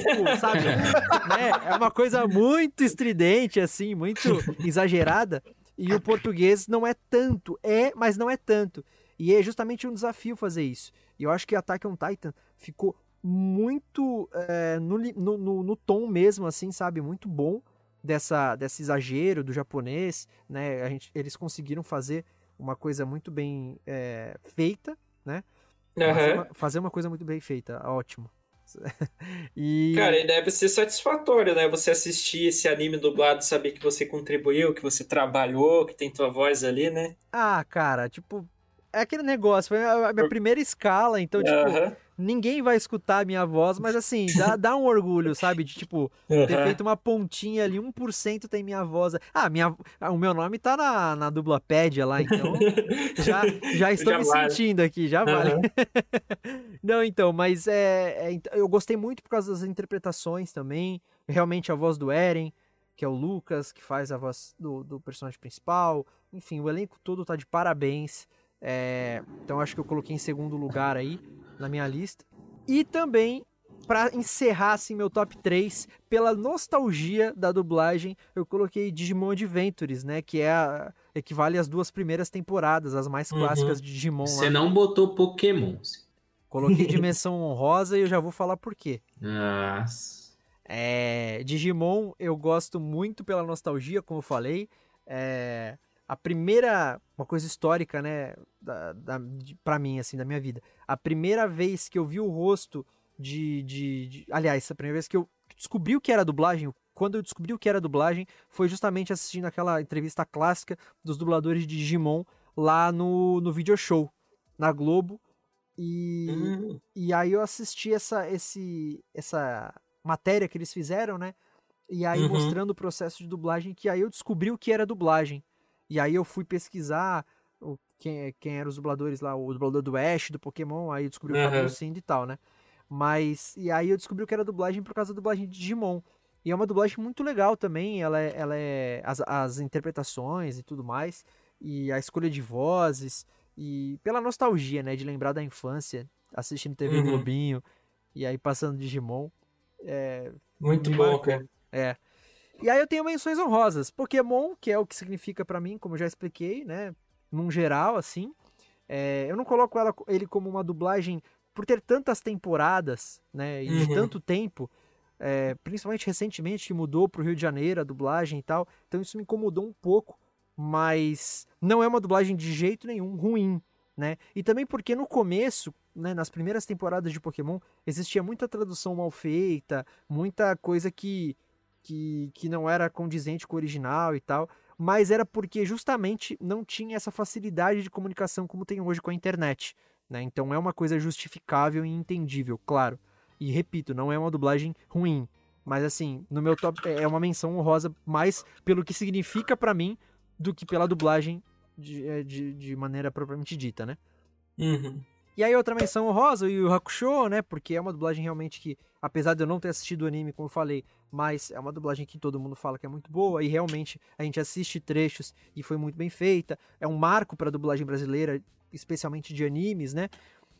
Tipo, sabe? né? É uma coisa muito estridente, assim, muito exagerada. E o português não é tanto. É, mas não é tanto. E é justamente um desafio fazer isso. E eu acho que Attack on Titan ficou muito é, no, no, no tom mesmo, assim, sabe? Muito bom dessa, desse exagero do japonês, né? A gente, eles conseguiram fazer uma coisa muito bem é, feita, né? Fazer, Aham. uma, fazer uma coisa muito bem feita, ótimo. e Cara, e deve ser satisfatório, né? Você assistir esse anime dublado, saber que você contribuiu, que você trabalhou, que tem tua voz ali, né? ah, cara, tipo, é aquele negócio, foi a minha primeira escala, então, tipo, Aham. ninguém vai escutar a minha voz, mas assim, dá, dá um orgulho, sabe? De tipo, ter Aham. feito uma pontinha ali, 1% tem minha voz. Ah, minha, ah, o meu nome tá na, na dublapédia lá, então já, já estou Já me vale. sentindo aqui, já vale. Aham. Não, então, mas é, é ent- eu gostei muito por causa das interpretações também. Realmente a voz do Eren, que é o Lucas, que faz a voz do, do personagem principal. Enfim, o elenco todo tá de parabéns. É, então acho que eu coloquei em segundo lugar aí na minha lista. E também, pra encerrar assim, meu top 3, pela nostalgia da dublagem, eu coloquei Digimon Adventures, né? Que é a, equivale às duas primeiras temporadas, as mais Uhum. clássicas de Digimon. Você não botou Pokémon. Coloquei dimensão honrosa e eu já vou falar por quê. Nossa. É, Digimon eu gosto muito pela nostalgia, como eu falei. É, a primeira, uma coisa histórica, né, da, da, pra mim, assim, da minha vida. A primeira vez que eu vi o rosto de, de, de- Aliás, a primeira vez que eu descobri o que era dublagem, quando eu descobri o que era dublagem, foi justamente assistindo aquela entrevista clássica dos dubladores de Digimon lá no, no video show, na Globo. E, Hum. e aí eu assisti essa, esse, essa matéria que eles fizeram, né? E aí Uhum. mostrando o processo de dublagem, que aí eu descobri o que era dublagem. E aí eu fui pesquisar o, quem, quem eram os dubladores lá, o dublador do Ash, do Pokémon, aí eu descobri o Aham. Fábio Lucindo e tal, né? Mas, e aí eu descobri o que era dublagem por causa da dublagem de Digimon. E é uma dublagem muito legal também, ela é, ela é as, as interpretações e tudo mais, e a escolha de vozes, e pela nostalgia, né, de lembrar da infância, assistindo TV Uhum. Globinho, e aí passando Digimon. É, Muito me bom, cara. é. E aí eu tenho menções honrosas. Pokémon, que é o que significa pra mim, como eu já expliquei, né? Num geral, assim. É, eu não coloco ela, ele como uma dublagem por ter tantas temporadas, né? E de Uhum. tanto tempo. é, principalmente recentemente, que mudou pro Rio de Janeiro a dublagem e tal. Então isso me incomodou um pouco. Mas não é uma dublagem de jeito nenhum ruim, né? E também porque no começo, né, nas primeiras temporadas de Pokémon, existia muita tradução mal feita, muita coisa que, que, que não era condizente com o original e tal, mas era porque justamente não tinha essa facilidade de comunicação como tem hoje com a internet, né? Então é uma coisa justificável e entendível, claro. E repito, não é uma dublagem ruim, mas assim, no meu top é uma menção honrosa mais pelo que significa pra mim do que pela dublagem de, é, de, de maneira propriamente dita, né? Uhum. E aí outra menção honrosa, o Yu Yu Hakusho, né? Porque é uma dublagem realmente que, apesar de eu não ter assistido o anime, como eu falei, mas é uma dublagem que todo mundo fala que é muito boa e realmente a gente assiste trechos e foi muito bem feita. É um marco para a dublagem brasileira, especialmente de animes, né?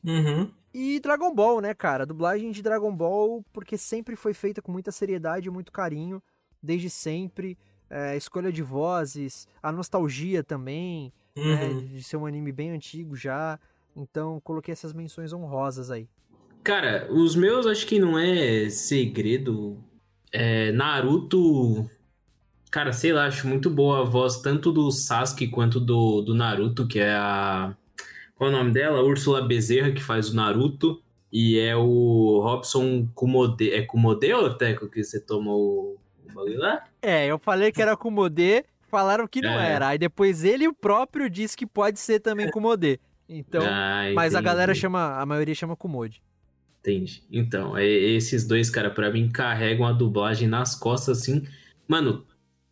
Uhum. E Dragon Ball, né, cara? A dublagem de Dragon Ball, porque sempre foi feita com muita seriedade e muito carinho, desde sempre. É, escolha de vozes, a nostalgia também, né, Uhum. de ser um anime bem antigo já. Então, coloquei essas menções honrosas aí. Cara, os meus acho que não é segredo. É, Naruto. Cara, sei lá, acho muito boa a voz tanto do Sasuke quanto do, do Naruto, que é a. Qual é o nome dela? Úrsula Bezerra, que faz o Naruto. E é o Robson Kumode. É Kumode ou Teco que você tomou o bagulho lá? É, eu falei que era Modê, falaram que não É. era. Aí depois ele próprio disse que pode ser também Modê. Então, Ah, mas a galera chama, a maioria chama Kumode. Entendi. Então, é- esses dois, cara, pra mim carregam a dublagem nas costas, assim. Mano,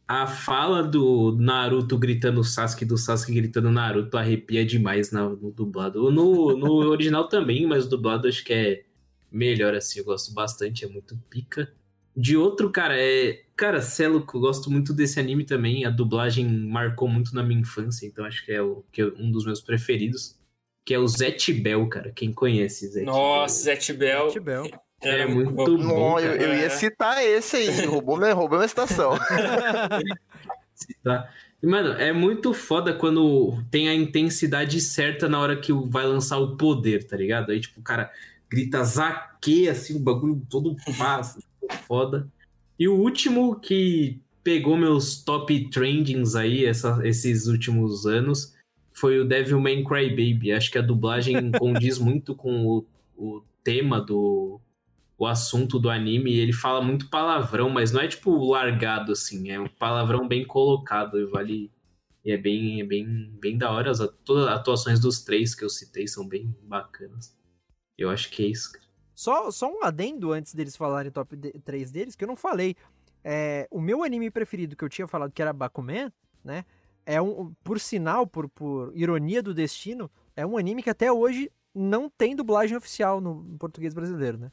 a fala do Naruto gritando Sasuke, do Sasuke gritando Naruto, arrepia demais na- no dublado. No, no original também, mas o dublado acho que é melhor, assim. Eu gosto bastante, é muito pica. De outro, cara, é. Cara, cê é eu gosto muito desse anime também. A dublagem marcou muito na minha infância, então acho que é, o, que é um dos meus preferidos. Que é o Zet Bell, cara. Quem conhece Zet Nossa, Zé Tibel. Tibel. É muito bom. Não, eu, cara. eu ia É. citar esse aí, roubou minha, roubou minha citação. Mano, é muito foda quando tem a intensidade certa na hora que vai lançar o poder, tá ligado? Aí, tipo, o cara grita zaque, assim, o bagulho todo passa. foda. E o último que pegou meus top trendings aí essa- esses últimos anos foi o Devilman Crybaby. Acho que a dublagem condiz muito com o, o tema do o assunto do anime. e Ele fala muito palavrão, mas não é tipo largado assim, é um palavrão bem colocado e vale e é bem é bem bem da hora as atu- todas as atuações dos três que eu citei são bem bacanas. Eu acho que é isso. cara. Só, só um adendo antes deles falarem top 3 deles, que eu não falei. É, o meu anime preferido que eu tinha falado que era Bakuman, né? É um, por sinal, por, por ironia do destino, é um anime que até hoje não tem dublagem oficial no português brasileiro, né?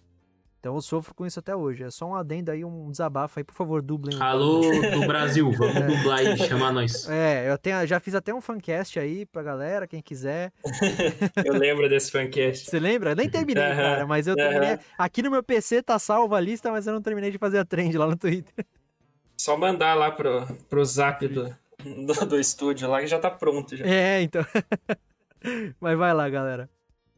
Então eu sofro com isso até hoje. É só um adendo aí, um desabafo aí, por favor, dublem. o- Alô do Brasil, vamos dublar aí, chamar nós. É, eu tenho, já fiz até um fancast aí pra galera, quem quiser. Eu lembro desse fancast. Você lembra? Nem terminei, cara, mas eu terminei. Aqui no meu PC tá salva a lista, mas eu não terminei de fazer a trend lá no Twitter. Só mandar lá pro, pro zap do, do, do estúdio lá que já tá pronto. Já. É, então. mas vai lá, galera.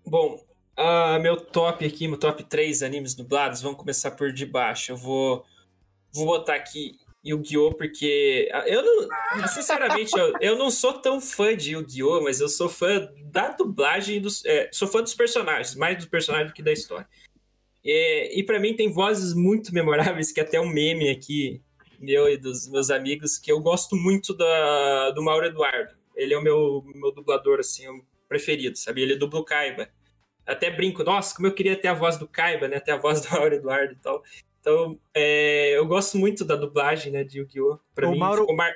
Bom, ah, meu top aqui, meu top 3 animes dublados, vamos começar por de baixo. Eu vou, vou botar aqui Yu-Gi-Oh! porque ah, eu não, sinceramente, eu, eu não sou tão fã de Yu-Gi-Oh! mas eu sou fã da dublagem, dos, é, sou fã dos personagens, mais dos personagens do que da história. É, e para mim tem vozes muito memoráveis, que até um meme aqui, meu e dos meus amigos, que eu gosto muito da, do Mauro Eduardo. Ele é o meu, meu dublador, assim, preferido, sabe? Ele dubla o Kaiba. até brinco, nossa, como eu queria ter a voz do Kaiba, né? Ter a voz do Mauro Eduardo e tal. Então, é, eu gosto muito da dublagem, né, de Yu-Gi-Oh! Pra O mim, Mauro- mar...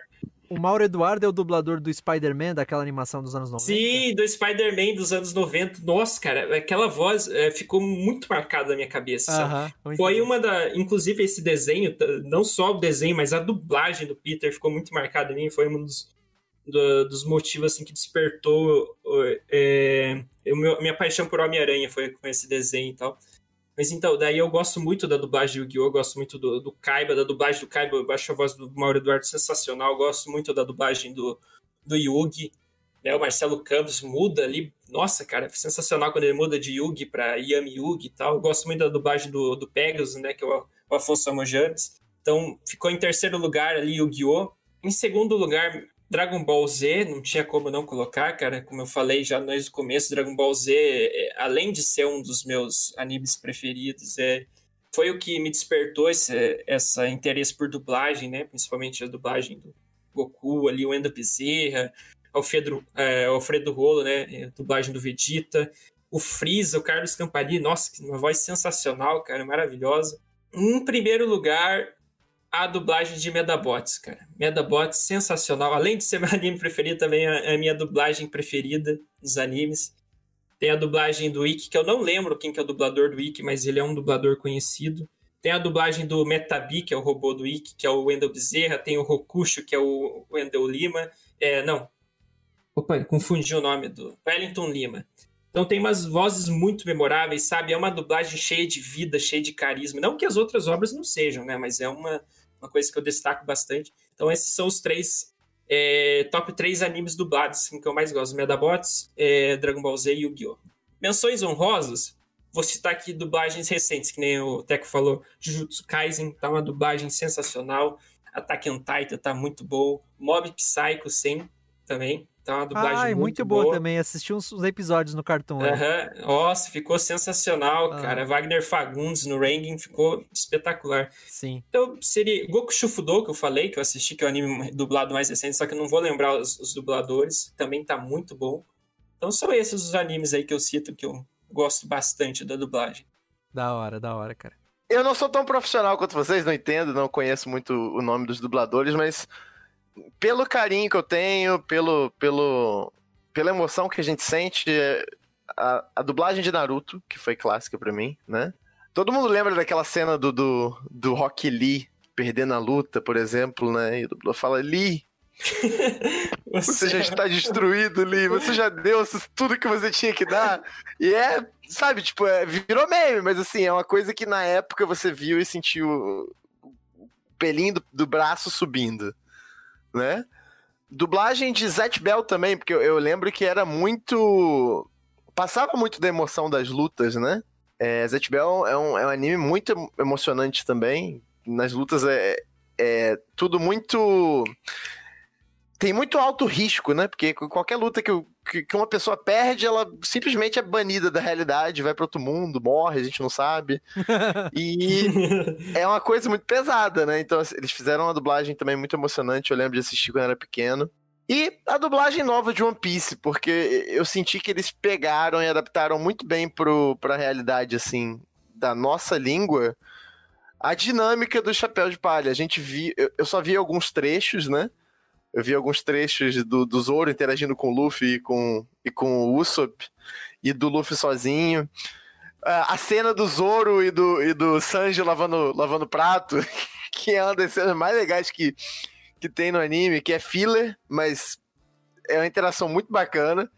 O Mauro Eduardo é o dublador do Spider-Man, daquela animação dos anos 90. Sim, do Spider-Man dos anos 90. Nossa, cara, aquela voz é, ficou muito marcada na minha cabeça? Aham, muito Foi uma da. Inclusive, esse desenho, não só o desenho, mas a dublagem do Peter ficou muito marcada em mim. Foi um dos, do- dos motivos assim, que despertou é, o meu- minha paixão por Homem-Aranha, foi com esse desenho e tal. Mas então, daí eu gosto muito da dublagem de Yu-Gi-Oh! gosto muito do, do Kaiba, da dublagem do Kaiba, eu acho a voz do Mauro Eduardo sensacional, gosto muito da dublagem do, do Yugi, né, o Marcelo Campos muda ali, nossa, cara, é sensacional quando ele muda de Yugi pra Yami Yugi e tal, eu gosto muito da dublagem do, do Pegasus, né, que é o, o Afonso Amojanes, então ficou em terceiro lugar ali Yu-Gi-Oh! Em segundo lugar, Dragon Ball Z, não tinha como não colocar, cara. Como eu falei já desde o começo, Dragon Ball Z, é, além de ser um dos meus animes preferidos, é, foi o que me despertou esse essa interesse por dublagem, né? Principalmente a dublagem do Goku ali, o Enda Bezerra, Alfredo, é, Alfredo Rolo, né? A dublagem do Vegeta. O Freeza, o Carlos Campari, nossa, uma voz sensacional, cara, maravilhosa. Em primeiro lugar, a dublagem de Medabots, cara. Medabots, sensacional. Além de ser meu anime preferido, também é a minha dublagem preferida dos animes. Tem a dublagem do Ikki, que eu não lembro quem que é o dublador do Ikki, mas ele é um dublador conhecido. Tem a dublagem do Metabi, que é o robô do Ikki, que é o Wendell Bezerra. Tem o Rokusho, que é o Wendell Lima. É, não. Opa, confundi o nome do... Wellington Lima. Então tem umas vozes muito memoráveis, sabe? É uma dublagem cheia de vida, cheia de carisma. Não que as outras obras não sejam, né? Mas é uma, uma coisa que eu destaco bastante. Então esses são os três é, top 3 animes dublados assim, que eu mais gosto. Medabots, é, Dragon Ball Z e Yu-Gi-Oh! Menções honrosas, vou citar aqui dublagens recentes, que nem o Teco falou. Jujutsu Kaisen tá uma dublagem sensacional. Attack on Titan tá muito bom. Mob Psycho 100 também. Tá uma dublagem Ai, muito, muito boa, também. Assisti uns, uns episódios no Cartoon. né? Aham. Nossa, ficou sensacional, Ah. cara. Wagner Fagundes no Ranking ficou espetacular. Sim. Então, seria Goku Shufudo, que eu falei, que eu assisti, que é o anime dublado mais recente, só que eu não vou lembrar os, os dubladores. Também tá muito bom. Então, são esses os animes aí que eu cito, que eu gosto bastante da dublagem. Da hora, da hora, cara. Eu não sou tão profissional quanto vocês, não entendo, não conheço muito o nome dos dubladores, mas pelo carinho que eu tenho, pelo, pelo, pela emoção que a gente sente, é, a, a dublagem de Naruto, que foi clássica pra mim, né? Todo mundo lembra daquela cena do, do, do Rock Lee perdendo a luta, por exemplo, né? E o dublador fala, Lee, você já está destruído, Lee. Você já deu tudo que você tinha que dar. E é, sabe, tipo, é, virou meme, mas assim, é uma coisa que na época você viu e sentiu o pelinho do, do braço subindo, né? Dublagem de Zet Bell também, porque eu, eu lembro que era muito. Passava muito da emoção das lutas, né? É, Zet Bell é um, é um anime muito emocionante também. Nas lutas é, é tudo muito tem muito alto risco, né? Porque qualquer luta que, que, que, uma pessoa perde, ela simplesmente é banida da realidade, vai para outro mundo, morre, a gente não sabe. E é uma coisa muito pesada, né? Então, eles fizeram uma dublagem também muito emocionante. Eu lembro de assistir quando era pequeno. E a dublagem nova de One Piece, porque eu senti que eles pegaram e adaptaram muito bem pro, pra realidade, assim, da nossa língua, a dinâmica do Chapéu de Palha. A gente viu. Eu só vi alguns trechos, né? Eu vi alguns trechos do, do Zoro interagindo com o Luffy e com, e com o Usopp, e do Luffy sozinho. A cena do Zoro e do, e do Sanji lavando, lavando prato, que é uma das cenas mais legais que, que tem no anime, que é filler, mas é uma interação muito bacana.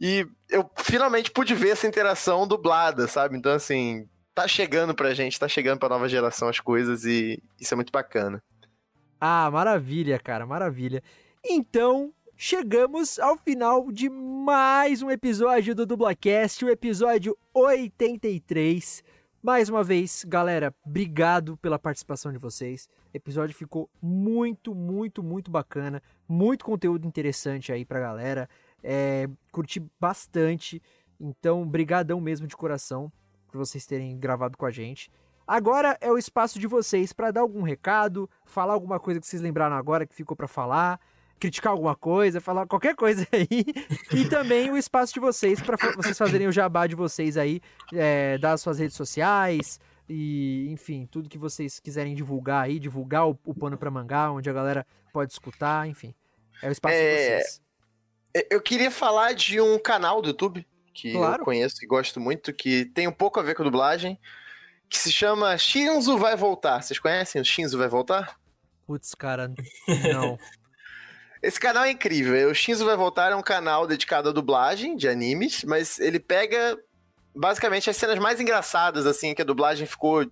E eu finalmente pude ver essa interação dublada, sabe? Então, assim, tá chegando pra gente, tá chegando pra nova geração as coisas e isso é muito bacana. Ah, maravilha, cara, maravilha. Então, chegamos ao final de mais um episódio do Dublacast, o episódio 83. Mais uma vez, galera, obrigado pela participação de vocês. O episódio ficou muito, muito, muito bacana. Muito conteúdo interessante aí pra galera. É, curti bastante. Então, brigadão mesmo de coração por vocês terem gravado com a gente. Agora é o espaço de vocês para dar algum recado, falar alguma coisa que vocês lembraram agora que ficou para falar. criticar alguma coisa, falar qualquer coisa aí. E também o espaço de vocês para vocês fazerem o jabá de vocês aí, é, das suas redes sociais e, enfim, tudo que vocês quiserem divulgar aí, divulgar o, o pano para mangá, onde a galera pode escutar, enfim. É o espaço é... de vocês. Eu queria falar de um canal do YouTube que claro. eu conheço e gosto muito, que tem um pouco a ver com dublagem, que se chama Shinzo Vai Voltar. Vocês conhecem o Shinzo Vai Voltar? Putz, cara, não. Esse canal é incrível. O Shinzo Vai Voltar é um canal dedicado à dublagem de animes, mas ele pega basicamente as cenas mais engraçadas, assim, que a dublagem ficou,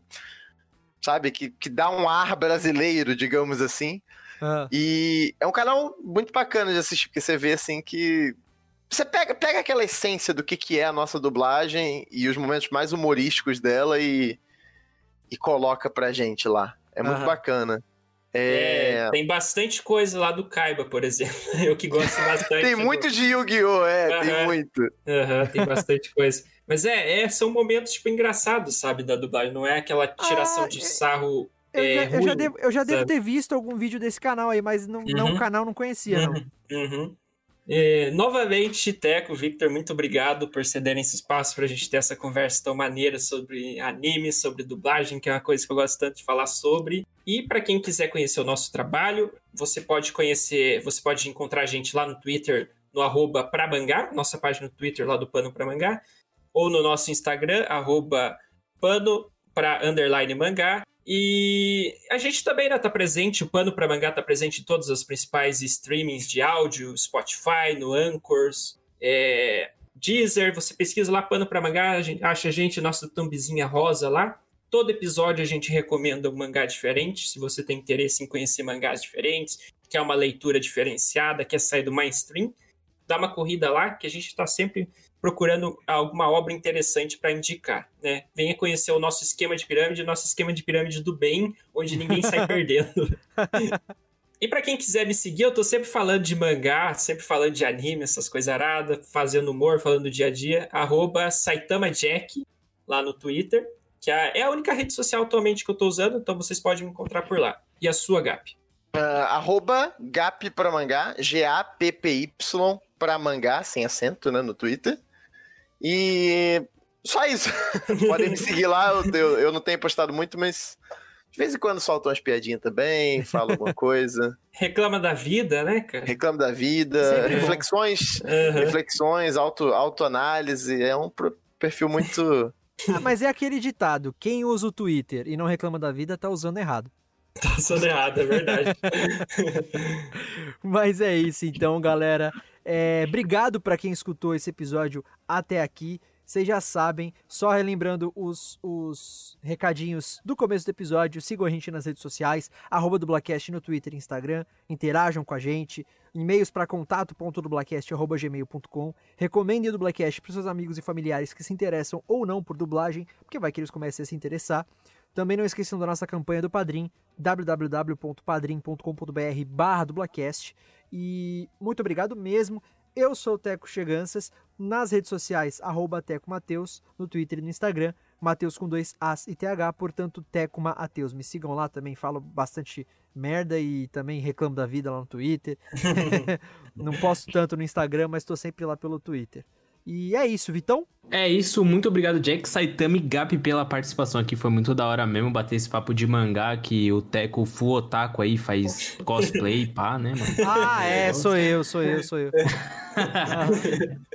sabe, que, que dá um ar brasileiro, digamos assim. Ah. E é um canal muito bacana de assistir, porque você vê, assim, que você pega, pega aquela essência do que, que é a nossa dublagem e os momentos mais humorísticos dela e, e coloca pra gente lá. É muito bacana. É... é... tem bastante coisa lá do Kaiba, por exemplo. Eu que gosto bastante. tem muito do... de Yu-Gi-Oh! É, tem muito. tem bastante coisa. Mas é, é, são momentos, tipo, engraçados, sabe, da dublagem. Não é aquela tiração ah, de é, sarro. Eu, é, já, ruim, eu, já, devo, eu já devo ter visto algum vídeo desse canal aí, mas não, uhum. não o canal não conhecia, uhum. não. Uhum. É, novamente, Teco, Victor, muito obrigado por cederem esse espaço para a gente ter essa conversa tão maneira sobre anime, sobre dublagem, que é uma coisa que eu gosto tanto de falar sobre. E para quem quiser conhecer o nosso trabalho, você pode conhecer, você pode encontrar a gente lá no Twitter, no arroba Prabangá, nossa página no Twitter lá do Pano para Mangá, ou no nosso Instagram, arroba Pano para underline mangá. E a gente também está né, presente, o Pano para Mangá está presente em todos os principais streamings de áudio, Spotify, no Anchors, é, Deezer, você pesquisa lá Pano para Mangá, a gente, acha a gente, nossa thumbzinha rosa lá. Todo episódio a gente recomenda um mangá diferente, se você tem interesse em conhecer mangás diferentes, quer uma leitura diferenciada, quer sair do mainstream, dá uma corrida lá, que a gente está sempre procurando alguma obra interessante para indicar, né? Venha conhecer o nosso esquema de pirâmide, nosso esquema de pirâmide do bem, onde ninguém sai perdendo. E para quem quiser me seguir, eu tô sempre falando de mangá, sempre falando de anime, essas coisas aradas, fazendo humor, falando do dia a dia, arroba Saitama Jack, lá no Twitter, que é, é a única rede social atualmente que eu tô usando, então vocês podem me encontrar por lá. E a sua, Gap? Uh, arroba Gap para mangá, G-A-P-P-Y para mangá, sem acento, né, no Twitter. E só isso. Podem me seguir lá, eu, eu, não tenho postado muito, mas de vez em quando solto umas piadinhas também, falo alguma coisa. Reclama da vida, né, cara? Reclama da vida, Sempre reflexões, uhum. reflexões, auto, autoanálise, é um perfil muito... Ah, mas é aquele ditado, quem usa o Twitter e não reclama da vida tá usando errado. Tá usando errado, é verdade. mas é isso então, galera. É, obrigado para quem escutou esse episódio até aqui. Vocês já sabem, só relembrando os, os recadinhos do começo do episódio, sigam a gente nas redes sociais, arroba dublacast no Twitter e Instagram, interajam com a gente, e-mails para contato.dublacast.gmail.com, recomendem o Dublacast para seus amigos e familiares que se interessam ou não por dublagem, porque vai que eles comecem a se interessar. Também não esqueçam da nossa campanha do Padrim, www.padrim.com.br barra dublacast. E muito obrigado mesmo. Eu sou o Teco Cheganças, nas redes sociais, arroba Teco Mateus, no Twitter e no Instagram, Mateus com dois As e TH, portanto, Teco Mateus. Me sigam lá também, falo bastante merda e também reclamo da vida lá no Twitter. Não posto tanto no Instagram, mas estou sempre lá pelo Twitter. E é isso, Vitão. É isso, muito obrigado, Jack Saitama e Gap, pela participação aqui. Foi muito da hora mesmo bater esse papo de mangá que o Teco Fu Otaku aí faz cosplay, pá, né, mano? Ah, é, sou eu, sou eu, sou eu.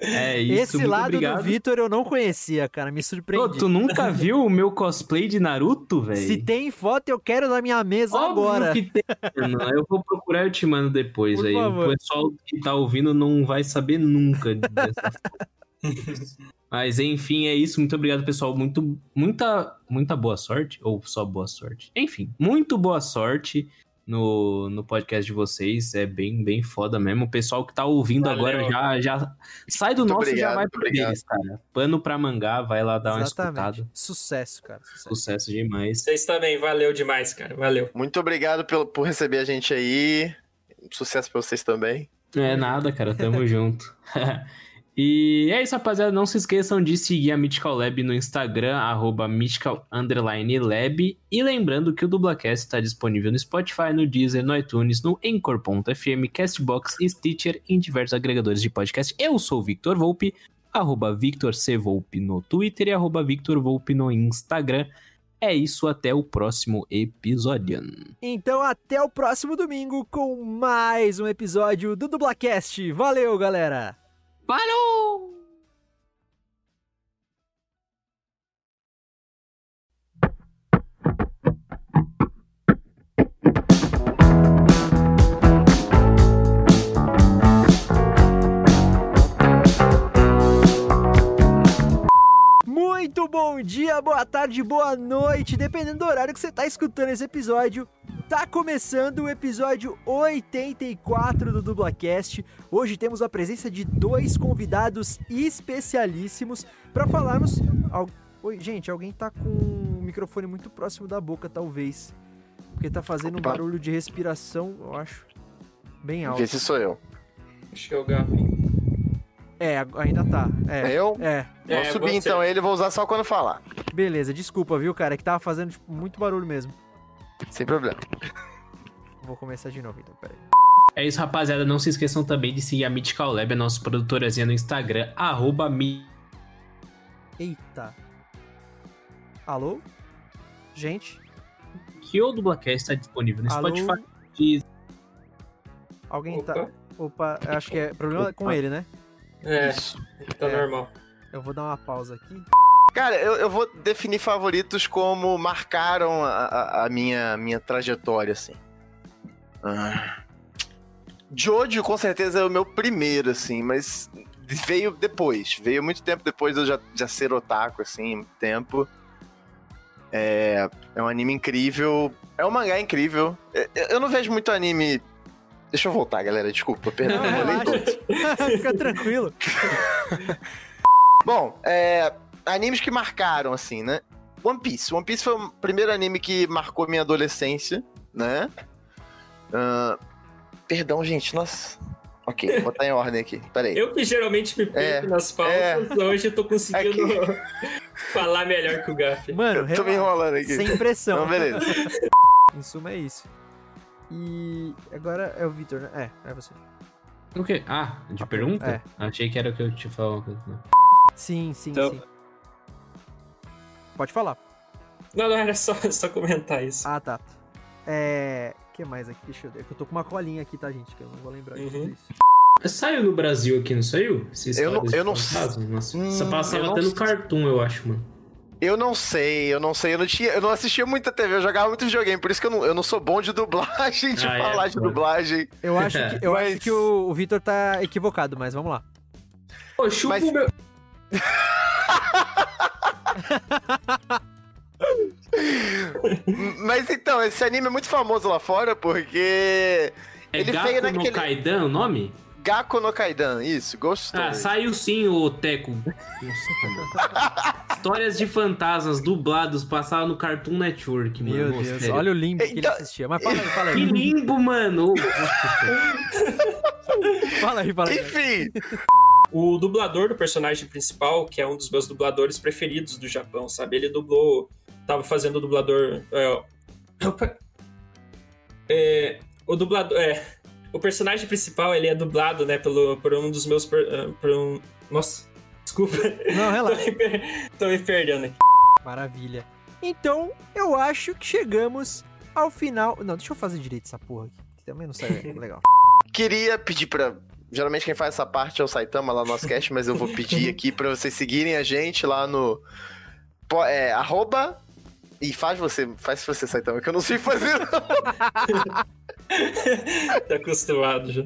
é isso, Esse lado obrigado. do Vitor eu não conhecia, cara, me surpreendi. Pô, tu nunca viu o meu cosplay de Naruto, velho? Se tem foto, eu quero na minha mesa Óbvio agora. Que tem. eu vou procurar e eu te mando depois Por aí. Favor. O pessoal que tá ouvindo não vai saber nunca dessa foto. Mas enfim, é isso. Muito obrigado, pessoal. Muito, muita, muita boa sorte. Ou só boa sorte. Enfim, muito boa sorte no, no podcast de vocês. É bem, bem foda mesmo. O pessoal que tá ouvindo Valeu. agora já, já sai do muito nosso e já vai pro deles, cara. Pano pra mangá, vai lá dar Exatamente. uma escutada. Sucesso, cara. Sucesso. Sucesso demais. Vocês também, valeu demais, cara. Valeu. Muito obrigado por, por receber a gente aí. Sucesso pra vocês também. É nada, cara. Tamo junto. E é isso, rapaziada. Não se esqueçam de seguir a Mythical Lab no Instagram, arroba Mythical Lab. E lembrando que o Dublacast está disponível no Spotify, no Deezer, no iTunes, no Anchor.fm, Castbox e Stitcher em diversos agregadores de podcast. Eu sou o Victor Volpe, arroba no Twitter e arroba no Instagram. É isso, até o próximo episódio. Então até o próximo domingo com mais um episódio do Dublacast. Valeu, galera! Falou! Muito bom dia, boa tarde, boa noite, dependendo do horário que você está escutando esse episódio. Tá começando o episódio 84 do Dublacast. Hoje temos a presença de dois convidados especialíssimos para falarmos. Oi, gente, alguém tá com o microfone muito próximo da boca, talvez. Porque tá fazendo Opa. um barulho de respiração, eu acho. Bem alto. Vê se sou eu. Acho que é o Gabi. É, ainda tá. É, eu? É. Vou é, subir então ele, vou usar só quando falar. Beleza, desculpa, viu, cara? É que tava fazendo tipo, muito barulho mesmo. Sem problema. Vou começar de novo, então, peraí. É isso, rapaziada. Não se esqueçam também de seguir a Mythical Lab, a nossa produtorazinha no Instagram, arroba mi... Eita. Alô? Gente? Que o Dublacast está disponível no Alô? Spotify. De... Alguém tá- Opa. tá... Opa, acho que é problema Opa. com ele, né? É, Isso. tá é. normal. Eu vou dar uma pausa aqui. Cara, eu, eu vou definir favoritos como marcaram a, a, a minha, minha trajetória, assim. Ah. Jojo, com certeza, é o meu primeiro, assim, mas veio depois. Veio muito tempo depois de eu já, já ser otaku, assim, muito tempo. É, é um anime incrível. É um mangá incrível. Eu, eu não vejo muito anime. Deixa eu voltar, galera. Desculpa, perdão. Não, Fica tranquilo. Bom, é, animes que marcaram, assim, né? One Piece. One Piece foi o primeiro anime que marcou minha adolescência, né? Uh, perdão, gente, nossa. Ok, vou botar em ordem aqui. Peraí. Eu que geralmente me perco é, nas pautas, é, hoje eu tô conseguindo aqui. falar melhor que o Gaff. Mano, eu tô me enrolando aqui. Sem pressão. Então, beleza. em suma, é isso. E agora é o Victor, né? É, é você. O quê? Ah, de pergunta? É. Achei que era o que eu te falava. Sim, sim, então... sim. Pode falar. Não, não, era só, só comentar isso. Ah, tá. É. O que mais aqui? Deixa eu ver. Eu tô com uma colinha aqui, tá, gente? Que eu não vou lembrar uhum. disso. Saiu no Brasil aqui, não saiu? eu não, eu não sei. Hum, Só passava até no Cartoon, eu acho, mano. Eu não sei, eu não sei, eu não tinha, eu não assistia muita TV, eu jogava muito videogame, por isso que eu não, eu não sou bom de dublagem, de ah, é, falar é, de dublagem. Eu acho que, eu mas... acho que o, o Vitor tá equivocado, mas vamos lá. Ô, chupa mas... o meu... Mas então, esse anime é muito famoso lá fora porque. É ele Gaku veio naquele... no Kaidan o nome? Gaku no Kaidan, isso, gostou. Ah, saiu sim o Teco. Histórias de fantasmas dublados passaram no Cartoon Network, mano. Meu Deus, sério. olha o limbo que então... ele assistia. Mas fala aí, fala aí. Que limbo, mano! fala aí, fala aí. Enfim. O dublador do personagem principal, que é um dos meus dubladores preferidos do Japão, sabe? Ele dublou. Tava fazendo o dublador. É, opa, é, o dublador. É, o personagem principal, ele é dublado, né, pelo, por um dos meus. Por, uh, por um, nossa, desculpa. Não, relaxa. tô, me, tô me perdendo aqui. Maravilha. Então, eu acho que chegamos ao final. Não, deixa eu fazer direito essa porra aqui. Que também não sai legal. Queria pedir pra Geralmente quem faz essa parte é o Saitama lá no nosso cast, mas eu vou pedir aqui para vocês seguirem a gente lá no. É, arroba. E faz você, faz você, Saitama, que eu não sei fazer, não. tá acostumado já.